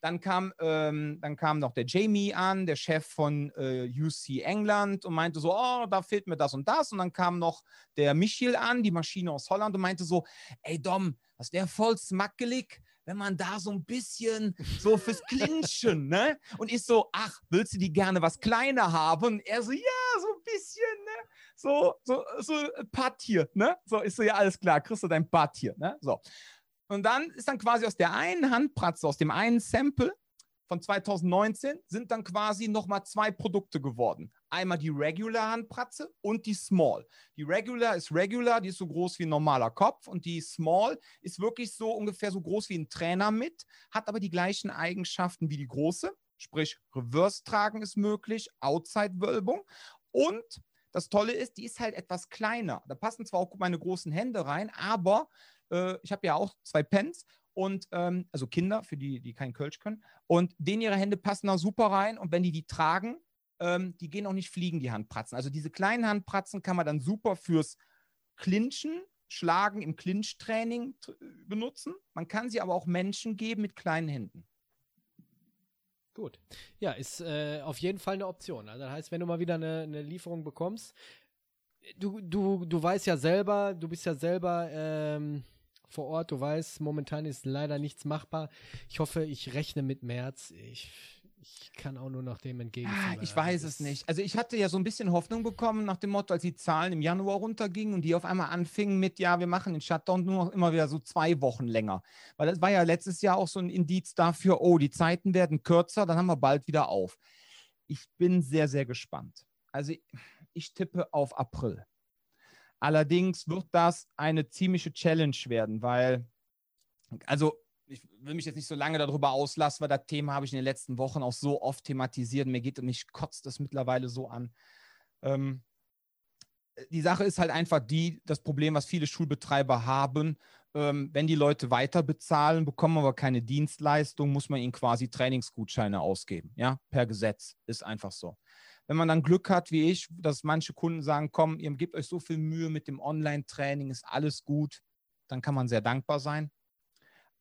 Dann kam, ähm, dann kam noch der Jamie an, der Chef von äh, UC England und meinte so, oh, da fehlt mir das und das. Und dann kam noch der Michiel an, die Maschine aus Holland und meinte so, ey Dom, das wäre voll smackelig wenn man da so ein bisschen so fürs Clinchen, ne? Und ich so, ach, willst du die gerne was kleiner haben? Und er so, ja, so ein bisschen, ne? So, so, so ein Part hier, ne? So, ist so, ja, alles klar, kriegst du dein Part hier, ne? So. Und dann ist dann quasi aus der einen Handpratze, aus dem einen Sample, von 2019 sind dann quasi nochmal zwei Produkte geworden. Einmal die Regular Handpratze und die Small. Die Regular ist Regular, die ist so groß wie ein normaler Kopf und die Small ist wirklich so ungefähr so groß wie ein Trainer mit, hat aber die gleichen Eigenschaften wie die große, sprich Reverse tragen ist möglich, Outside Wölbung und das Tolle ist, die ist halt etwas kleiner. Da passen zwar auch meine großen Hände rein, aber äh, ich habe ja auch zwei Pens und ähm, also Kinder, für die, die kein Kölsch können. Und denen ihre Hände passen da super rein. Und wenn die die tragen, ähm, die gehen auch nicht fliegen, die Handpratzen. Also diese kleinen Handpratzen kann man dann super fürs Clinchen, Schlagen im Clinch-Training benutzen. Man kann sie aber auch Menschen geben mit kleinen Händen. Gut. Ja, ist äh, auf jeden Fall eine Option. Also das heißt, wenn du mal wieder eine, eine Lieferung bekommst, du, du, du weißt ja selber, du bist ja selber ähm, vor Ort. Du weißt, momentan ist leider nichts machbar. Ich hoffe, ich rechne mit März. Ich, ich kann auch nur noch dem entgegenkommen. Ah, ich weiß es nicht. Also ich hatte ja so ein bisschen Hoffnung bekommen nach dem Motto, als die Zahlen im Januar runtergingen und die auf einmal anfingen mit, ja, wir machen den Shutdown nur noch immer wieder so zwei Wochen länger. Weil das war ja letztes Jahr auch so ein Indiz dafür, oh, die Zeiten werden kürzer, dann haben wir bald wieder auf. Ich bin sehr, sehr gespannt. Also ich tippe auf April. Allerdings wird das eine ziemliche Challenge werden, weil, also ich will mich jetzt nicht so lange darüber auslassen, weil das Thema habe ich in den letzten Wochen auch so oft thematisiert. Mir geht und mich kotzt das mittlerweile so an. Ähm, die Sache ist halt einfach die, das Problem, was viele Schulbetreiber haben, ähm, wenn die Leute weiter bezahlen, bekommen aber keine Dienstleistung, muss man ihnen quasi Trainingsgutscheine ausgeben. Ja, per Gesetz ist einfach so. Wenn man dann Glück hat, wie ich, dass manche Kunden sagen, komm, ihr gebt euch so viel Mühe mit dem Online-Training, ist alles gut, dann kann man sehr dankbar sein.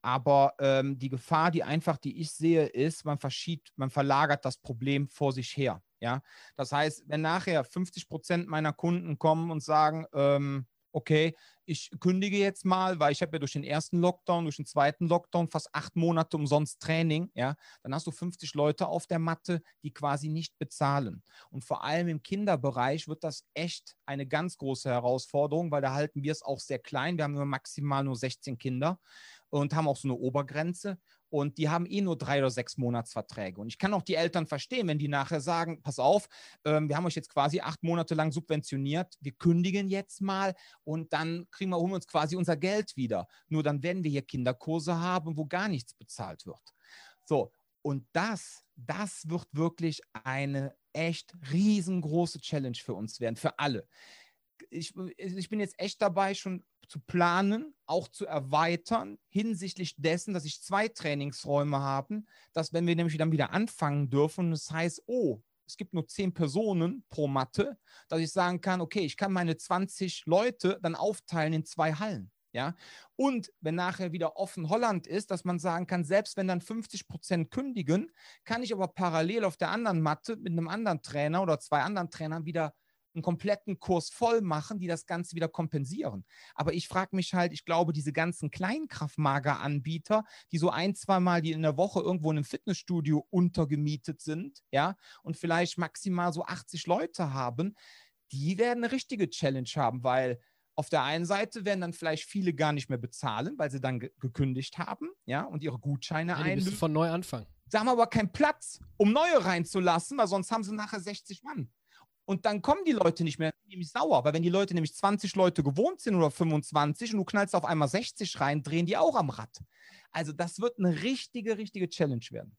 Aber ähm, die Gefahr, die einfach, die ich sehe, ist, man verschiebt, man verlagert das Problem vor sich her. Ja, das heißt, wenn nachher 50 Prozent meiner Kunden kommen und sagen, ähm, okay, ich kündige jetzt mal, weil ich habe ja durch den ersten Lockdown, durch den zweiten Lockdown fast acht Monate umsonst Training, ja, dann hast du 50 Leute auf der Matte, die quasi nicht bezahlen. Und vor allem im Kinderbereich wird das echt eine ganz große Herausforderung, weil da halten wir es auch sehr klein. Wir haben nur maximal nur 16 Kinder und haben auch so eine Obergrenze und die haben eh nur drei oder sechs Monatsverträge. Und ich kann auch die Eltern verstehen, wenn die nachher sagen, pass auf, ähm, wir haben euch jetzt quasi acht Monate lang subventioniert, wir kündigen jetzt mal und dann kriegen wir, holen uns quasi unser Geld wieder. Nur dann werden wir hier Kinderkurse haben, wo gar nichts bezahlt wird. So, und das, das wird wirklich eine echt riesengroße Challenge für uns werden, für alle. Ich, ich bin jetzt echt dabei, schon zu planen, auch zu erweitern hinsichtlich dessen, dass ich zwei Trainingsräume habe, dass wenn wir nämlich dann wieder anfangen dürfen, das heißt, oh, es gibt nur zehn Personen pro Matte, dass ich sagen kann, okay, ich kann meine 20 Leute dann aufteilen in zwei Hallen. Ja, und wenn nachher wieder offen Holland ist, dass man sagen kann, selbst wenn dann 50 Prozent kündigen, kann ich aber parallel auf der anderen Matte mit einem anderen Trainer oder zwei anderen Trainern wieder einen kompletten Kurs voll machen, die das Ganze wieder kompensieren. Aber ich frage mich halt, ich glaube, diese ganzen Kleinkraftmager-Anbieter, die so ein, zwei Mal die in der Woche irgendwo in einem Fitnessstudio untergemietet sind, ja, und vielleicht maximal so 80 Leute haben, die werden eine richtige Challenge haben, weil auf der einen Seite werden dann vielleicht viele gar nicht mehr bezahlen, weil sie dann ge gekündigt haben, ja, und ihre Gutscheine ja, einlösen. von neu anfangen. Da haben aber keinen Platz, um neue reinzulassen, weil sonst haben sie nachher 60 Mann. Und dann kommen die Leute nicht mehr, nämlich sauer, weil wenn die Leute nämlich 20 Leute gewohnt sind oder 25 und du knallst auf einmal 60 rein, drehen die auch am Rad. Also das wird eine richtige, richtige Challenge werden.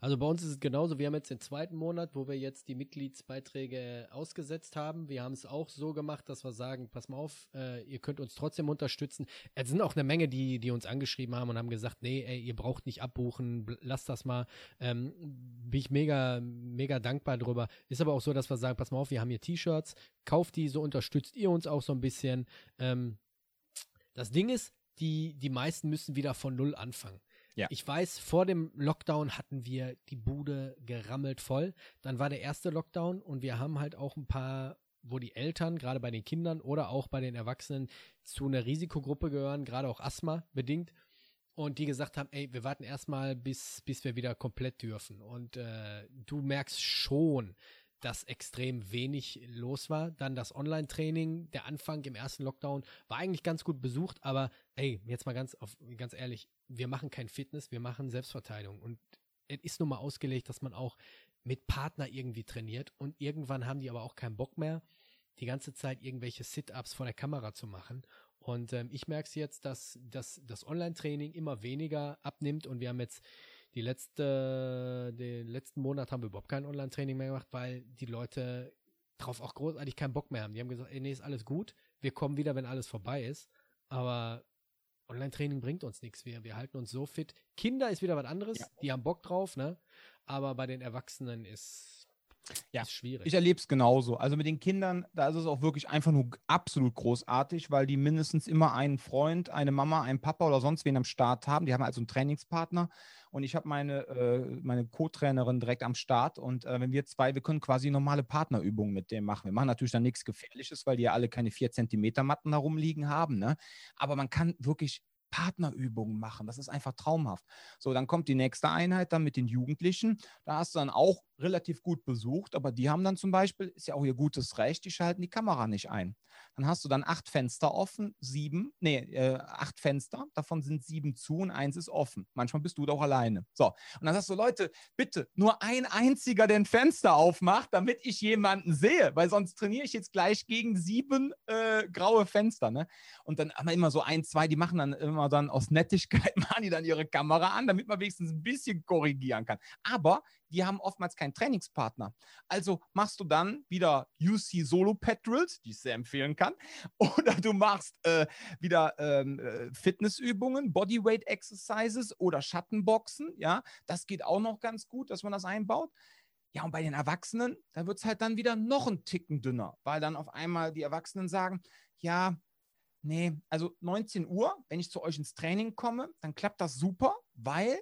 Also bei uns ist es genauso. Wir haben jetzt den zweiten Monat, wo wir jetzt die Mitgliedsbeiträge ausgesetzt haben. Wir haben es auch so gemacht, dass wir sagen, pass mal auf, äh, ihr könnt uns trotzdem unterstützen. Es sind auch eine Menge, die, die uns angeschrieben haben und haben gesagt, nee, ey, ihr braucht nicht abbuchen, lasst das mal. Ähm, bin ich mega, mega dankbar drüber. Ist aber auch so, dass wir sagen, pass mal auf, wir haben hier T-Shirts, kauft die, so unterstützt ihr uns auch so ein bisschen. Ähm, das Ding ist, die, die meisten müssen wieder von Null anfangen. Ja. Ich weiß, vor dem Lockdown hatten wir die Bude gerammelt voll. Dann war der erste Lockdown und wir haben halt auch ein paar wo die Eltern, gerade bei den Kindern oder auch bei den Erwachsenen, zu einer Risikogruppe gehören, gerade auch Asthma bedingt. Und die gesagt haben, ey, wir warten erstmal, bis, bis wir wieder komplett dürfen. Und äh, du merkst schon, dass extrem wenig los war. Dann das Online-Training, der Anfang im ersten Lockdown war eigentlich ganz gut besucht, aber ey, jetzt mal ganz, auf, ganz ehrlich, wir machen kein Fitness, wir machen Selbstverteidigung. Und es ist nun mal ausgelegt, dass man auch mit Partner irgendwie trainiert und irgendwann haben die aber auch keinen Bock mehr, die ganze Zeit irgendwelche Sit-Ups vor der Kamera zu machen. Und ähm, ich merke es jetzt, dass, dass das Online-Training immer weniger abnimmt und wir haben jetzt die letzte, den letzten Monat haben wir überhaupt kein Online-Training mehr gemacht, weil die Leute drauf auch großartig keinen Bock mehr haben. Die haben gesagt, ey, nee, ist alles gut. Wir kommen wieder, wenn alles vorbei ist. Aber Online-Training bringt uns nichts. Wir, wir halten uns so fit. Kinder ist wieder was anderes. Ja. Die haben Bock drauf, ne? Aber bei den Erwachsenen ist ja, ist schwierig. Ich erlebe es genauso. Also mit den Kindern, da ist es auch wirklich einfach nur absolut großartig, weil die mindestens immer einen Freund, eine Mama, einen Papa oder sonst wen am Start haben. Die haben also einen Trainingspartner und ich habe meine, äh, meine Co-Trainerin direkt am Start und äh, wenn wir zwei, wir können quasi normale Partnerübungen mit dem machen. Wir machen natürlich dann nichts Gefährliches, weil die ja alle keine 4 Zentimeter Matten herumliegen haben, ne? aber man kann wirklich Partnerübungen machen. Das ist einfach traumhaft. So, dann kommt die nächste Einheit dann mit den Jugendlichen. Da hast du dann auch relativ gut besucht, aber die haben dann zum Beispiel, ist ja auch ihr gutes Recht, die schalten die Kamera nicht ein. Dann hast du dann acht Fenster offen, sieben, nee, äh, acht Fenster, davon sind sieben zu und eins ist offen. Manchmal bist du da auch alleine. So, und dann sagst du, Leute, bitte, nur ein einziger den Fenster aufmacht, damit ich jemanden sehe, weil sonst trainiere ich jetzt gleich gegen sieben äh, graue Fenster. Ne? Und dann haben wir immer so ein, zwei, die machen dann immer dann aus Nettigkeit, machen die dann ihre Kamera an, damit man wenigstens ein bisschen korrigieren kann. Aber die haben oftmals keinen Trainingspartner. Also machst du dann wieder UC Solo Paddles, die ich sehr empfehlen kann, oder du machst äh, wieder ähm, äh, Fitnessübungen, Bodyweight Exercises oder Schattenboxen. Ja, das geht auch noch ganz gut, dass man das einbaut. Ja, und bei den Erwachsenen, da wird es halt dann wieder noch ein Ticken dünner, weil dann auf einmal die Erwachsenen sagen, ja, nee, also 19 Uhr, wenn ich zu euch ins Training komme, dann klappt das super, weil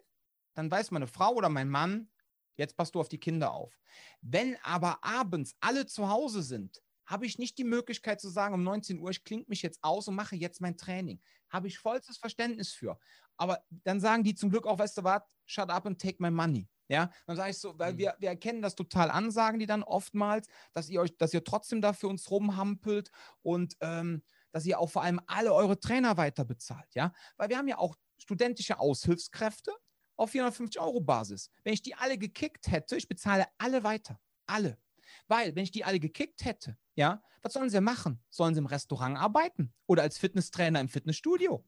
dann weiß meine Frau oder mein Mann, Jetzt passt du auf die Kinder auf. Wenn aber abends alle zu Hause sind, habe ich nicht die Möglichkeit zu sagen, um 19 Uhr, ich klinge mich jetzt aus und mache jetzt mein Training. Habe ich vollstes Verständnis für. Aber dann sagen die zum Glück auch, weißt du was, shut up and take my money. Ja, dann sage ich so, weil mhm. wir, wir erkennen das total an, sagen die dann oftmals, dass ihr euch, dass ihr trotzdem da für uns rumhampelt und ähm, dass ihr auch vor allem alle eure Trainer weiter bezahlt, ja, weil wir haben ja auch studentische Aushilfskräfte auf 450 Euro Basis. Wenn ich die alle gekickt hätte, ich bezahle alle weiter, alle, weil wenn ich die alle gekickt hätte, ja, was sollen sie machen? Sollen sie im Restaurant arbeiten oder als Fitnesstrainer im Fitnessstudio?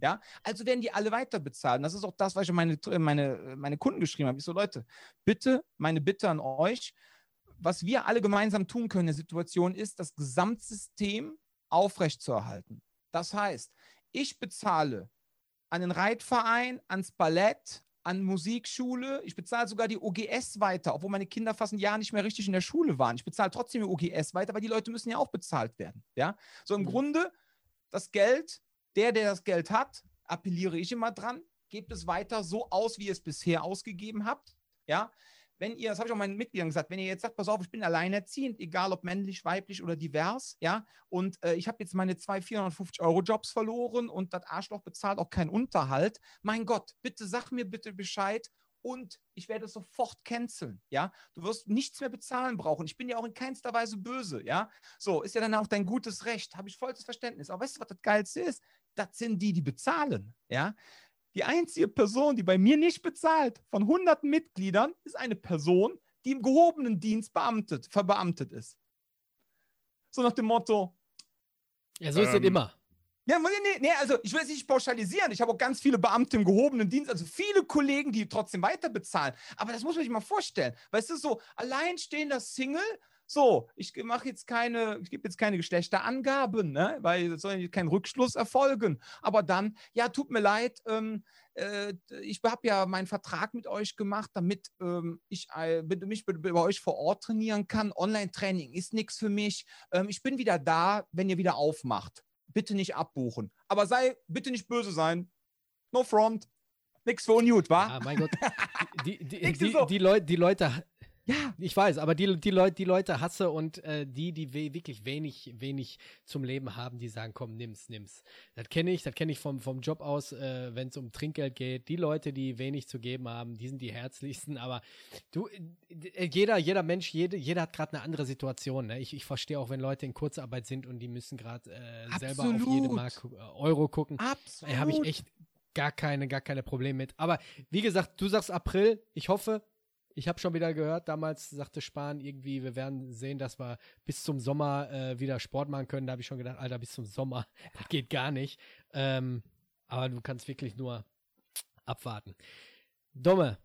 Ja, also werden die alle weiter bezahlen. Das ist auch das, was ich meine, meine, meine Kunden geschrieben habe. Ich so, Leute, bitte, meine Bitte an euch, was wir alle gemeinsam tun können in der Situation ist, das Gesamtsystem aufrechtzuerhalten. Das heißt, ich bezahle an den Reitverein, ans Ballett, an Musikschule. Ich bezahle sogar die OGS weiter, obwohl meine Kinder fast ein Jahr nicht mehr richtig in der Schule waren. Ich bezahle trotzdem die OGS weiter, weil die Leute müssen ja auch bezahlt werden. Ja? So im mhm. Grunde, das Geld, der, der das Geld hat, appelliere ich immer dran, gebt es weiter so aus, wie ihr es bisher ausgegeben habt. Ja, wenn ihr, das habe ich auch meinen Mitgliedern gesagt, wenn ihr jetzt sagt, pass auf, ich bin alleinerziehend, egal ob männlich, weiblich oder divers, ja, und äh, ich habe jetzt meine zwei 450 Euro Jobs verloren und das Arschloch bezahlt auch keinen Unterhalt, mein Gott, bitte sag mir bitte Bescheid und ich werde sofort canceln, ja. Du wirst nichts mehr bezahlen brauchen. Ich bin ja auch in keinster Weise böse, ja. So, ist ja dann auch dein gutes Recht, habe ich vollstes Verständnis. Aber weißt du, was das Geilste ist? Das sind die, die bezahlen, ja. Die einzige Person, die bei mir nicht bezahlt, von hunderten Mitgliedern, ist eine Person, die im gehobenen Dienst beamtet, verbeamtet ist. So nach dem Motto. Ja, so ist ähm, es immer. Ja, nee, nee, also ich will es nicht pauschalisieren. Ich habe auch ganz viele Beamte im gehobenen Dienst, also viele Kollegen, die trotzdem weiter bezahlen. Aber das muss man sich mal vorstellen. Weißt du, so alleinstehender Single, so, ich mache jetzt keine, ich gebe jetzt keine Geschlechterangaben, ne? weil es soll kein Rückschluss erfolgen. Aber dann, ja, tut mir leid, ähm, äh, ich habe ja meinen Vertrag mit euch gemacht, damit ähm, ich äh, mich bei euch vor Ort trainieren kann. Online-Training ist nichts für mich. Ähm, ich bin wieder da, wenn ihr wieder aufmacht. Bitte nicht abbuchen. Aber sei, bitte nicht böse sein. No front. Nix für Unmute, wa? Ja, mein Gott. Die, die, die, die, die, Leute, die Leute ja. Ich weiß, aber die, die, Leute, die Leute hasse und äh, die, die we wirklich wenig, wenig zum Leben haben, die sagen, komm, nimm's, nimm's. Das kenne ich, das kenne ich vom, vom Job aus, äh, wenn es um Trinkgeld geht. Die Leute, die wenig zu geben haben, die sind die herzlichsten. Aber du, äh, jeder, jeder Mensch, jede, jeder hat gerade eine andere Situation. Ne? Ich, ich verstehe auch, wenn Leute in Kurzarbeit sind und die müssen gerade äh, selber auf jede Mark äh, Euro gucken. Absolut. Äh, Habe ich echt gar keine, gar keine Probleme mit. Aber wie gesagt, du sagst April. Ich hoffe, ich habe schon wieder gehört, damals sagte Spahn irgendwie, wir werden sehen, dass wir bis zum Sommer äh, wieder Sport machen können. Da habe ich schon gedacht, Alter, bis zum Sommer, das geht gar nicht. Ähm, aber du kannst wirklich nur abwarten. Dumme,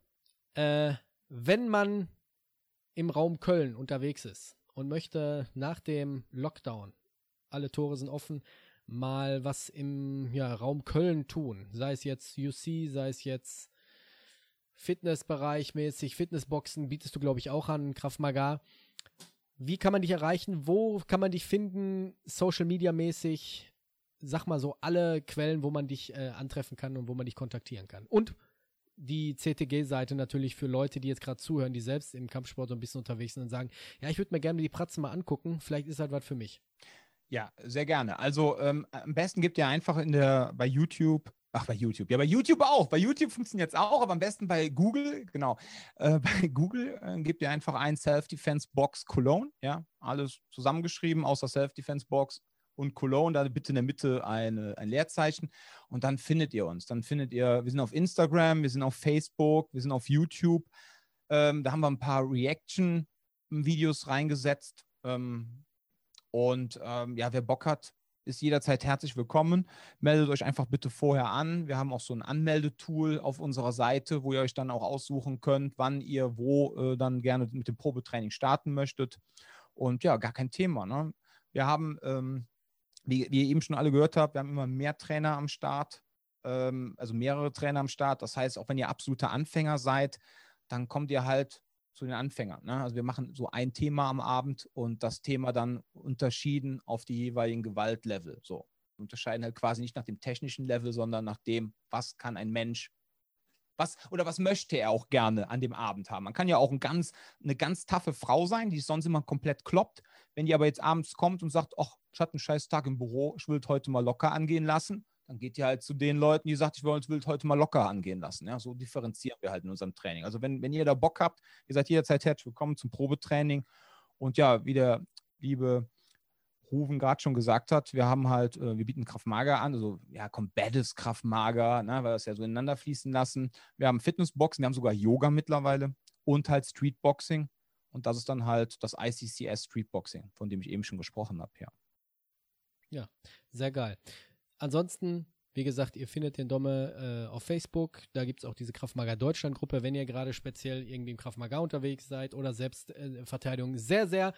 äh, wenn man im Raum Köln unterwegs ist und möchte nach dem Lockdown, alle Tore sind offen, mal was im ja, Raum Köln tun, sei es jetzt UC, sei es jetzt Fitnessbereich mäßig, Fitnessboxen bietest du, glaube ich, auch an, Kraft Maga. Wie kann man dich erreichen? Wo kann man dich finden? Social Media mäßig? Sag mal so alle Quellen, wo man dich äh, antreffen kann und wo man dich kontaktieren kann. Und die CTG-Seite natürlich für Leute, die jetzt gerade zuhören, die selbst im Kampfsport so ein bisschen unterwegs sind und sagen, ja, ich würde mir gerne die Pratzen mal angucken, vielleicht ist halt was für mich. Ja, sehr gerne. Also ähm, am besten gibt ihr einfach in der bei YouTube Ach, bei YouTube. Ja, bei YouTube auch. Bei YouTube funktioniert es auch, aber am besten bei Google, genau. Äh, bei Google äh, gebt ihr einfach ein Self-Defense Box Cologne. Ja, alles zusammengeschrieben, außer Self-Defense Box und Cologne. Da bitte in der Mitte eine, ein Leerzeichen. Und dann findet ihr uns. Dann findet ihr, wir sind auf Instagram, wir sind auf Facebook, wir sind auf YouTube. Ähm, da haben wir ein paar Reaction-Videos reingesetzt. Ähm, und ähm, ja, wer Bock hat, ist jederzeit herzlich willkommen. Meldet euch einfach bitte vorher an. Wir haben auch so ein Anmeldetool auf unserer Seite, wo ihr euch dann auch aussuchen könnt, wann ihr wo äh, dann gerne mit dem Probetraining starten möchtet. Und ja, gar kein Thema. Ne? Wir haben, ähm, wie, wie, ihr eben schon alle gehört habt, wir haben immer mehr Trainer am Start, ähm, also mehrere Trainer am Start. Das heißt, auch wenn ihr absoluter Anfänger seid, dann kommt ihr halt zu den Anfängern. Ne? Also wir machen so ein Thema am Abend und das Thema dann unterschieden auf die jeweiligen Gewaltlevel. So wir unterscheiden halt quasi nicht nach dem technischen Level, sondern nach dem, was kann ein Mensch Was, oder was möchte er auch gerne an dem Abend haben? Man kann ja auch ein ganz, eine ganz taffe Frau sein, die sonst immer komplett kloppt. Wenn die aber jetzt abends kommt und sagt, ach, ich hatte einen scheiß Tag im Büro, ich will heute mal locker angehen lassen, dann geht ihr halt zu den Leuten, die sagt, ich will es heute mal locker angehen lassen. Ja, so differenzieren wir halt in unserem Training. Also wenn, wenn ihr da Bock habt, ihr seid jederzeit herzlich willkommen zum Probetraining. Und ja, wie der liebe Ruven gerade schon gesagt hat, wir haben halt, äh, wir bieten Kraftmager an, also ja, komplettes Kraftmager, ne, weil das ja so ineinander fließen lassen. Wir haben Fitnessboxen, wir haben sogar Yoga mittlerweile und halt Streetboxing. Und das ist dann halt das ICCS Streetboxing, von dem ich eben schon gesprochen habe, ja. Ja, sehr geil. Ansonsten wie gesagt, ihr findet den Domme äh, auf Facebook. Da gibt es auch diese Kraftmager Deutschland Gruppe, wenn ihr gerade speziell irgendwie im Kraftmager unterwegs seid oder Selbstverteidigung. Äh, sehr, sehr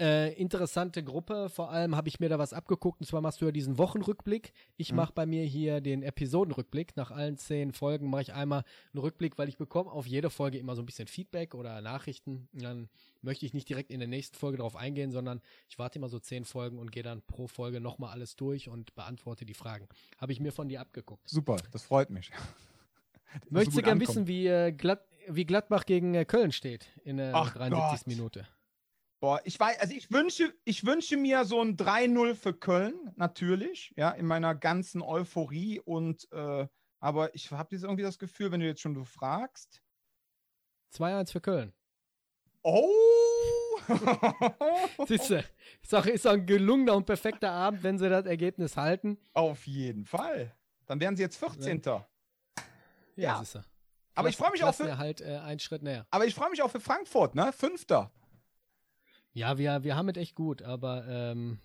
äh, interessante Gruppe. Vor allem habe ich mir da was abgeguckt. Und zwar machst du ja diesen Wochenrückblick. Ich mhm. mache bei mir hier den Episodenrückblick. Nach allen zehn Folgen mache ich einmal einen Rückblick, weil ich bekomme auf jede Folge immer so ein bisschen Feedback oder Nachrichten. Und dann möchte ich nicht direkt in der nächsten Folge darauf eingehen, sondern ich warte immer so zehn Folgen und gehe dann pro Folge nochmal alles durch und beantworte die Fragen. Habe ich mir von dir abgeguckt. Super, das freut mich. Möchtest du gern wissen, wie, äh, Glad wie Gladbach gegen äh, Köln steht in der Ach 73. Gott. Minute? Boah, ich weiß, also ich wünsche, ich wünsche mir so ein 3-0 für Köln, natürlich, ja, in meiner ganzen Euphorie und äh, aber ich habe jetzt irgendwie das Gefühl, wenn du jetzt schon so fragst. 2-1 für Köln. Oh! Siehst du, ist auch, ist auch ein gelungener und perfekter Abend, wenn sie das Ergebnis halten. Auf jeden Fall. Dann wären sie jetzt 14. Ja, ja. siehst du. Aber ich freue mich auch für. halt äh, einen Schritt näher. Aber ich freue mich auch für Frankfurt, ne? Fünfter. Ja, wir, wir haben es echt gut, aber ähm,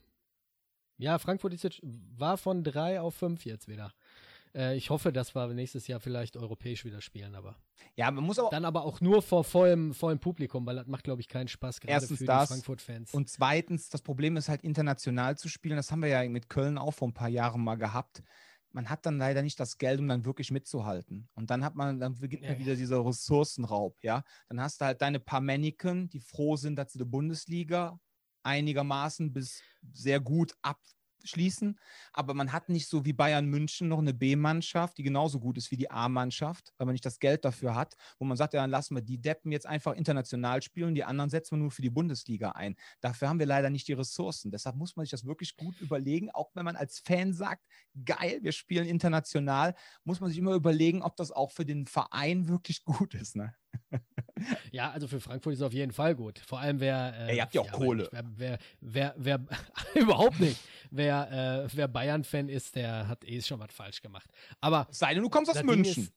ja, Frankfurt ist jetzt, war von drei auf fünf jetzt wieder. Äh, ich hoffe, dass wir nächstes Jahr vielleicht europäisch wieder spielen, aber. Ja, man muss auch. Dann aber auch nur vor vollem, vollem Publikum, weil das macht, glaube ich, keinen Spaß, gerade Erstens für das, die Frankfurt-Fans. Und zweitens, das Problem ist halt international zu spielen. Das haben wir ja mit Köln auch vor ein paar Jahren mal gehabt. Man hat dann leider nicht das Geld, um dann wirklich mitzuhalten. Und dann hat man, dann beginnt ja. wieder dieser Ressourcenraub, ja. Dann hast du halt deine paar Mannequin, die froh sind, dass sie die Bundesliga einigermaßen bis sehr gut ab, schließen. Aber man hat nicht so wie Bayern München noch eine B-Mannschaft, die genauso gut ist wie die A-Mannschaft, weil man nicht das Geld dafür hat, wo man sagt, ja, dann lassen wir die Deppen jetzt einfach international spielen, die anderen setzen wir nur für die Bundesliga ein. Dafür haben wir leider nicht die Ressourcen. Deshalb muss man sich das wirklich gut überlegen, auch wenn man als Fan sagt, geil, wir spielen international, muss man sich immer überlegen, ob das auch für den Verein wirklich gut ist. Ne? Ja, also für Frankfurt ist es auf jeden Fall gut. Vor allem wer. Äh, ja, ihr habt ja auch ja, Kohle. Wer, wer, wer, wer überhaupt nicht. Wer, äh, wer Bayern-Fan ist, der hat eh schon was falsch gemacht. Aber. Sei denn, du kommst aus München. Ist,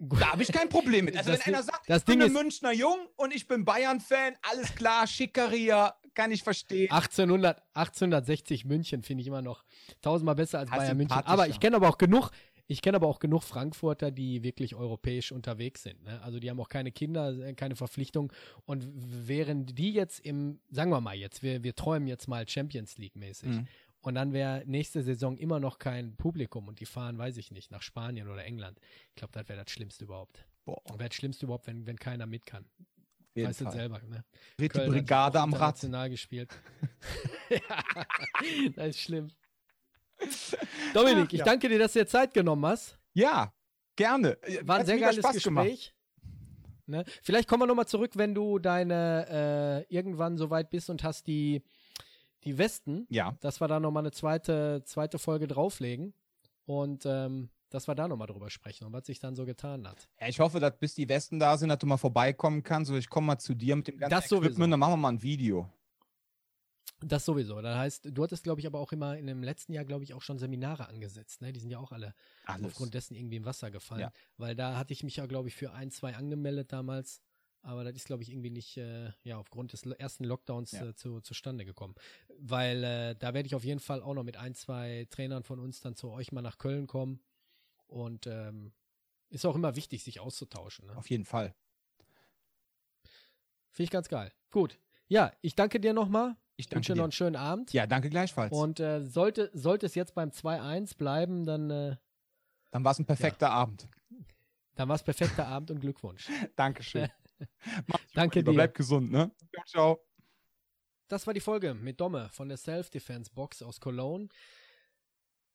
äh, da habe ich kein Problem mit. Also, wenn einer sagt, das ich bin ein Münchner Jung und ich bin Bayern-Fan, alles klar, Schickeria, kann ich verstehen. 1800, 1860 München finde ich immer noch tausendmal besser als Bayern München. Aber ich kenne aber auch genug, ich kenne aber auch genug Frankfurter, die wirklich europäisch unterwegs sind. Ne? Also die haben auch keine Kinder, äh, keine Verpflichtung. Und während die jetzt im, sagen wir mal jetzt, wir, wir träumen jetzt mal Champions League mäßig. Mhm. Und dann wäre nächste Saison immer noch kein Publikum und die fahren, weiß ich nicht, nach Spanien oder England. Ich glaube, das wäre das Schlimmste überhaupt. Boah. Wäre das Schlimmste überhaupt, wenn, wenn keiner mit kann. Weißt du selber, ne? Wird die Brigade am Rad. gespielt. ja, das ist schlimm. Dominik, ich ja. danke dir, dass du dir Zeit genommen hast. Ja, gerne. War ein sehr geiles Spaß Gespräch. Ne? Vielleicht kommen wir nochmal zurück, wenn du deine äh, irgendwann so weit bist und hast die, die Westen. Ja. Dass wir da nochmal eine zweite, zweite Folge drauflegen. Und ähm, dass wir da nochmal drüber sprechen und was sich dann so getan hat. Ja, ich hoffe, dass bis die Westen da sind, dass du mal vorbeikommen kannst. Ich komme mal zu dir mit dem ganzen das Equipment, sowieso. dann machen wir mal ein Video. Das sowieso. Das heißt, du hattest, glaube ich, aber auch immer in dem letzten Jahr, glaube ich, auch schon Seminare angesetzt. Ne? Die sind ja auch alle Alles. aufgrund dessen irgendwie im Wasser gefallen. Ja. Weil da hatte ich mich ja, glaube ich, für ein, zwei angemeldet damals. Aber das ist, glaube ich, irgendwie nicht äh, ja, aufgrund des ersten Lockdowns ja. äh, zu, zustande gekommen. Weil äh, da werde ich auf jeden Fall auch noch mit ein, zwei Trainern von uns dann zu euch mal nach Köln kommen. Und ähm, ist auch immer wichtig, sich auszutauschen. Ne? Auf jeden Fall. Finde ich ganz geil. Gut. Ja, ich danke dir nochmal. Ich wünsche dir noch einen schönen Abend. Ja, danke gleichfalls. Und äh, sollte, sollte es jetzt beim 2-1 bleiben, dann. Äh, dann war es ein perfekter ja. Abend. Dann war es perfekter Abend und Glückwunsch. Dankeschön. Danke dir. Bleib gesund, ne? Ciao, ciao. Das war die Folge mit Domme von der Self-Defense Box aus Cologne.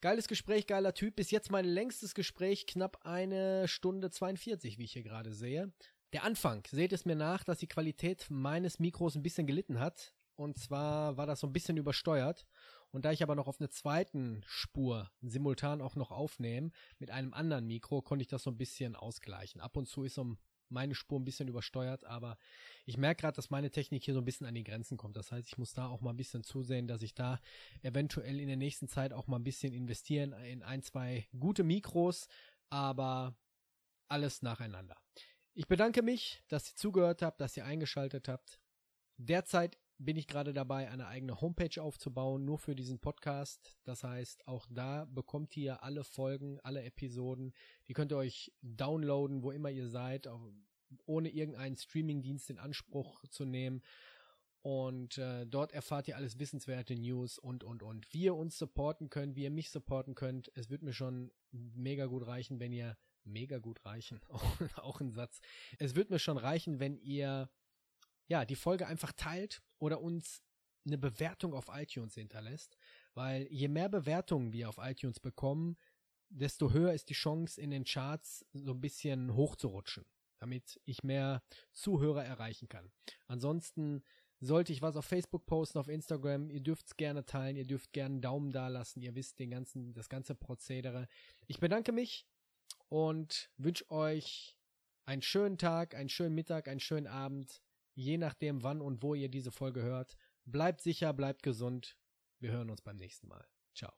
Geiles Gespräch, geiler Typ. Bis jetzt mein längstes Gespräch, knapp eine Stunde 42, wie ich hier gerade sehe. Der Anfang, seht es mir nach, dass die Qualität meines Mikros ein bisschen gelitten hat. Und zwar war das so ein bisschen übersteuert. Und da ich aber noch auf einer zweiten Spur simultan auch noch aufnehme, mit einem anderen Mikro, konnte ich das so ein bisschen ausgleichen. Ab und zu ist so meine Spur ein bisschen übersteuert, aber ich merke gerade, dass meine Technik hier so ein bisschen an die Grenzen kommt. Das heißt, ich muss da auch mal ein bisschen zusehen, dass ich da eventuell in der nächsten Zeit auch mal ein bisschen investieren in ein, zwei gute Mikros, aber alles nacheinander. Ich bedanke mich, dass ihr zugehört habt, dass ihr eingeschaltet habt. Derzeit bin ich gerade dabei, eine eigene Homepage aufzubauen, nur für diesen Podcast. Das heißt, auch da bekommt ihr alle Folgen, alle Episoden. Die könnt ihr euch downloaden, wo immer ihr seid, ohne irgendeinen Streamingdienst in Anspruch zu nehmen. Und äh, dort erfahrt ihr alles wissenswerte News und, und, und. Wie ihr uns supporten könnt, wie ihr mich supporten könnt. Es wird mir schon mega gut reichen, wenn ihr mega gut reichen. auch ein Satz. Es wird mir schon reichen, wenn ihr ja, die Folge einfach teilt oder uns eine Bewertung auf iTunes hinterlässt, weil je mehr Bewertungen wir auf iTunes bekommen, desto höher ist die Chance, in den Charts so ein bisschen hochzurutschen, damit ich mehr Zuhörer erreichen kann. Ansonsten sollte ich was auf Facebook posten, auf Instagram, ihr dürft es gerne teilen, ihr dürft gerne einen Daumen da lassen, ihr wisst den ganzen, das ganze Prozedere. Ich bedanke mich und wünsche euch einen schönen Tag, einen schönen Mittag, einen schönen Abend je nachdem, wann und wo ihr diese Folge hört. Bleibt sicher, bleibt gesund. Wir hören uns beim nächsten Mal. Ciao.